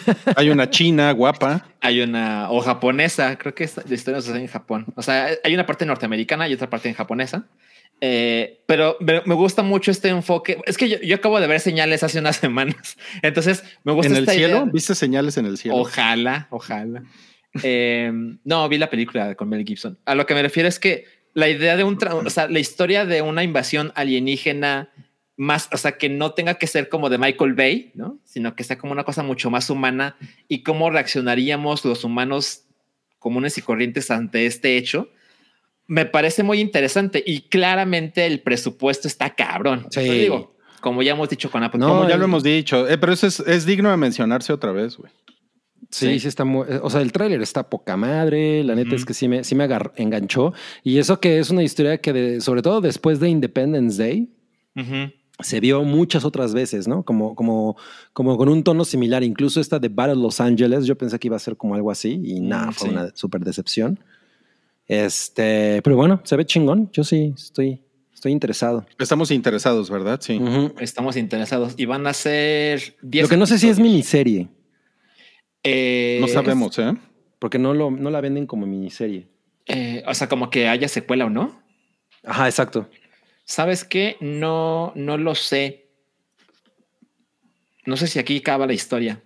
Hay una china guapa. Hay una o japonesa, creo que esta- la historia se hace en Japón. O sea, hay una parte norteamericana y otra parte en japonesa. Eh, pero me, me gusta mucho este enfoque. Es que yo, yo acabo de ver señales hace unas semanas. Entonces me gusta ¿En el cielo? idea. ¿Viste señales en el cielo? Ojalá, ojalá. Eh, no, vi la película con Mel Gibson. A lo que me refiero es que la idea de un, o sea, la historia de una invasión alienígena más, o sea, que no tenga que ser como de Michael Bay, ¿no? Sino que sea como una cosa mucho más humana y cómo reaccionaríamos los humanos comunes y corrientes ante este hecho. Me parece muy interesante y claramente el presupuesto está cabrón. Sí. Digo, como ya hemos dicho con Apple. No, Como ya el- lo hemos dicho. Eh, pero eso es, es digno de mencionarse otra vez, güey. Sí, sí, Sí. está muy, o sea, el tráiler está poca madre, la neta es que sí me, sí me agar- enganchó. Y eso que es una historia que, de- sobre todo después de Independence Day, se vio muchas otras veces, ¿no? Como, como, como con un tono similar. Incluso esta de Battle Los Angeles, yo pensé que iba a ser como algo así y nada, Mm, fue sí. una súper decepción. Este, pero bueno, se ve chingón. Yo sí estoy, estoy interesado. Estamos interesados, ¿verdad? Sí. Estamos interesados y van a ser 10 Lo que no sé si es miniserie, Eh, No sabemos, ¿eh? porque no, lo, no la venden como miniserie. eh, o sea, como que haya secuela o no. Ajá, exacto. ¿Sabes qué? No, no lo sé. No sé si aquí acaba la historia.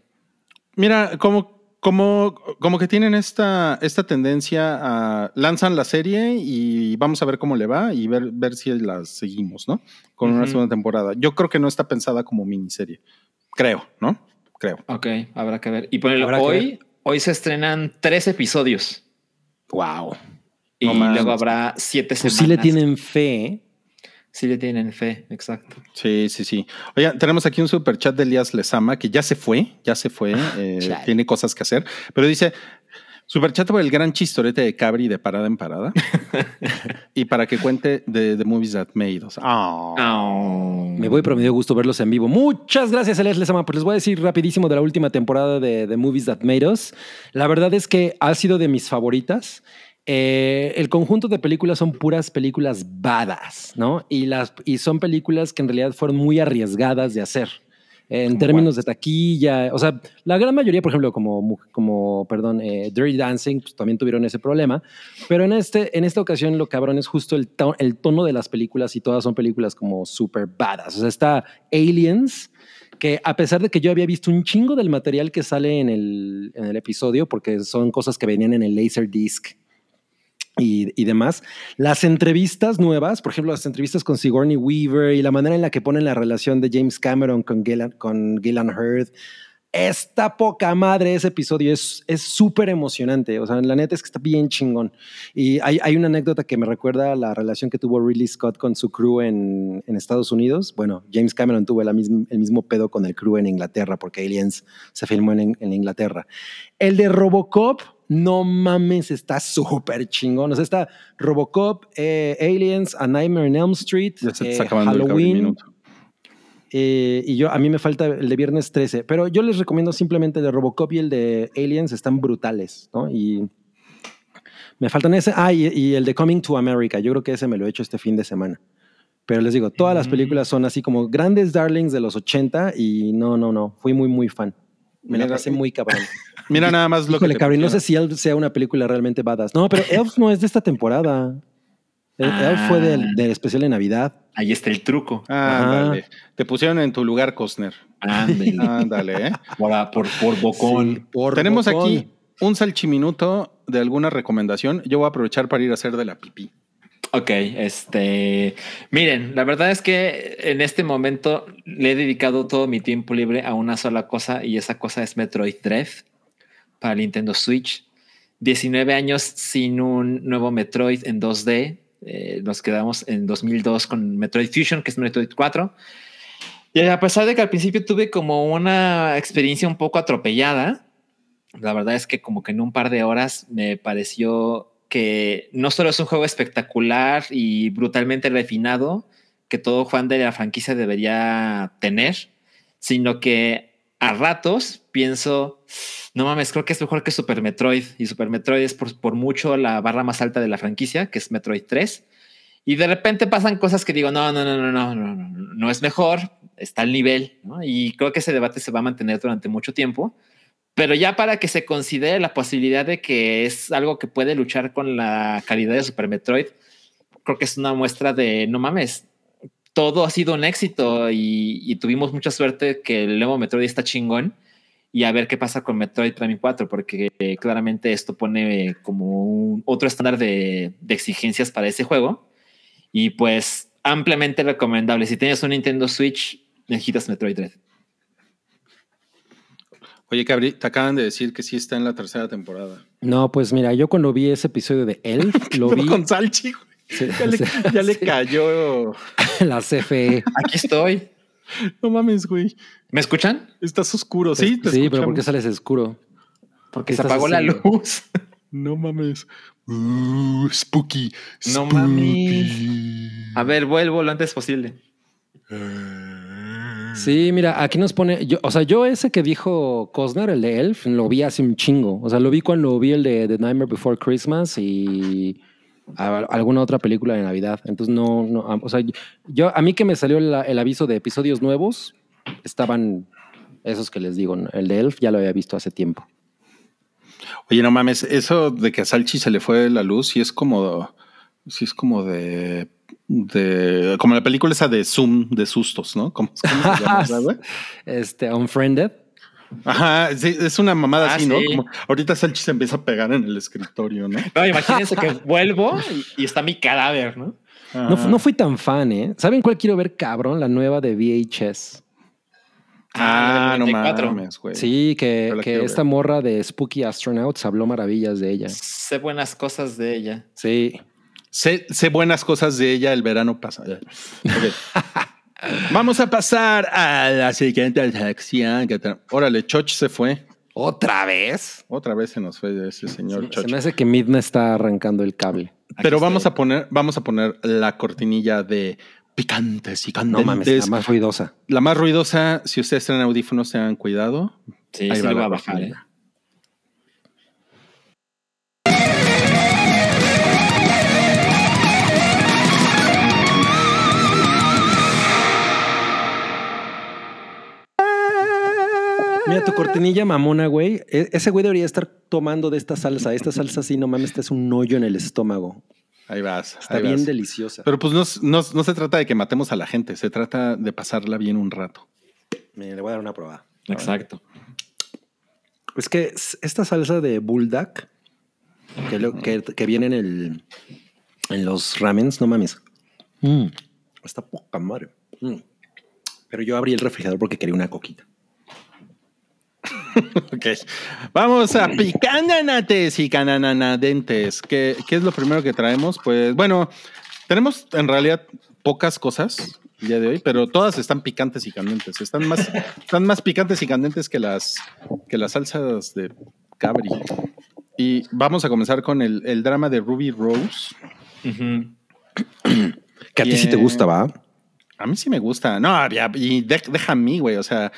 Mira, como, como, como que tienen esta, esta tendencia a lanzan la serie y vamos a ver cómo le va y ver, ver si la seguimos, ¿no? Con una segunda temporada. Yo creo que no está pensada como miniserie. Creo, ¿no? Creo. Ok, habrá que ver. Y que hoy, hoy se estrenan tres episodios. Wow. Y No luego habrá siete Pues semanas. sí le tienen fe. ¿eh? Sí le tienen fe, exacto. Sí, sí, sí. Oigan, tenemos aquí un super chat de Elías Lezama que ya se fue, ya se fue, eh, Chale. tiene cosas que hacer, pero dice super chat por el gran chistorete de Cabri de parada en parada y para que cuente de The Movies That Made Us. Ah. Me voy, pero me dio gusto verlos en vivo. Muchas gracias, Elias Lezama. Pues les voy a decir rapidísimo de la última temporada de The Movies That Made Us. La verdad es que ha sido de mis favoritas. Eh, el conjunto de películas son puras películas badass, ¿no? Y, las, y son películas que en realidad fueron muy arriesgadas de hacer. En términos de taquilla, o sea, la gran mayoría, por ejemplo, como, como perdón, eh, Dirty Dancing, pues también tuvieron ese problema. Pero en, este, en esta ocasión lo cabrón es justo el, to- el tono de las películas y todas son películas como super badass. O sea, está Aliens, que a pesar de que yo había visto un chingo del material que sale en el, en el episodio, porque son cosas que venían en el Laserdisc y, y demás, las entrevistas nuevas, por ejemplo, las entrevistas con Sigourney Weaver y la manera en la que ponen la relación de James Cameron con Gillan, con Gillan Hurd, esta poca madre, ese episodio es es súper emocionante. O sea, la neta es que está bien chingón. Y hay, hay una anécdota que me recuerda a la relación que tuvo Ridley Scott con su crew en, en Estados Unidos. Bueno, James Cameron tuvo el mismo pedo con el crew en Inglaterra, porque Aliens se filmó en, en Inglaterra. El de Robocop, no mames, está súper chingón. O sea, está Robocop, eh, Aliens, A Nightmare on Elm Street, Ya se te eh, Halloween. Eh, y yo, a mí me falta el de viernes 13, pero yo les recomiendo simplemente el de Robocop y el de Aliens, están brutales, ¿no? Y me faltan ese. Ah, y, y el de Coming to America, yo creo que ese me lo he hecho este fin de semana. Pero les digo, todas las Mm. películas son así como grandes darlings de los 80 y no, no, no, fui muy, muy fan. Me la Mira, pasé muy cabrón. Mira nada más lo Híjole, que cabrón, no sé si Elf sea una película realmente badass. No, pero Elf no es de esta temporada. El- Ah. Elf fue del, del especial de Navidad. Ahí está el truco. Ah. Te pusieron en tu lugar, Costner. Ándale. Ándale, ¿eh? por, por, por bocón. Sí, por Tenemos bocón. aquí un salchiminuto de alguna recomendación. Yo voy a aprovechar para ir a hacer de la pipí. Ok, este, miren, la verdad es que en este momento le he dedicado todo mi tiempo libre a una sola cosa y esa cosa es Metroid Dread para Nintendo Switch. 19 años sin un nuevo Metroid en 2D. Eh, nos quedamos en 2002 con Metroid Fusion, que es Metroid 4. Y a pesar de que al principio tuve como una experiencia un poco atropellada, la verdad es que como que en un par de horas me pareció que no solo es un juego espectacular y brutalmente refinado, que todo fan de la franquicia debería tener, sino que a ratos pienso, no mames, creo que es mejor que Super Metroid. Y Super Metroid es por, por mucho la barra más alta de la franquicia, que es Metroid 3. Y de repente pasan cosas que digo, no, no, no, no, no, no, no, no es mejor, está al nivel, ¿no? Y creo que ese debate se va a mantener durante mucho tiempo. Pero ya para que se considere la posibilidad de que es algo que puede luchar con la calidad de Super Metroid, creo que es una muestra de no mames. Todo ha sido un éxito y, y tuvimos mucha suerte que el nuevo Metroid está chingón y a ver qué pasa con Metroid Prime 4, porque eh, claramente esto pone como un otro estándar de, de exigencias para ese juego. Y pues ampliamente recomendable. Si tienes un Nintendo Switch, necesitas Metroid Dread. Oye, Cabri, te acaban de decir que sí está en la tercera temporada. No, pues mira, yo cuando vi ese episodio de Elf, lo vi con Salchi, güey. Sí, Ya le, ya cayó. la CFE. Aquí estoy. No mames, güey. ¿Me escuchan? Estás oscuro. Sí, te sí, pero. ¿por qué sales oscuro? Porque ¿Qué se apagó la luz. No mames. Uh, spooky. No spooky. mames. A ver, vuelvo lo antes posible. Sí, mira, aquí nos pone, yo, o sea, yo ese que dijo Cosner, el de Elf, lo vi hace un chingo. O sea, lo vi cuando vi el de The Nightmare Before Christmas y alguna otra película de Navidad. Entonces, no, no, o sea, yo, a mí que me salió el, aviso de episodios nuevos, estaban esos que les digo, el de Elf ya lo había visto hace tiempo. Oye, no mames, eso de que a Salchi se le fue la luz, sí es como, sí es como de, de, como la película esa de Zoom de sustos, ¿no? ¿Cómo, cómo se llama, esa, güey? Este, Unfriended. Ajá, sí, es una mamada Ah, así, ¿no? sí. Como ahorita Salchi se empieza a pegar en el escritorio, ¿no? No, imagínense que vuelvo y, y está mi cadáver, ¿no? No, Ajá. no fui tan fan, ¿eh? ¿Saben cuál quiero ver, cabrón? La nueva de VHS. Ah, no 94. mames, güey. Sí, que, que esta ver. morra de Spooky Astronauts habló maravillas de ella. Sé buenas cosas de ella. Sí. Sé, sé buenas cosas de ella el verano pasado. Ok. Vamos a pasar a la siguiente sección. Órale, Choch se fue. ¿Otra vez? Otra vez se nos fue ese señor Se Choch. me hace que Midna está arrancando el cable. Pero vamos estoy. a poner, vamos a poner la cortinilla de picantes y No mames, candentes. la más ruidosa. La más ruidosa, si ustedes traen audífonos, tengan cuidado. Sí, Ahí sí va lo la a bajar. ¿eh? Mira, tu cortinilla mamona, güey. E- ese güey debería estar tomando de esta salsa. Esta salsa, sí, no mames, este es un hoyo en el estómago. Ahí vas. Está ahí bien vas. deliciosa. Pero pues no, no no se trata de que matemos a la gente, se trata de pasarla bien un rato. Mira, le voy a dar una probada. Exacto. Es que esta salsa de bulldog que, lo- que, que viene en, el, en los ramens, no mames. Mm, está poca madre. Mm. Pero yo abrí el refrigerador porque quería una coquita. Ok. Vamos a picananates y cananadentes. ¿Qué, ¿Qué es lo primero que traemos? Pues bueno, tenemos en realidad pocas cosas el día de hoy, pero todas están picantes y candentes. Están más, están más picantes y candentes que las, que las salsas de cabri. Y vamos a comenzar con el, el drama de Ruby Rose. Que a ti sí te gusta, ¿va? A mí sí me gusta. No, y de- deja a mí, güey. O sea,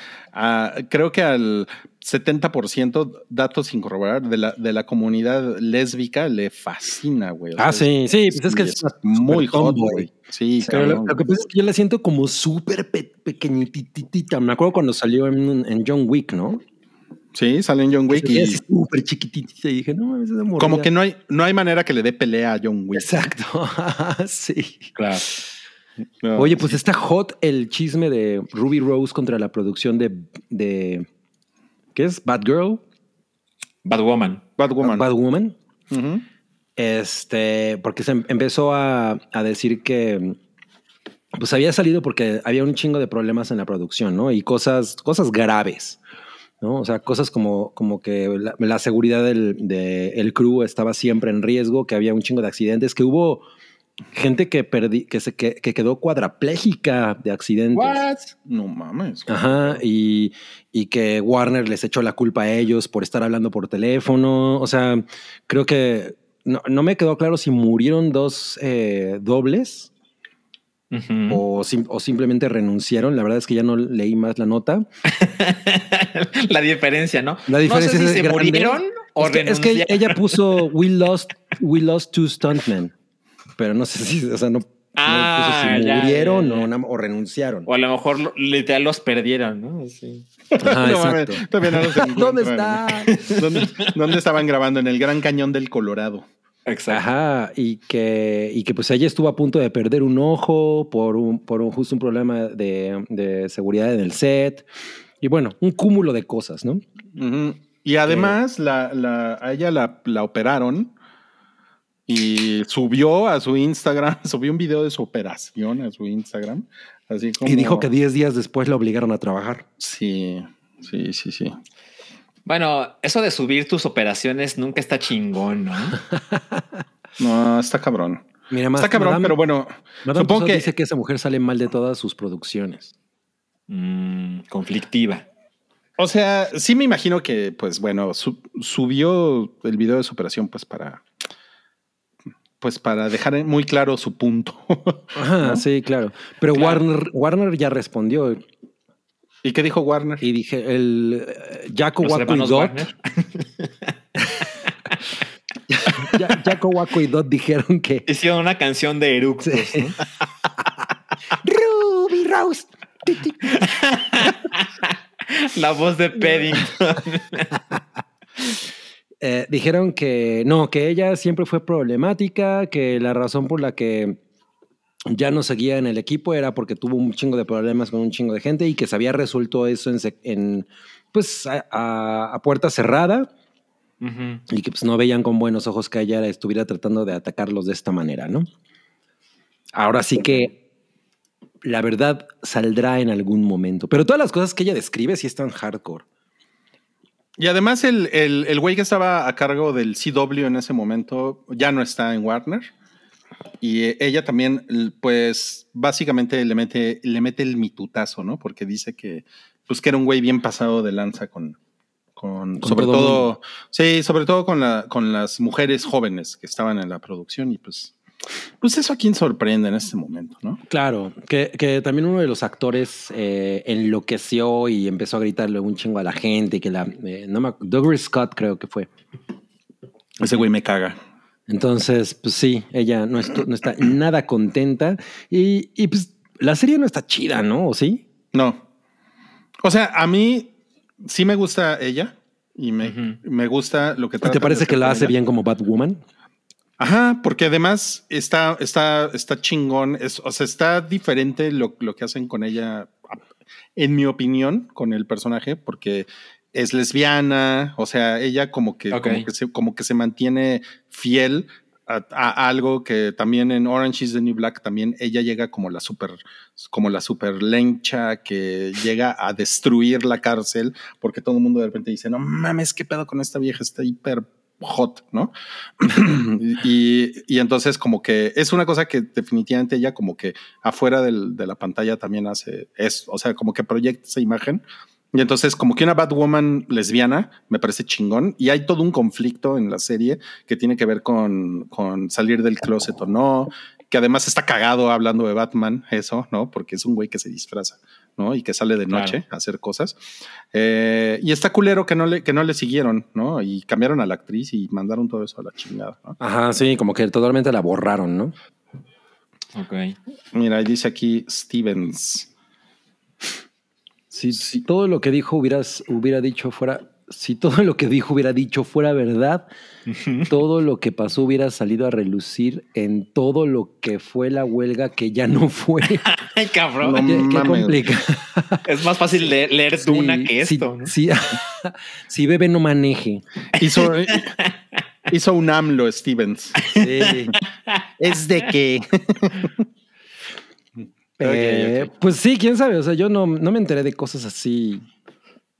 creo que al 70% datos sin corroborar de la, de la comunidad lésbica le fascina, güey. Ah, sea, sí, sí, pues es que es muy hot, güey. Sí, lo, cabrón. lo que pasa es que yo la siento como súper pe pequeñititita. Me acuerdo cuando salió en, en John Wick, ¿no? Sí, sale en John Wick y súper chiquitita y dije, no mames, como que no hay, no hay manera que le dé pelea a John Wick. Exacto. sí. Claro. No, Oye, pues está hot el chisme de Ruby Rose contra la producción de, de ¿qué es? Bad Girl, Bad Woman. Bad Woman. Bad Woman. Este, porque se em- empezó a, a decir que pues había salido porque había un chingo de problemas en la producción, ¿no? Y cosas, cosas graves, ¿no? O sea, cosas como, como que la, la seguridad del de el crew estaba siempre en riesgo, que había un chingo de accidentes, que hubo gente que perdí, que se que, que quedó cuadraplégica de accidentes. No mames. Ajá, y, y que Warner les echó la culpa a ellos por estar hablando por teléfono. O sea, creo que no, no me quedó claro si murieron dos eh, dobles o, sim- o simplemente renunciaron. La verdad es que ya no leí más la nota. la diferencia, ¿no? La diferencia no sé es se grande. murieron o Es que, es que ella puso We lost, we lost two stuntmen, pero no sé si, o sea, no, no Ah, puso si ya, murieron ya, ya. O, renunciaron. O a lo mejor literal los perdieron, ¿no? Sí. Ajá, No todavía los. ¿Dónde está? ¿Dónde, dónde estaban grabando? En el Gran Cañón del Colorado. Exacto. Ajá, y que, y que pues ella estuvo a punto de perder un ojo por un, por un justo un problema de, de seguridad en el set. Y bueno, un cúmulo de cosas, ¿no? Y además, la, la- a ella la, la operaron y subió a su Instagram, subió un video de su operación a su Instagram. Así como. Y dijo que 10 días después la obligaron a trabajar. Sí, sí, sí, sí. Bueno, eso de subir tus operaciones nunca está chingón, ¿no? No, está cabrón. Mira, más está cabrón, pero bueno, Madame supongo que. dice que esa mujer sale mal de todas sus producciones. Mm, conflictiva. O sea, sí me imagino que, pues bueno, su- subió el video de su operación, pues para. Pues para dejar muy claro su punto. Ajá, sí, claro. Pero Claro. Warner, Warner ya respondió ¿Y qué dijo Warner? y dije, el eh, Jaco Waco y Dot, Jaco Waco y Dot dijeron que Hicieron una canción de eructos, ¿no? Ruby Rose. La voz de Paddington. Eh, dijeron que no, que ella siempre fue problemática, que la razón por la que ya no seguía en el equipo era porque tuvo un chingo de problemas con un chingo de gente y que se había resuelto eso en, pues a, a- a puerta cerrada y que pues no veían con buenos ojos que ella estuviera tratando de atacarlos de esta manera, ¿no? Ahora sí que la verdad saldrá en algún momento. Pero todas las cosas que ella describe sí están hardcore. Y además el, el, el güey que estaba a cargo del CW en ese momento ya no está en Warner. Y ella también, pues, básicamente le mete, le mete el mitutazo, ¿no? Porque dice que, pues, que era un güey bien pasado de lanza con, con, Con sobre todo todo, sí, sobre todo con, la, con las mujeres jóvenes que estaban en la producción. Y pues, pues eso a quién sorprende en este momento, ¿no? Claro, que, que también uno de los actores eh, enloqueció y empezó a gritarle un chingo a la gente. Que la, eh, no me Douglas Scott creo que fue. Ese güey me caga. Entonces, pues sí, ella no, estu- no está nada contenta. Y, y, pues la serie no está chida, ¿no? ¿O sí? No. O sea, a mí sí me gusta ella y me, Ujú. me gusta lo que ¿Y tratan ¿Te parece que la hace ella. bien como Batwoman? Ajá, porque además está, está, está chingón, es, o sea, está diferente lo, lo que hacen con ella, en mi opinión, con el personaje, porque es lesbiana, o sea, ella como que, como que, se, como que se mantiene fiel a, a algo que también en Orange is the New Black también ella llega como la super, como la super lencha que llega a destruir la cárcel, porque todo el mundo de repente dice, no mames, qué pedo con esta vieja, está hiper hot, ¿no? y, y entonces como que es una cosa que definitivamente ella como que afuera del- de la pantalla también hace es, o sea, como que proyecta esa imagen. Y entonces como que una Batwoman lesbiana me parece chingón y hay todo un conflicto en la serie que tiene que ver con, con salir del closet o no, que además está cagado hablando de Batman, eso, ¿no? Porque es un güey que se disfraza, ¿no? Y que sale de noche Claro. a hacer cosas. Eh, y está culero que no, le, que no le siguieron, ¿no? Y cambiaron a la actriz y mandaron todo eso a la chingada, ¿no? Ajá, sí, como que totalmente la borraron, ¿no? Ok. Mira, ahí dice aquí Stevens. Si, si todo lo que dijo hubieras, hubiera dicho fuera, si todo lo que dijo hubiera dicho fuera verdad, todo lo que pasó hubiera salido a relucir en todo lo que fue la huelga que ya no fue. Ay, cabrón. No qué, qué complicado. Es más fácil leer, leer Duna que esto. ¿no? sí. si bebe no maneje. Hizo, hizo un AMLO Stevens. Sí. Es de que. Eh, Pues sí, quién sabe. O sea, yo no, no me enteré de cosas así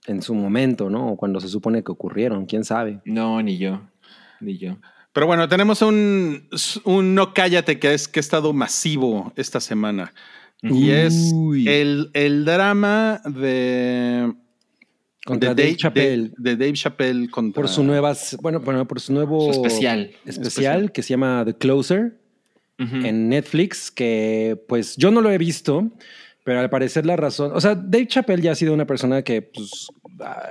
en su momento, ¿no? O cuando se supone que ocurrieron, quién sabe. No, ni yo. Ni yo. Pero bueno, tenemos un, un no cállate que es que ha estado masivo esta semana. Y es Uy. el, el drama de. Contra de Dave Chappelle. De, de Dave Chappelle contra. Por su nuevas, bueno, bueno, por su nuevo Su especial. especial que se llama The Closer Ujú. en Netflix, que pues yo no lo he visto, pero al parecer la razón, o sea, Dave Chappelle ya ha sido una persona que pues ah,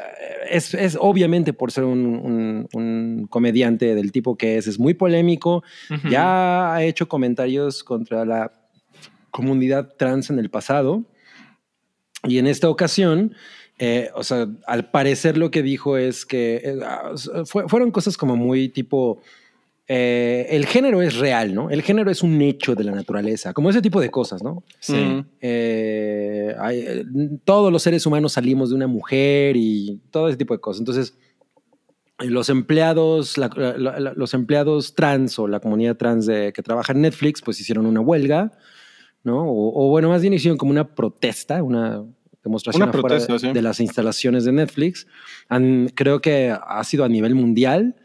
es, es obviamente por ser un, un- un comediante del tipo que es, es muy polémico, ya ha hecho comentarios contra la comunidad trans en el pasado. Y en esta ocasión, eh, o sea, al parecer lo que dijo es que eh, ah, fue- fueron cosas como muy tipo, eh, el género es real, ¿no? El género es un hecho de la naturaleza, como ese tipo de cosas, ¿no? Sí. Eh, hay- eh, todos los seres humanos salimos de una mujer y todo ese tipo de cosas. Entonces, los empleados, la- la- la- los empleados trans o la comunidad trans de, que trabaja en Netflix, pues hicieron una huelga, ¿no? O, o bueno, más bien hicieron como una protesta, una demostración Una afuera protesta, de, sí. de las instalaciones de Netflix. Han- creo que ha sido a nivel mundial.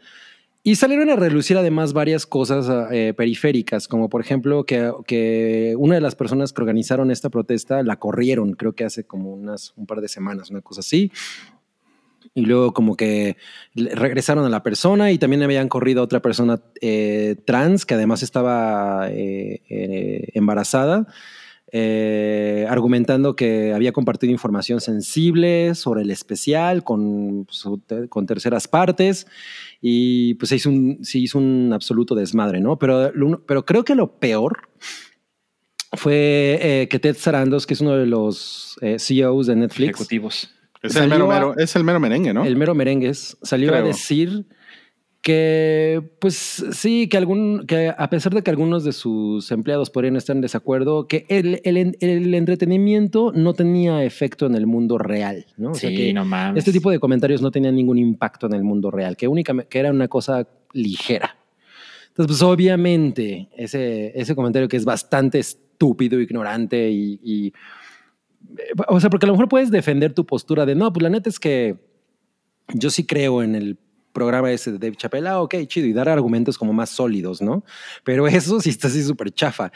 Y salieron a relucir además varias cosas eh, periféricas, como por ejemplo que, que una de las personas que organizaron esta protesta la corrieron, creo que hace como unas, un par de semanas, una cosa así. Y luego como que regresaron a la persona y también habían corrido a otra persona eh, trans que además estaba eh, eh, embarazada, eh, argumentando que había compartido información sensible sobre el especial con, con terceras partes y pues se hizo un, se hizo un absoluto desmadre, ¿no? Pero, lo- pero creo que lo peor fue eh, que Ted Sarandos, que es uno de los eh, CEOs de Netflix, Ejecutivos. Es el, mero, a- es el mero merengue, ¿no? el mero merengues, salió a decir que, pues sí, que, algún, que a pesar de que algunos de sus empleados podrían estar en desacuerdo, que el, el- el entretenimiento no tenía efecto en el mundo real, ¿no? O sea sí, que no mames. este tipo de comentarios no tenían ningún impacto en el mundo real, que, únicamente, que era una cosa ligera. Entonces, pues obviamente, ese, ese comentario que es bastante es- estúpido, ignorante y, y- o sea, porque a lo mejor puedes defender tu postura de no, pues la neta es que yo sí creo en el programa ese de Dave Chappelle, ah, ok, chido, y dar argumentos como más sólidos, ¿no? Pero eso sí está así súper chafa.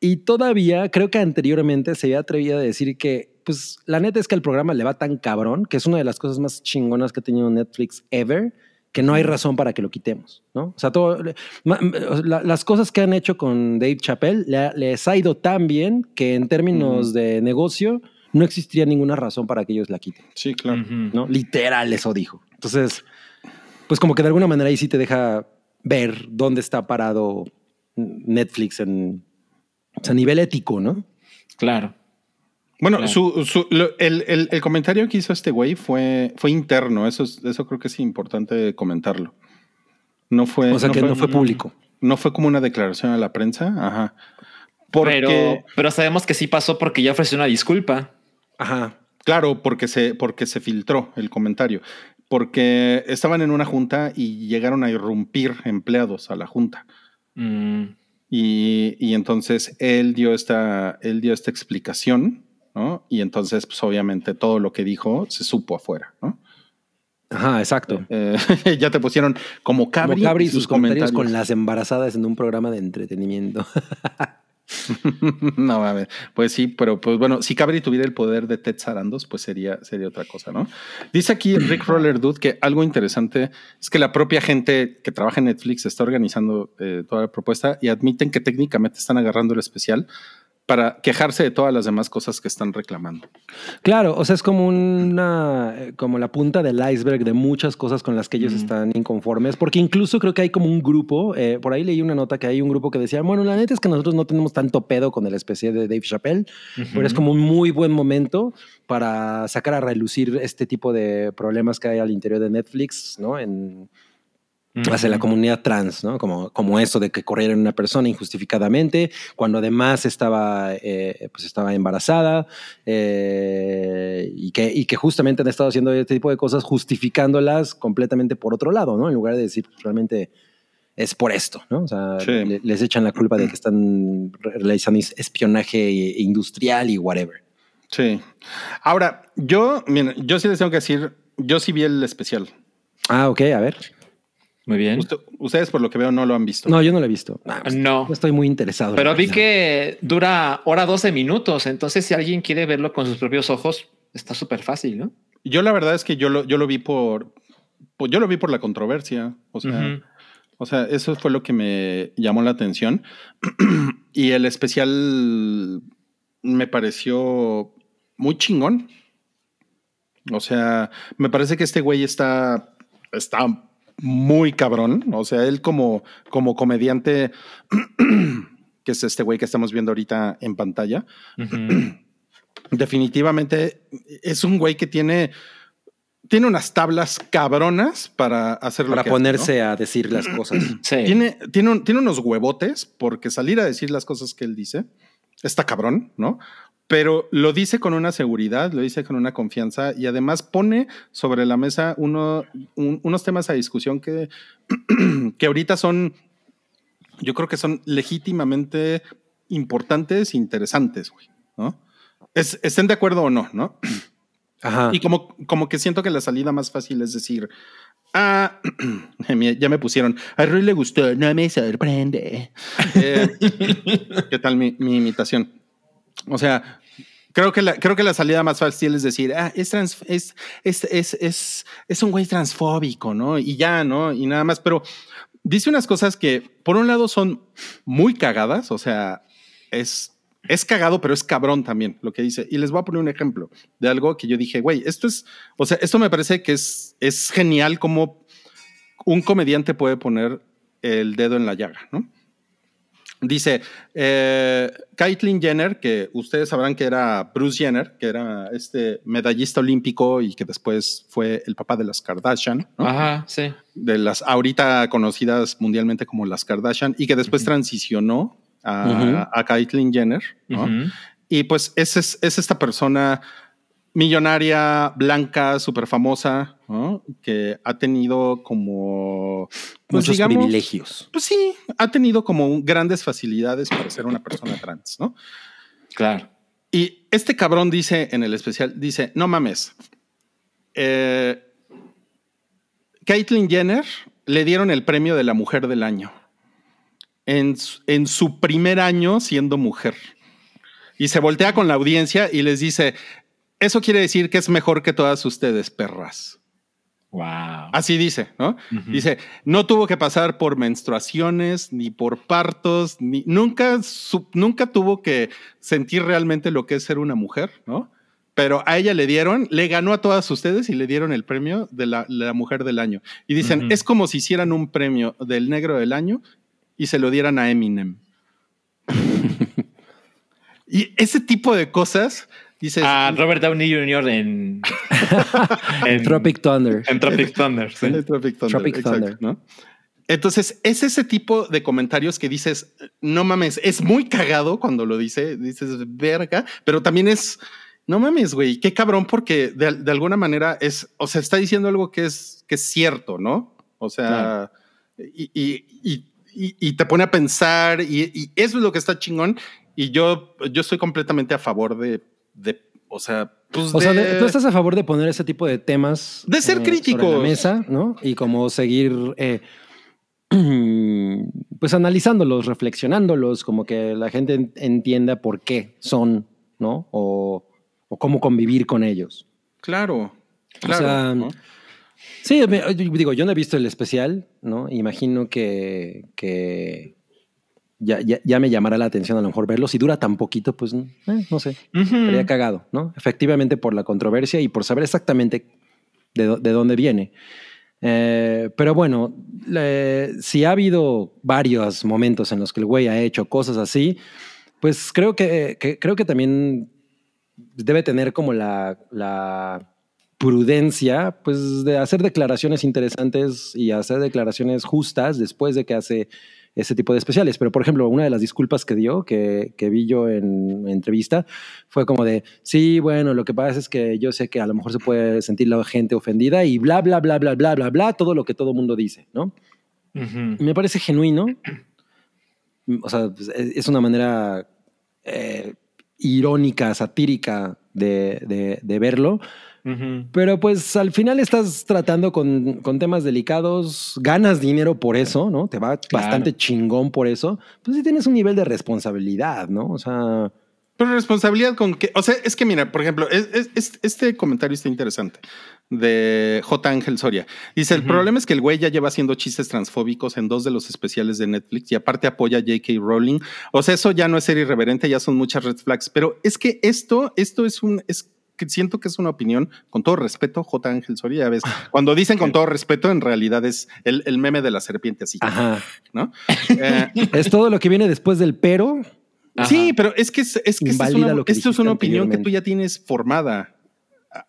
Y todavía creo que anteriormente se había atrevido a decir que, pues la neta es que el programa le va tan cabrón, que es una de las cosas más chingonas que ha tenido Netflix ever, que no hay razón para que lo quitemos, ¿no? O sea, todo, la- las cosas que han hecho con Dave Chappelle le- les ha ido tan bien que en términos de negocio no existiría ninguna razón para que ellos la quiten. Sí, claro. ¿no? Literal, eso dijo. Entonces, pues como que de alguna manera ahí sí te deja ver dónde está parado Netflix en, o sea, a nivel ético, ¿no? Claro. Bueno, Claro. su, su- lo- el, el- el comentario que hizo este güey fue, fue interno. Eso, es- eso creo que es importante comentarlo. No fue. O sea, que no fue público. No fue como una declaración a la prensa. Ajá. Porque, Pero, pero sabemos que sí pasó porque ya ofreció una disculpa. Ajá. claro, porque se, porque se filtró el comentario. Porque estaban en una junta y llegaron a irrumpir empleados a la junta. Mm, Y, y entonces él dio esta, él dio esta explicación, ¿no? Y entonces, pues obviamente todo lo que dijo se supo afuera, ¿no? Ajá, exacto. Eh, ya te pusieron como Cabri, Como Cabri y sus comentarios con comentarios. las embarazadas en un programa de entretenimiento. no, ver, pues sí, pero pues bueno, si Cabri tuviera el poder de Ted Sarandos, pues sería, sería otra cosa, ¿no? Dice aquí Rick Roller Dude que algo interesante es que la propia gente que trabaja en Netflix está organizando eh, toda la propuesta y admiten que técnicamente están agarrando el especial para quejarse de todas las demás cosas que están reclamando. Claro, o sea, es como una, eh, como la punta del iceberg de muchas cosas con las que ellos Mm. están inconformes, porque incluso creo que hay como un grupo, eh, por ahí leí una nota que hay un grupo que decía, bueno, la neta es que nosotros no tenemos tanto pedo con el especial de Dave Chappelle, pero es como un muy buen momento para sacar a relucir este tipo de problemas que hay al interior de Netflix, ¿no? En, hacia la comunidad trans, ¿no? Como, como eso de que corrieran una persona injustificadamente, cuando además estaba, eh, pues estaba embarazada eh, y, que, y que justamente han estado haciendo este tipo de cosas justificándolas completamente por otro lado, ¿no? En lugar de decir pues, realmente es por esto, ¿no? O sea, Sí. le- les echan la culpa de que están re- realizando espionaje industrial y whatever. Sí. Ahora, yo, miren, yo sí les tengo que decir, yo sí vi el especial. Ah, ok, a ver. Muy bien. Usted- ustedes, por lo que veo, no lo han visto. No, yo no lo he visto. Ah, pues, No. No estoy muy interesado. Pero vi que dura hora 12 minutos. Entonces, si alguien quiere verlo con sus propios ojos, está súper fácil, ¿no? Yo la verdad es que yo lo, yo lo vi por, por- yo lo vi por la controversia. O sea, o sea, eso fue lo que me llamó la atención. y el especial me pareció muy chingón. O sea, me parece que este güey está, está muy cabrón. O sea, él como, como comediante, que es este güey que estamos viendo ahorita en pantalla, definitivamente es un güey que tiene, tiene unas tablas cabronas para hacer lo Para que hace, ¿no? ponerse a decir las cosas. Sí. Tiene, tiene, un- tiene unos huevotes porque salir a decir las cosas que él dice está cabrón, ¿no? Pero lo dice con una seguridad, lo dice con una confianza y además pone sobre la mesa uno, un- unos temas a discusión que, que ahorita son, yo creo que son legítimamente importantes e interesantes, güey, ¿no? Es- estén de acuerdo o no, ¿no? Ajá. Y como, como que siento que la salida más fácil es decir, ah, ya me pusieron, a Rui le gustó, no me sorprende. Eh, ¿Qué tal mi, mi imitación? O sea, creo que, la, creo que la salida más fácil es decir, ah, es, trans- un güey transfóbico, ¿no? Y ya, ¿no? Y nada más, pero dice unas cosas que, por un lado, son muy cagadas, o sea, es es cagado, pero es cabrón también lo que dice. Y les voy a poner un ejemplo de algo que yo dije, güey, esto es, o sea, esto me parece que es, es genial como un comediante puede poner el dedo en la llaga, ¿no? Dice, eh, Caitlyn Jenner, que ustedes sabrán que era Bruce Jenner, que era este medallista olímpico y que después fue el papá de las Kardashian, ¿no? Ajá, sí. de las ahorita conocidas mundialmente como las Kardashian y que después transicionó a, a Caitlyn Jenner, ¿no? Y pues es, es, es esta persona millonaria, blanca, súper famosa, ¿no? que ha tenido como... pues, Muchos digamos, privilegios. Pues sí, ha tenido como grandes facilidades para ser una persona trans, ¿no? Claro. Y este cabrón dice en el especial, dice, no mames, eh, Caitlyn Jenner le dieron el premio de la mujer del año en su primer año siendo mujer. Y se voltea con la audiencia y les dice, eso quiere decir que es mejor que todas ustedes, perras. Wow. Así dice, ¿no? Dice, no tuvo que pasar por menstruaciones, ni por partos, ni nunca, su- nunca tuvo que sentir realmente lo que es ser una mujer, ¿no? Pero a ella le dieron, le ganó a todas ustedes y le dieron el premio de la, la mujer del año. Y dicen, es como si hicieran un premio del negro del año y se lo dieran a Eminem. y ese tipo de cosas, dices, A Robert Downey Jr. en, en Tropic Thunder. En Tropic Thunder. sí. El Tropic Thunder. Tropic exacto, Thunder. ¿no? Entonces, es ese tipo de comentarios que dices, no mames, es muy cagado cuando lo dice, dices, verga, pero también es, no mames, güey, qué cabrón, porque de, de alguna manera es, o sea, está diciendo algo que es, que es cierto, ¿no? O sea, y, y, y- y- y te pone a pensar, y, y eso es lo que está chingón, y yo, yo estoy completamente a favor de, de o sea, pues O sea, de- tú estás a favor de poner ese tipo de temas. De ser críticos. la mesa, ¿no? Y como seguir, eh, pues analizándolos, reflexionándolos, como que la gente en- entienda por qué son, ¿no? O, o cómo convivir con ellos. Claro, claro. sea, ¿no? Sí, digo, yo no he visto el especial, ¿no? Imagino que, que ya, ya, ya me llamará la atención a lo mejor verlo. Si dura tan poquito, pues eh, no sé. Ujú. Estaría cagado, ¿no? Efectivamente por la controversia y por saber exactamente de, de dónde viene. Eh, pero bueno, si ha habido varios momentos en los que el güey ha hecho cosas así, pues creo que, que- creo que también debe tener como la, la prudencia, pues de hacer declaraciones interesantes y hacer declaraciones justas después de que hace ese tipo de especiales. Pero, por ejemplo, una de las disculpas que dio, que, que vi yo en entrevista, fue como de, sí, bueno, lo que pasa es que yo sé que a lo mejor se puede sentir la gente ofendida y bla, bla, bla, bla, bla, bla, bla, todo lo que todo mundo dice, ¿no? Ujú. Me parece genuino. O sea, pues, es es una manera eh, irónica, satírica de, de- de verlo. Ujú. Pero pues al final estás tratando con, con temas delicados, ganas dinero por eso, ¿no? Te va bastante chingón por eso. Pues sí tienes un nivel de responsabilidad, ¿no? O sea, Pero responsabilidad con que, o sea, es que mira, por ejemplo, es- es- es- este comentario está interesante de J. Ángel Soria. Dice, el Ujú. problema es que el güey ya lleva haciendo chistes transfóbicos en dos de los especiales de Netflix y aparte apoya a J.K. Rowling. O sea, eso ya no es ser irreverente, ya son muchas red flags, pero es que esto, esto es un, es que siento que es una opinión, con todo respeto, J. Ángel Soria, ya ves, cuando dicen con todo respeto, en realidad es el, el meme de la serpiente así, ajá. ¿no? Eh, Es todo lo que viene después del pero. Ajá. Sí, pero es que, es, es que es una, lo que esto es dijiste una opinión que tú ya tienes formada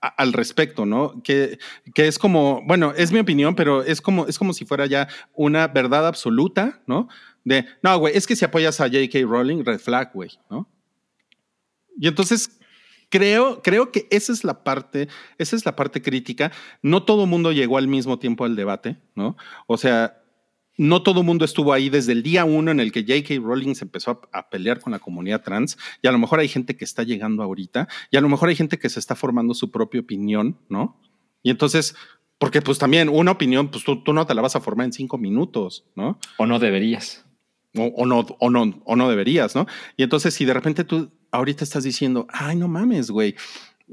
a- al respecto, ¿no? Que, que es como, bueno, es mi opinión, pero es como, es como si fuera ya una verdad absoluta, ¿no? De, no, güey, es que si apoyas a J.K. Rowling, red flag, güey, ¿no? Y entonces creo, creo que esa es la parte, esa es la parte crítica. No todo mundo llegó al mismo tiempo al debate, ¿no? O sea, no todo mundo estuvo ahí desde el día uno en el que J.K. Rowling se empezó a, a pelear con la comunidad trans. Y a lo mejor hay gente que está llegando ahorita y a lo mejor hay gente que se está formando su propia opinión, ¿no? Y entonces, porque pues también una opinión, pues tú, tú no te la vas a formar en cinco minutos, ¿no? O no deberías. o, o no, o, no, o no deberías, ¿no? Y entonces, si de repente tú ahorita estás diciendo, ay, no mames, güey,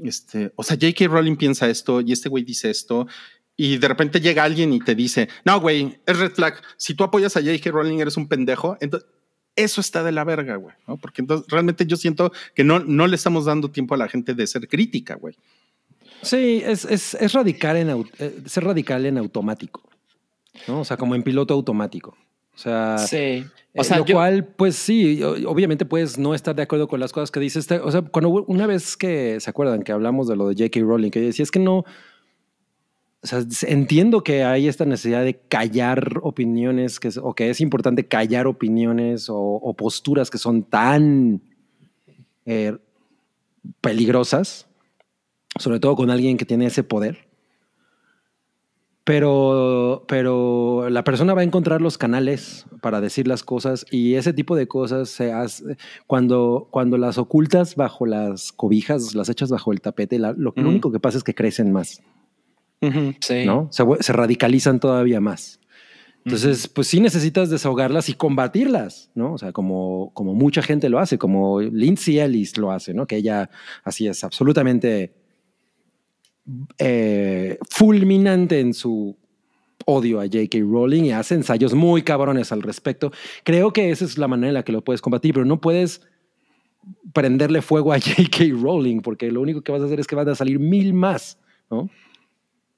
este, o sea, J.K. Rowling piensa esto y este güey dice esto, y de repente llega alguien y te dice, no, güey, es red flag. Si tú apoyas a J.K. Rowling, eres un pendejo. Entonces, eso está de la verga, güey, ¿no? Porque entonces realmente yo siento que no, no le estamos dando tiempo a la gente de ser crítica, güey. Sí, es, es, es radical en, eh, ser radical en automático. ¿no? O sea, como en piloto automático. O sea, Sí. O sea, lo yo- cual, pues sí, obviamente puedes no estar de acuerdo con las cosas que dices. O sea, cuando una vez que se acuerdan que hablamos de lo de J.K. Rowling, que yo decía es que no. O sea, entiendo que hay esta necesidad de callar opiniones, que es- o que es importante callar opiniones o, o posturas que son tan eh, peligrosas. sobre todo con alguien que tiene ese poder. Pero, pero la persona va a encontrar los canales para decir las cosas y ese tipo de cosas se hace cuando, cuando las ocultas bajo las cobijas, las echas bajo el tapete, la- lo, lo único que pasa es que crecen más. Ujú. Sí. ¿no? Se, se radicalizan todavía más. Entonces, pues sí necesitas desahogarlas y combatirlas, ¿no? O sea, como, como mucha gente lo hace, como Lindsay Ellis lo hace, ¿no? Que ella así es absolutamente eh, fulminante en su odio a J.K. Rowling y hace ensayos muy cabrones al respecto. Creo que esa es la manera en la que lo puedes combatir, pero no puedes prenderle fuego a J.K. Rowling porque lo único que vas a hacer es que van a salir mil más, ¿no?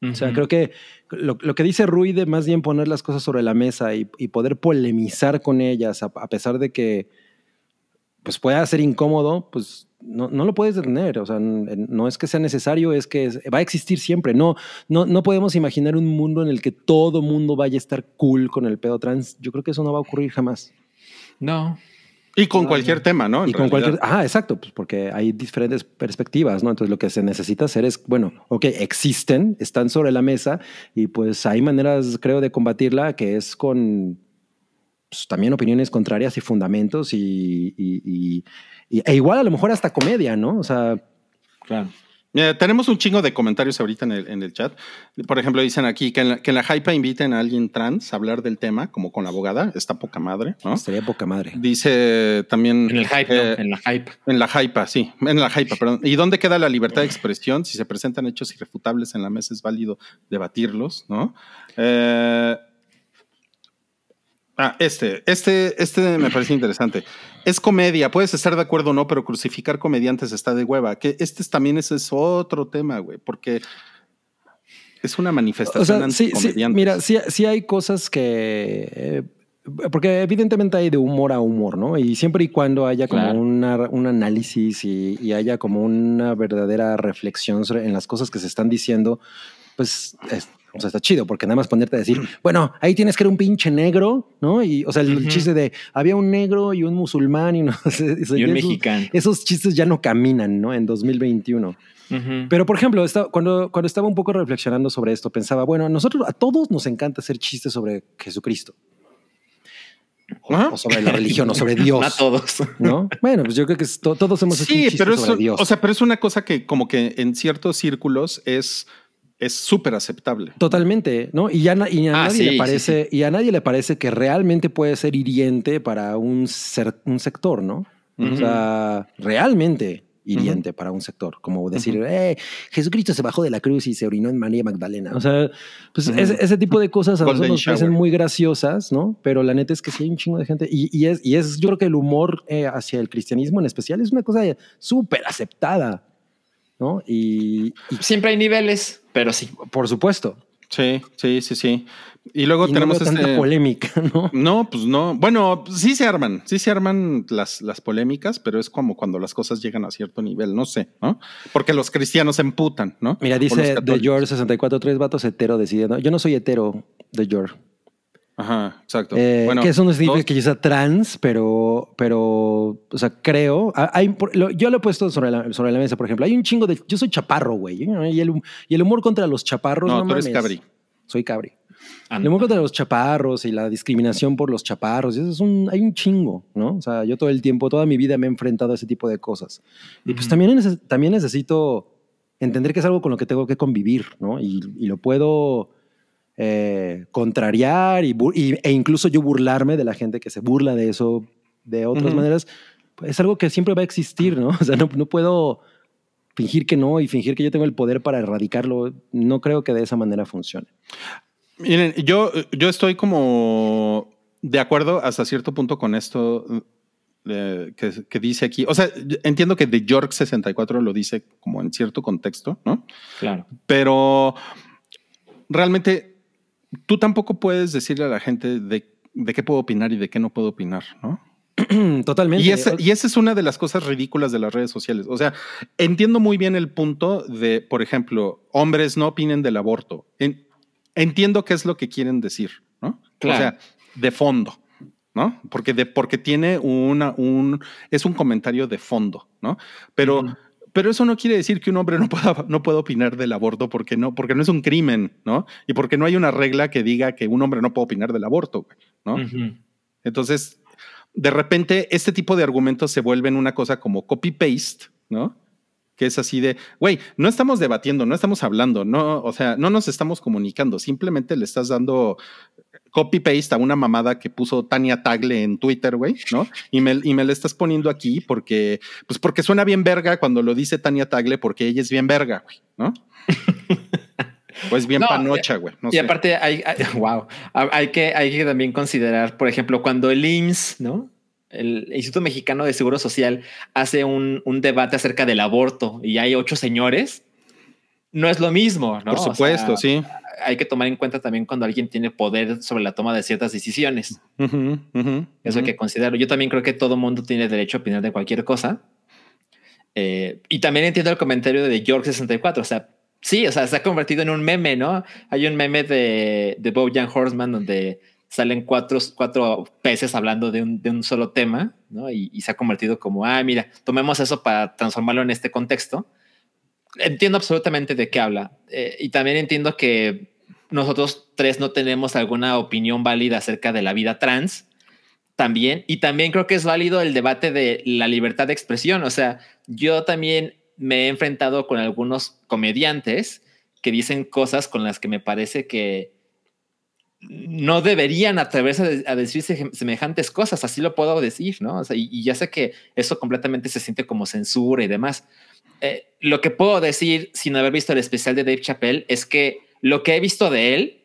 O sea, creo que lo, lo que dice Rui de más bien poner las cosas sobre la mesa y, y poder polemizar con ellas, a, a pesar de que pues pueda ser incómodo, pues no, no lo puedes detener. O sea, no es que sea necesario, es que es- va a existir siempre. No, no, no podemos imaginar un mundo en el que todo mundo vaya a estar cool con el pedo trans. Yo creo que eso no va a ocurrir jamás. No. Y con cualquier tema, ¿no? En y con cualquier. Ah, exacto, pues porque hay diferentes perspectivas, ¿no? Entonces lo que se necesita hacer es, bueno, ok, existen, están sobre la mesa y pues hay maneras, creo, de combatirla que es con pues, también opiniones contrarias y fundamentos y, y- y- y- e igual a lo mejor hasta comedia, ¿no? O sea, Claro. Mira, tenemos un chingo de comentarios ahorita en el, en el chat. Por ejemplo, dicen aquí que en, la, que en la hypa inviten a alguien trans a hablar del tema, como con la abogada. Está poca madre, ¿no? estaría poca madre. Dice también. En el hype, eh, ¿no? En la hype. En la hypa, sí, en la hypa, perdón. ¿Y dónde queda la libertad de expresión? Si se presentan hechos irrefutables en la mesa, es válido debatirlos, ¿no? Eh, ah, este, este, este me parece interesante. Es comedia, puedes estar de acuerdo o no, pero crucificar comediantes está de hueva. Que este es, también ese es otro tema, güey, porque es una O manifestación sea, sí, sí, anticomediante. mira, sí, sí hay cosas que... eh, porque evidentemente hay de humor a humor, ¿no? Y siempre y cuando haya como Claro. una- un análisis y, y haya como una verdadera reflexión sobre- en las cosas que se están diciendo, pues es- o sea, está chido, porque nada más ponerte a decir, bueno, ahí tienes que era un pinche negro, ¿no? Y, o sea, el, chiste de había un negro y un musulmán y no sé. o sea, Y un esos- mexicano. Esos chistes ya no caminan, ¿no? En 2021. Ujú. Pero, por ejemplo, esta- cuando, cuando estaba un poco reflexionando sobre esto, pensaba, bueno, a nosotros, a todos nos encanta hacer chistes sobre Jesucristo. O, o sobre la religión, o sobre Dios. A todos. ¿No? Bueno, pues yo creo que to- todos hemos hecho Sí, pero sobre eso, Dios. o sea, pero es una cosa que como que en ciertos círculos es es súper aceptable. Totalmente, ¿no? Y, ya y a Ah, nadie sí, le sí, parece, y a nadie le parece que realmente puede ser hiriente para un, ser- un sector, ¿no? O sea, realmente hiriente para un sector, como decir, eh, Jesucristo se bajó de la cruz y se orinó en María Magdalena. O sea, pues ese, ese tipo de cosas a Golden nosotros nos parecen muy graciosas, ¿no? Pero la neta es que sí hay un chingo de gente. Y, y es, y es, yo creo que el humor eh, hacia el cristianismo en especial es una cosa súper aceptada, ¿no? Y, y Siempre hay niveles, pero sí. por supuesto. Sí, sí, sí, sí. Y luego Y no tenemos veo tanta este. polémica, ¿no? No, pues no. Bueno, sí se arman, sí se arman las, las polémicas, pero es como cuando las cosas llegan a cierto nivel, no sé, ¿no? Porque los cristianos se emputan, ¿no? Mira, dice de. George 64, tres vatos hetero decidiendo. Yo no soy hetero de George. Ajá, exacto. Eh, bueno, que eso no significa dos- que yo sea trans, pero, pero, o sea, creo. Hay, yo lo he puesto sobre la, sobre la mesa, por ejemplo. Hay un chingo de. Yo soy chaparro, güey. Y el, y el humor contra los chaparros. No, No, tú eres mames. cabri. Soy cabri. Ah, El humor contra los chaparros y la discriminación por los chaparros, eso es un, hay un chingo, ¿no? O sea, yo todo el tiempo, toda mi vida me he enfrentado a ese tipo de cosas. Y pues también, neces- también necesito entender que es algo con lo que tengo que convivir, ¿no? Y, y lo puedo eh, contrariar y, e incluso yo burlarme de la gente que se burla de eso de otras maneras. Pues, es algo que siempre va a existir, ¿no? O sea, no, no puedo fingir que no y fingir que yo tengo el poder para erradicarlo. No creo que de esa manera funcione. Miren, yo, yo estoy como de acuerdo hasta cierto punto con esto eh, que, que dice aquí. O sea, entiendo que de York 64 lo dice como en cierto contexto, ¿no? Claro. Pero realmente tú tampoco puedes decirle a la gente de, de qué puedo opinar y de qué no puedo opinar, ¿no? Totalmente. Y esa, y esa es una de las cosas ridículas de las redes sociales. O sea, entiendo muy bien el punto de, por ejemplo, hombres no opinen del aborto. En- entiendo qué es lo que quieren decir, ¿no? Claro. O sea, de fondo, ¿no? Porque, de, porque tiene una, un, es un comentario de fondo, ¿no? Pero, pero eso no quiere decir que un hombre no pueda, no pueda opinar del aborto porque no, porque no es un crimen, ¿no? Y porque no hay una regla que diga que un hombre no puede opinar del aborto, ¿no? Entonces, de repente, este tipo de argumentos se vuelven una cosa como copy-paste, ¿no? Que es así de, güey, no estamos debatiendo, no estamos hablando, no, o sea, no nos estamos comunicando, simplemente le estás dando copy-paste a una mamada que puso Tania Tagle en Twitter, güey, ¿no? Y me, y me la estás poniendo aquí porque, pues porque suena bien verga cuando lo dice Tania Tagle porque ella es bien verga, güey, ¿no? Pues bien No, panocha, güey. no y sé. aparte, hay, hay- wow, hay que, hay que también considerar, por ejemplo, cuando el IMSS, ¿no? El Instituto Mexicano de Seguro Social hace un, un debate acerca del aborto y hay ocho señores, no es lo mismo, ¿no? Por O sea, supuesto, sí. Hay que tomar en cuenta también cuando alguien tiene poder sobre la toma de ciertas decisiones. Eso hay ujú. que considerarlo. Yo también creo que todo mundo tiene derecho a opinar de cualquier cosa. Eh, y también entiendo el comentario de York64. O sea, sí, o sea, se ha convertido en un meme, ¿no? Hay un meme de, de Bojan Horseman donde salen cuatro, cuatro peces hablando de un, de un solo tema, ¿no? Y, y se ha convertido como, ah, mira, tomemos eso para transformarlo en este contexto. Entiendo absolutamente de qué habla. Eh, y también entiendo que nosotros tres no tenemos alguna opinión válida acerca de la vida trans también. Y también creo que es válido el debate de la libertad de expresión. O sea, yo también me he enfrentado con algunos comediantes que dicen cosas con las que me parece que no deberían atreverse a, de- a decir se- semejantes cosas, así lo puedo decir, ¿no? Y ya sé que eso completamente se siente como censura y demás. Eh, lo que puedo decir sin haber visto el especial de Dave Chappelle es que lo que he visto de él,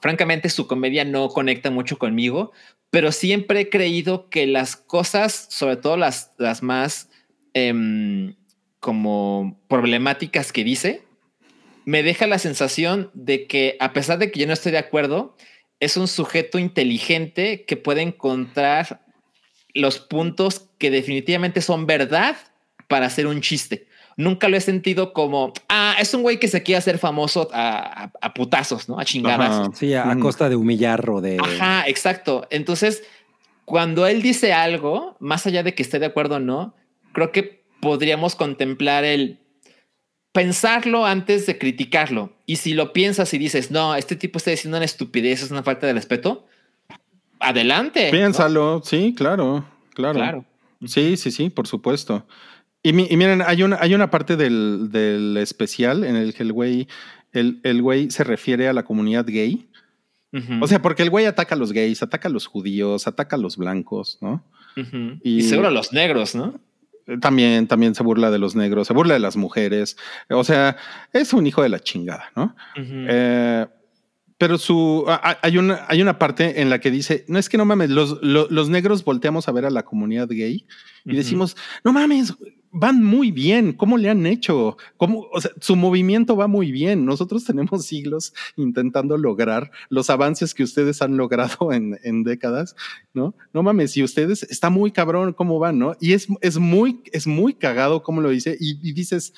francamente su comedia no conecta mucho conmigo, pero siempre he creído que las cosas, sobre todo las, las más em, como problemáticas que dice, me deja la sensación de que a pesar de que yo no estoy de acuerdo, es un sujeto inteligente que puede encontrar los puntos que definitivamente son verdad para hacer un chiste. Nunca lo he sentido como, ah, es un güey que se quiere hacer famoso a, a- a putazos, ¿no? A chingadazos. Ajá. Sí, a, a costa de humillar o de. Ajá, exacto. Entonces, cuando él dice algo, más allá de que esté de acuerdo o no, creo que podríamos contemplar el pensarlo antes de criticarlo. Y si lo piensas y dices, no, este tipo está diciendo una estupidez, es una falta de respeto, adelante. ¿no? Piénsalo, sí, claro, claro. Claro. Sí, sí, sí, por supuesto. Y, mi- y miren, hay una, hay una parte del, del especial en el que el güey, el, el güey se refiere a la comunidad gay. O sea, porque el güey ataca a los gays, ataca a los judíos, ataca a los blancos, ¿no? y- y seguro los negros, ¿no? También, también se burla de los negros, se burla de las mujeres. O sea, es un hijo de la chingada, ¿no? Eh, pero su hay una, hay una parte en la que dice: No es que no mames, los, lo- los negros volteamos a ver a la comunidad gay y decimos: No mames, van muy bien. ¿Cómo le han hecho? ¿Cómo, o sea, su movimiento va muy bien. Nosotros tenemos siglos intentando lograr los avances que ustedes han logrado en, en décadas, ¿no? No mames, y ustedes está muy cabrón cómo van, ¿no? Y es, es muy, es muy cagado cómo lo dice y, y dices,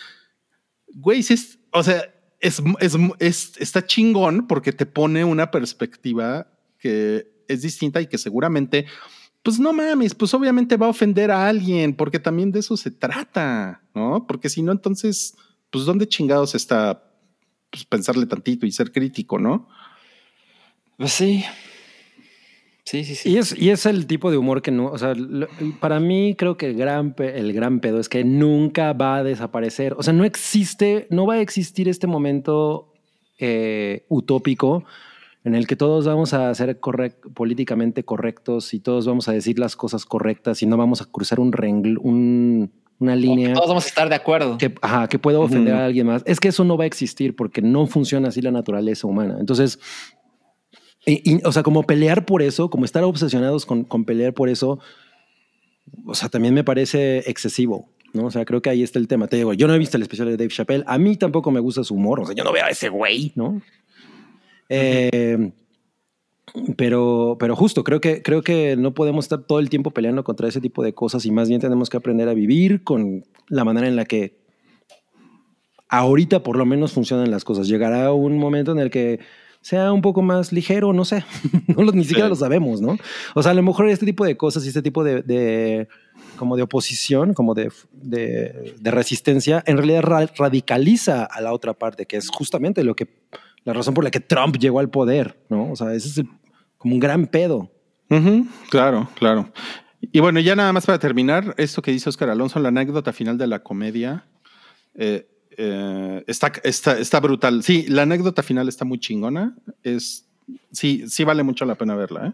güey, si es, o sea, es, es, es- está chingón porque te pone una perspectiva que es distinta y que seguramente, pues no mames, pues obviamente va a ofender a alguien porque también de eso se trata, ¿no? Porque si no, entonces, pues dónde chingados está pues, pensarle tantito y ser crítico, ¿no? Pues sí. Sí, sí, sí. Y es, y es el tipo de humor que no, o sea, lo- para mí creo que el gran, el gran pedo es que nunca va a desaparecer. O sea, no existe, no va a existir este momento eh, utópico en el que todos vamos a ser correc- políticamente correctos y todos vamos a decir las cosas correctas y no vamos a cruzar un rengl, un- una línea Todos vamos a estar de acuerdo. que, ajá, que pueda ofender a alguien más. Es que eso no va a existir porque no funciona así la naturaleza humana. Entonces, y- y, o sea, como pelear por eso, como estar obsesionados con, con pelear por eso, o sea, también me parece excesivo. ¿no? O sea, creo que ahí está el tema. Te digo, yo no he visto el especial de Dave Chappelle. A mí tampoco me gusta su humor. O sea, yo no veo a ese güey, ¿no? Eh, pero, pero justo, creo que, creo que no podemos estar todo el tiempo peleando contra ese tipo de cosas y más bien tenemos que aprender a vivir con la manera en la que ahorita por lo menos funcionan las cosas. Llegará un momento en el que sea un poco más ligero, no sé, no lo, ni siquiera Sí. lo sabemos, ¿no? O sea, a lo mejor este tipo de cosas y este tipo de, de- como de oposición, como de, de, de resistencia, en realidad ra- radicaliza a la otra parte, que es justamente lo que, la razón por la que Trump llegó al poder, ¿no? O sea, ese es el- como un gran pedo. Claro, claro. Y bueno, ya nada más para terminar, esto que dice Oscar Alonso, la anécdota final de la comedia eh, eh, está, está, está brutal. Sí, la anécdota final está muy chingona. Es, sí, sí vale mucho la pena verla, ¿eh?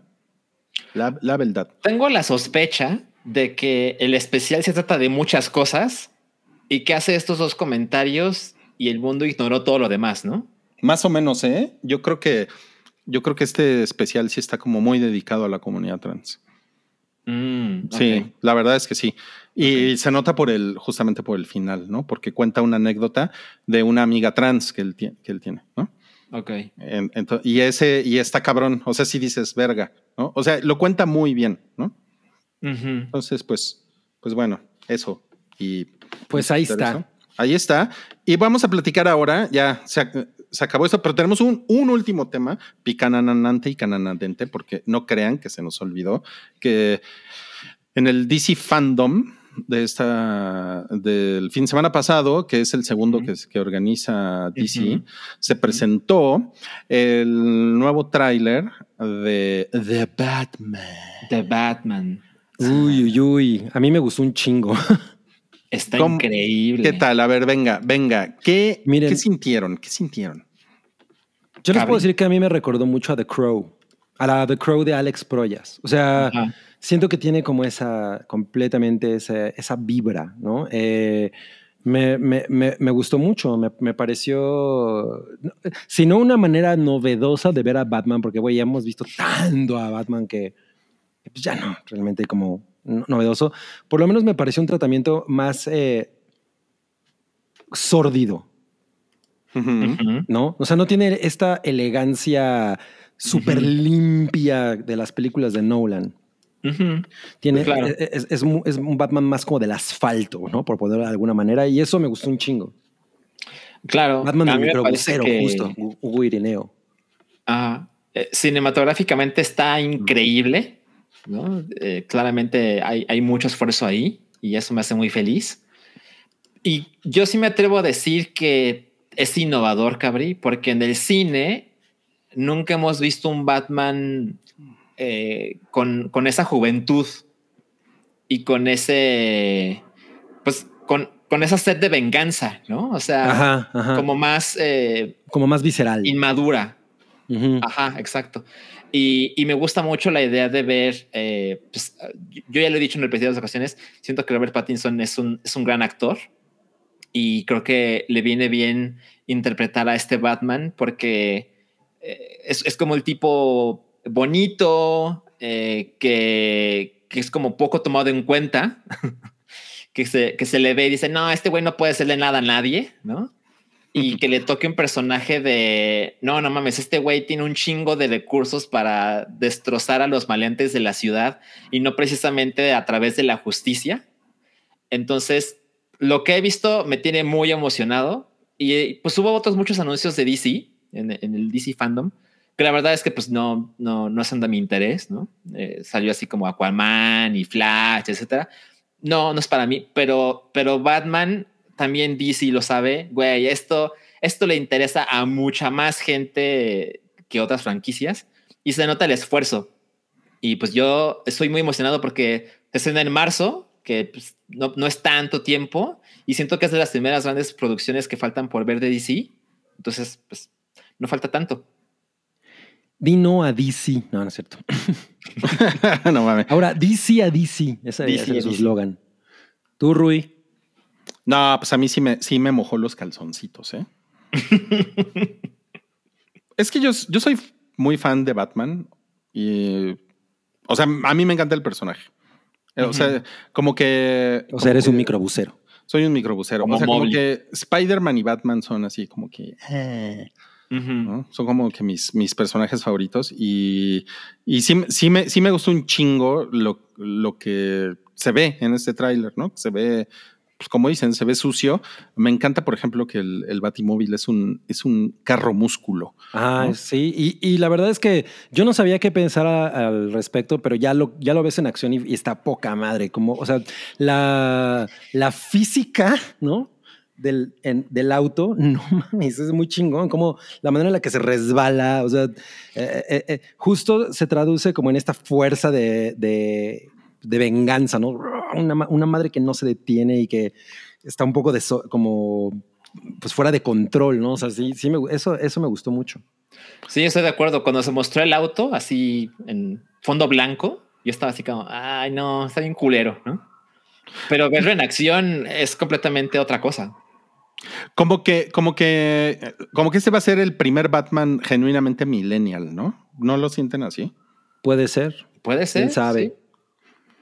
La, la verdad. Tengo la sospecha de que el especial se trata de muchas cosas y que hace estos dos comentarios y el mundo ignoró todo lo demás, ¿no? Más o menos, ¿eh? Yo creo que yo creo que este especial sí está como muy dedicado a la comunidad trans. Mm, Sí, la verdad es que sí. Y se nota por el, justamente por el final, ¿no? Porque cuenta una anécdota de una amiga trans que él, tie- que él tiene, ¿no? Ok. En- y ese, y está cabrón. O sea, si dices verga, ¿no? O sea, lo cuenta muy bien, ¿no? Entonces, pues, pues bueno, eso. Y Pues ahí eso. está. Ahí está. Y vamos a platicar ahora, ya se, ac- se acabó esto, pero tenemos un, un último tema, picananante y cananadente, porque no crean que se nos olvidó que en el DC Fandom de esta del fin de semana pasado, que es el segundo que, que organiza DC, se presentó el nuevo tráiler de The Batman. The Batman. Uy, uy, uy. A mí me gustó un chingo. Está ¿Cómo- increíble. ¿Qué tal? A ver, venga, venga. ¿Qué, Miren. ¿qué sintieron? ¿Qué sintieron? Yo les puedo decir que a mí me recordó mucho a The Crow, a la The Crow de Alex Proyas. O sea, Ajá. siento que tiene como esa, completamente esa, esa vibra, ¿no? Eh, me, me- me- me gustó mucho, me, me pareció, si no una manera novedosa de ver a Batman, porque, güey, ya hemos visto tanto a Batman que pues, ya no, realmente como novedoso. Por lo menos me pareció un tratamiento más eh, sórdido. ¿no? O sea, no tiene esta elegancia súper limpia de las películas de Nolan. Tiene, Claro. es, es- es es un Batman más como del asfalto, ¿no? Por ponerlo de alguna manera. Y eso me gustó un chingo. Claro. Batman del microbusero, que- justo. Hu- Hugo Irineo. Ajá. Eh, cinematográficamente está increíble, ¿no? Eh, claramente hay, hay mucho esfuerzo ahí y eso me hace muy feliz. Y yo sí me atrevo a decir que es innovador, Cabri, porque en el cine nunca hemos visto un Batman eh, con, con esa juventud y con ese, pues, con, con esa sed de venganza, ¿no? O sea, Ajá, ajá. Como, como más eh, más visceral. inmadura. Ajá, exacto. Y, me gusta mucho la idea de ver, eh, pues, yo yo ya lo he dicho en repetidas ocasiones, siento que Robert Pattinson es un, es un gran actor y creo que le viene bien interpretar a este Batman porque eh, es, es como el tipo bonito, eh, que, que es como poco tomado en cuenta, que, se, que se le ve y dice, no, este güey no puede hacerle nada a nadie, ¿no? Y que le toque un personaje de no, no mames, este güey tiene un chingo de recursos para destrozar a los maleantes de la ciudad y no precisamente a través de la justicia. Entonces, lo que he visto me tiene muy emocionado y pues hubo otros muchos anuncios de DC en, en el DC fandom que la verdad es que pues no, no, no son de mi interés, ¿no? Eh, salió así como Aquaman y Flash, etcétera. No, no es para mí, pero, pero Batman también DC lo sabe, güey, esto, esto le interesa a mucha más gente que otras franquicias y se nota el esfuerzo. Y pues yo estoy muy emocionado porque se estrena en marzo, que pues, no, no es tanto tiempo y siento que es de las primeras grandes producciones que faltan por ver de DC. Entonces, pues no falta tanto. Di no a DC. No, no es cierto. no mames. Ahora, DC a DC. Ese DC ese es su eslogan. Tú, Rui. No, pues a mí sí me, sí me mojó los calzoncitos, ¿eh? es que yo, yo soy muy fan de Batman y, o sea, a mí me encanta el personaje. Eh, O sea, como que... O sea, eres un microbusero. Soy un microbusero. Como o sea, como que Spider-Man y Batman son así como que... eh, ¿no? Son como que mis, mis personajes favoritos y, y sí, sí, me, sí me gustó un chingo lo, lo que se ve en este tráiler, ¿no? Se ve pues como dicen, se ve sucio. Me encanta, por ejemplo, que el, el Batimóvil es un, es un carro músculo. Ah, ¿no? sí, y, y la verdad es que yo no sabía qué pensar a- al respecto, pero ya lo, ya lo ves en acción y, y está poca madre. Como, o sea, la, la física, ¿no? Del, en- del auto, no mames, es muy chingón. Como la manera en la que se resbala, o sea, eh, eh, eh, justo se traduce como en esta fuerza de, de, de venganza, ¿no? Una, una madre que no se detiene y que está un poco de so- como pues fuera de control, ¿no? O sea, sí, sí me, eso, eso me gustó mucho. Sí, estoy de acuerdo. Cuando se mostró el auto así en fondo blanco, yo estaba así como, ay, no, está bien culero, ¿no? Pero verlo en acción es completamente otra cosa. Como que, como que, como que este va a ser el primer Batman genuinamente millennial, ¿no? ¿No lo sienten así? Puede ser. Puede ser. ¿Quién sabe? sí.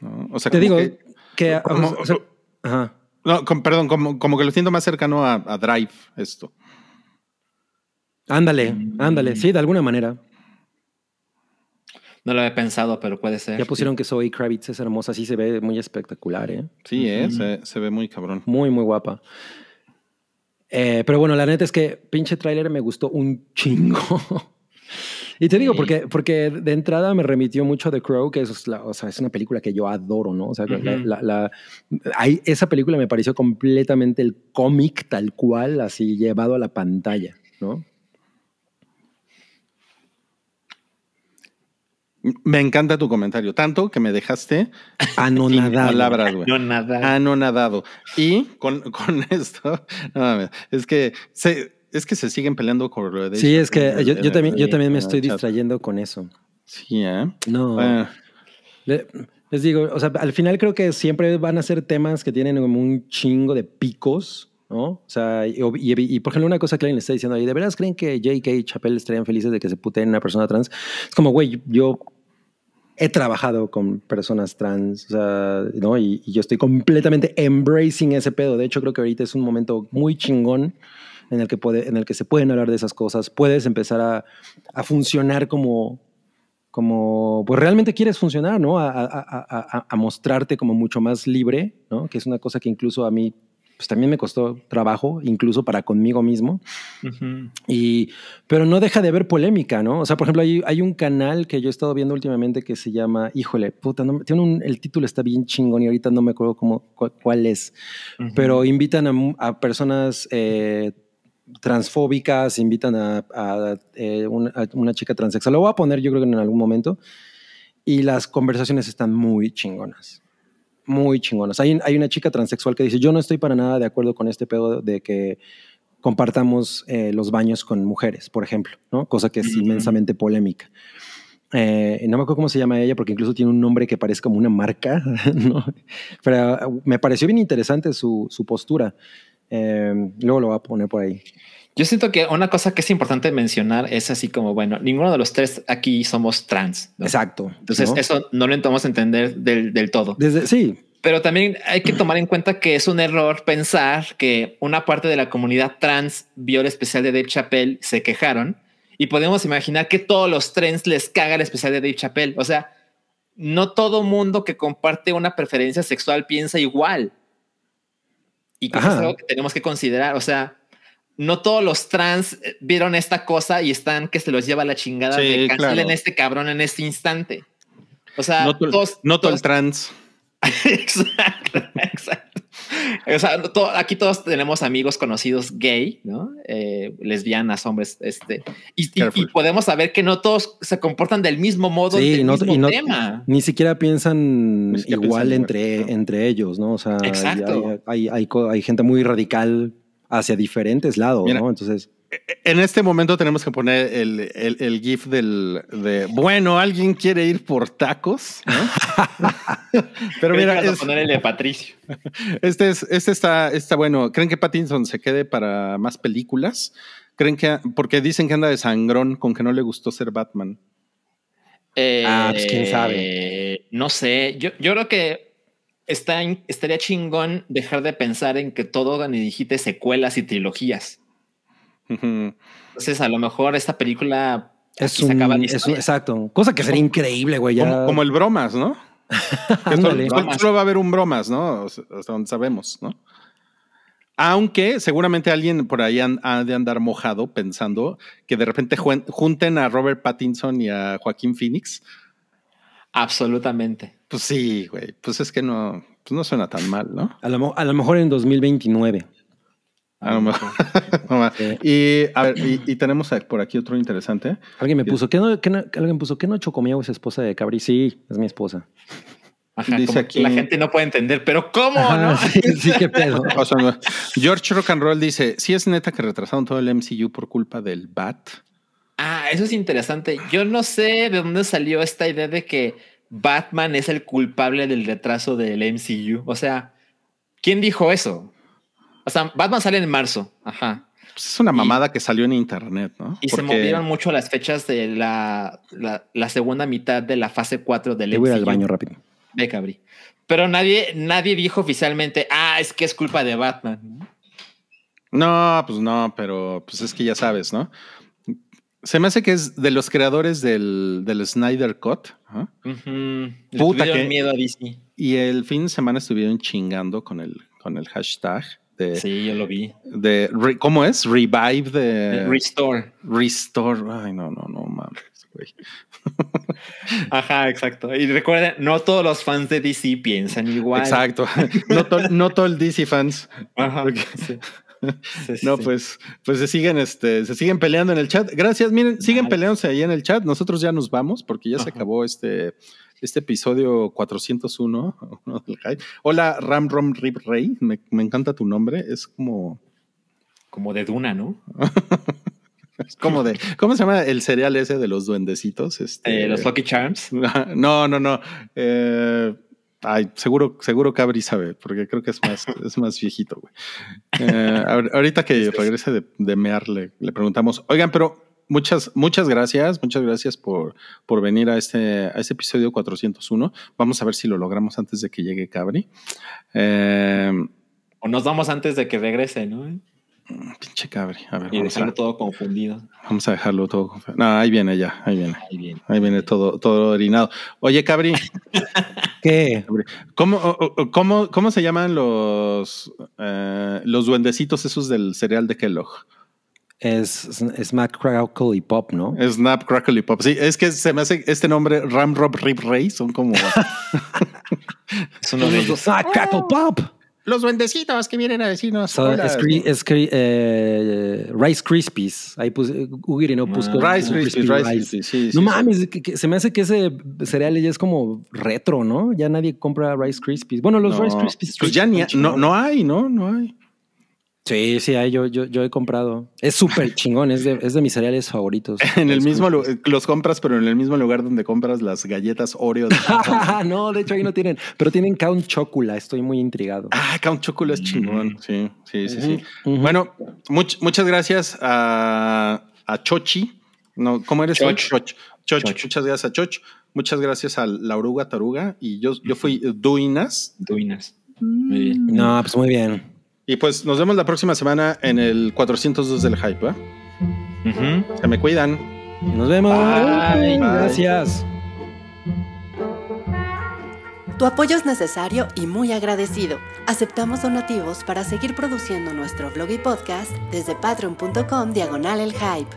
¿No? O sea, Te como digo que- que... como- o sea, ajá. no, perdón, como, como que lo siento más cercano a, a Drive esto. Ándale, ándale. Sí, de alguna manera. No lo había pensado, pero puede ser. Ya pusieron que Zoe Kravitz es hermosa. Sí se ve muy espectacular, ¿eh? Sí, eh, se, se ve muy cabrón. Muy, muy guapa. Eh, pero bueno, la neta es que pinche tráiler me gustó un chingo. y te digo, porque, porque de entrada me remitió mucho a The Crow, que es, la- o sea, es una película que yo adoro, ¿no? O sea, la- la- esa película me pareció completamente el cómic tal cual, así llevado a la pantalla, ¿no? Me encanta tu comentario, tanto que me dejaste Anonadado. palabras, nada. Anonadado. Y con, con esto, no mames, es que se, es que se siguen peleando con lo de Sí, es que yo, yo también, yo también me estoy distrayendo con eso. Sí, ¿eh? No. Bueno, Le- les digo, o sea, al final creo que siempre van a ser temas que tienen como un chingo de picos, ¿no? O sea, y, y- y, por ejemplo, una cosa que alguien le está diciendo ahí, ¿de veras creen que J.K. y Chappelle estarían felices de que se puteen una persona trans? Es como, güey, yo he trabajado con personas trans, o sea, ¿no? Y, y yo estoy completamente embracing ese pedo. De hecho, creo que ahorita es un momento muy chingón en el que, puede, en el que se pueden hablar de esas cosas. Puedes empezar a, a funcionar como, como, pues realmente quieres funcionar, ¿no? A, a- a- mostrarte como mucho más libre, ¿no? Que es una cosa que incluso a mí, pues también me costó trabajo, incluso para conmigo mismo. Ujú. Y, pero no deja de haber polémica, ¿no? O sea, por ejemplo, hay, hay un canal que yo he estado viendo últimamente que se llama, híjole, puta, no tiene un- el título está bien chingón y ahorita no me acuerdo cómo, cu- cuál es, Ujú. pero invitan a personas eh, transfóbicas, invitan a, a, eh, una, a una chica transexual. Lo voy a poner yo creo que en algún momento. Y las conversaciones están muy chingonas. Muy chingonas. Hay, hay una chica transexual que dice, yo no estoy para nada de acuerdo con este pedo de que compartamos eh, los baños con mujeres, por ejemplo, ¿no? Cosa que es inmensamente polémica. Eh, no me acuerdo cómo se llama ella porque incluso tiene un nombre que parece como una marca, ¿no? Pero uh, me pareció bien interesante su, su postura. Eh, luego lo voy a poner por ahí. Yo siento que una cosa que es importante mencionar es así como, bueno, ninguno de los tres aquí somos trans. ¿no? Exacto. Entonces, ¿no? eso no lo intentamos entender del, del todo. Desde, sí, Pero también hay que tomar en cuenta que es un error pensar que una parte de la comunidad trans vio el especial de Dave Chappelle, se quejaron y podemos imaginar que todos los trans les caga el especial de Dave Chappelle. O sea, no todo mundo que comparte una preferencia sexual piensa igual. Y creo que es algo que tenemos que considerar. O sea, no todos los trans eh, vieron esta cosa y están que se los lleva la chingada Sí, de cancelen claro. este cabrón en este instante. O sea, no, to- todos, no todo el todos- trans. exacto, exacto. O sea, aquí todos tenemos amigos conocidos gay, ¿no? Eh, lesbianas, hombres, este, y, y- Careful. y podemos saber que no todos se comportan del mismo modo, Sí, del no- mismo y no- tema. ni siquiera piensan Ni siquiera igual piensan entre, igual, ¿no? entre ellos, ¿no? O sea, hay- Exacto. Hay, hay, hay co- hay gente muy radical hacia diferentes lados, Mira, ¿no? Entonces, En este momento tenemos que poner el, el- el GIF del de bueno, alguien quiere ir por tacos. ¿no? Pero mira, a es- poner el de Patricio. este, es, este está, está bueno. ¿Creen que Pattinson se quede para más películas? ¿Creen que, porque dicen que anda de sangrón con que no le gustó ser Batman? Ah, pues, quién sabe. Eh, No sé, yo, yo creo que está, estaría chingón dejar de pensar en que todo Gani digite secuelas y trilogías. Entonces, a lo mejor esta película es un, acaba es un- exacto. Cosa que sería increíble, güey. Ya. Como, como el bromas, ¿no? Solo, va a haber un bromas, ¿no? O sea, Hasta donde sabemos, ¿no? Aunque seguramente alguien por ahí han- ha de andar mojado pensando que de repente juen- junten a Robert Pattinson y a Joaquín Phoenix. Absolutamente. Pues sí, güey. Pues es que no, pues no suena tan mal, ¿no? A lo, a lo mejor en 2029. A lo mejor. Y a ver, y, y tenemos por aquí otro interesante. Alguien me puso, ¿qué no, qué no- alguien puso, ¿qué no es esposa de Cabri? Sí, es mi esposa. Ajá, Dice aquí- la gente no puede entender, pero ¿cómo, Ajá, no? sí, sí, qué pedo. O sea, no. George Rock and Roll dice: Sí, es neta que retrasaron todo el MCU por culpa del Bat. Ah, eso es interesante. Yo no sé de dónde salió esta idea de que Batman es el culpable del retraso del MCU. O sea, ¿quién dijo eso? O sea, Batman sale en marzo. Ajá. Pues es una Y- mamada que salió en internet, ¿no? Y se movieron mucho las fechas de la, la, la segunda mitad de la fase 4 del Le voy al baño rápido. Ve, cabrí. Pero nadie, nadie dijo oficialmente, ah, es que es culpa de Batman. No, pues no, pero pues es que ya sabes, ¿no? Se me hace que es de los creadores del, del Snyder Cut. ¿ah? Puta que- miedo a. Y el fin de semana estuvieron chingando con el, con el hashtag de, Sí, yo lo vi. de re- ¿cómo es? Revive de Restore. Restore. Ay, no, no, no mames, güey. Ajá, exacto. Y recuerden, no todos los fans de DC piensan igual. Exacto. No, to- no todo el DC fans. Ajá. Porque- Sí. Sí, sí, No, sí. pues, pues se siguen, este, se siguen peleando en el chat. Gracias, miren, siguen Vale. peleándose ahí en el chat. Nosotros ya nos vamos porque ya se acabó este, este episodio 401 uno del hype. Hola, Ram Rom Rip Rey. Me, me encanta tu nombre. Es como, Como de Duna, ¿no? es como de, ¿cómo se llama el cereal ese de los duendecitos? Este, Eh, los Lucky Charms. No, no, no. Eh, ay, seguro, seguro Cabri sabe, porque creo que es más, es más viejito, güey. Eh, ahor- ahorita que regrese de, de mear, le, le preguntamos, oigan, pero muchas, muchas gracias, muchas gracias por, por venir a este, a este episodio 401. Vamos a ver si lo logramos antes de que llegue Cabri. Eh, O nos vamos antes de que regrese, ¿no? pinche Cabri. A ver, Y vamos a, dejarlo todo confundido. vamos a dejarlo todo. conf- No, ahí viene ya, ahí viene. Ahí bien. Ahí viene todo, todo orinado. Oye, Cabri. ¿Qué? ¿Cómo, cómo, cómo se llaman los, eh, los duendecitos esos del cereal de Kellogg? Es Smack, Crackle y Pop, ¿no? Snap, Crackle y Pop. Sí, es que se me hace este nombre, Ram Rob Rip Ray, son como de ellos. Smack, Crackle, Pop. los duendecitos que vienen a decirnos. So, es es eh, Rice Krispies. Ahí puse, Ugiri no puso. Rice un Krispies, Rice Krispies, sí, No sí, mames, que- que se me hace que ese cereal ya es como retro, ¿no? Ya nadie compra Rice Krispies. Bueno, los No, Rice Krispies. Pues ya ni, no, no hay, ¿no? No hay. Sí, sí, yo, yo, yo he comprado. Es súper chingón, es de, es de mis cereales favoritos. En el mismo lugar, los compras, pero en el mismo lugar donde compras las galletas Oreo. de- no, de hecho ahí no tienen, pero tienen Count Chocula, estoy muy intrigado. ah, Count Chocolate es chingón. Sí, sí, sí, sí. Ujú. Bueno, much- muchas gracias a, a Chochi. No, ¿Cómo eres? Choch. Choch. Choch. Choch. Muchas gracias a Choch. Muchas gracias a la oruga taruga. Y yo, yo fui Duinas. Duinas. Muy bien. No, pues muy bien. Y pues nos vemos la próxima semana en el 402 del Hype. ¿eh? Se me cuidan. Nos vemos. Bye. Gracias. Tu apoyo es necesario y muy agradecido. Aceptamos donativos para seguir produciendo nuestro blog y podcast desde patreon.com diagonal el hype.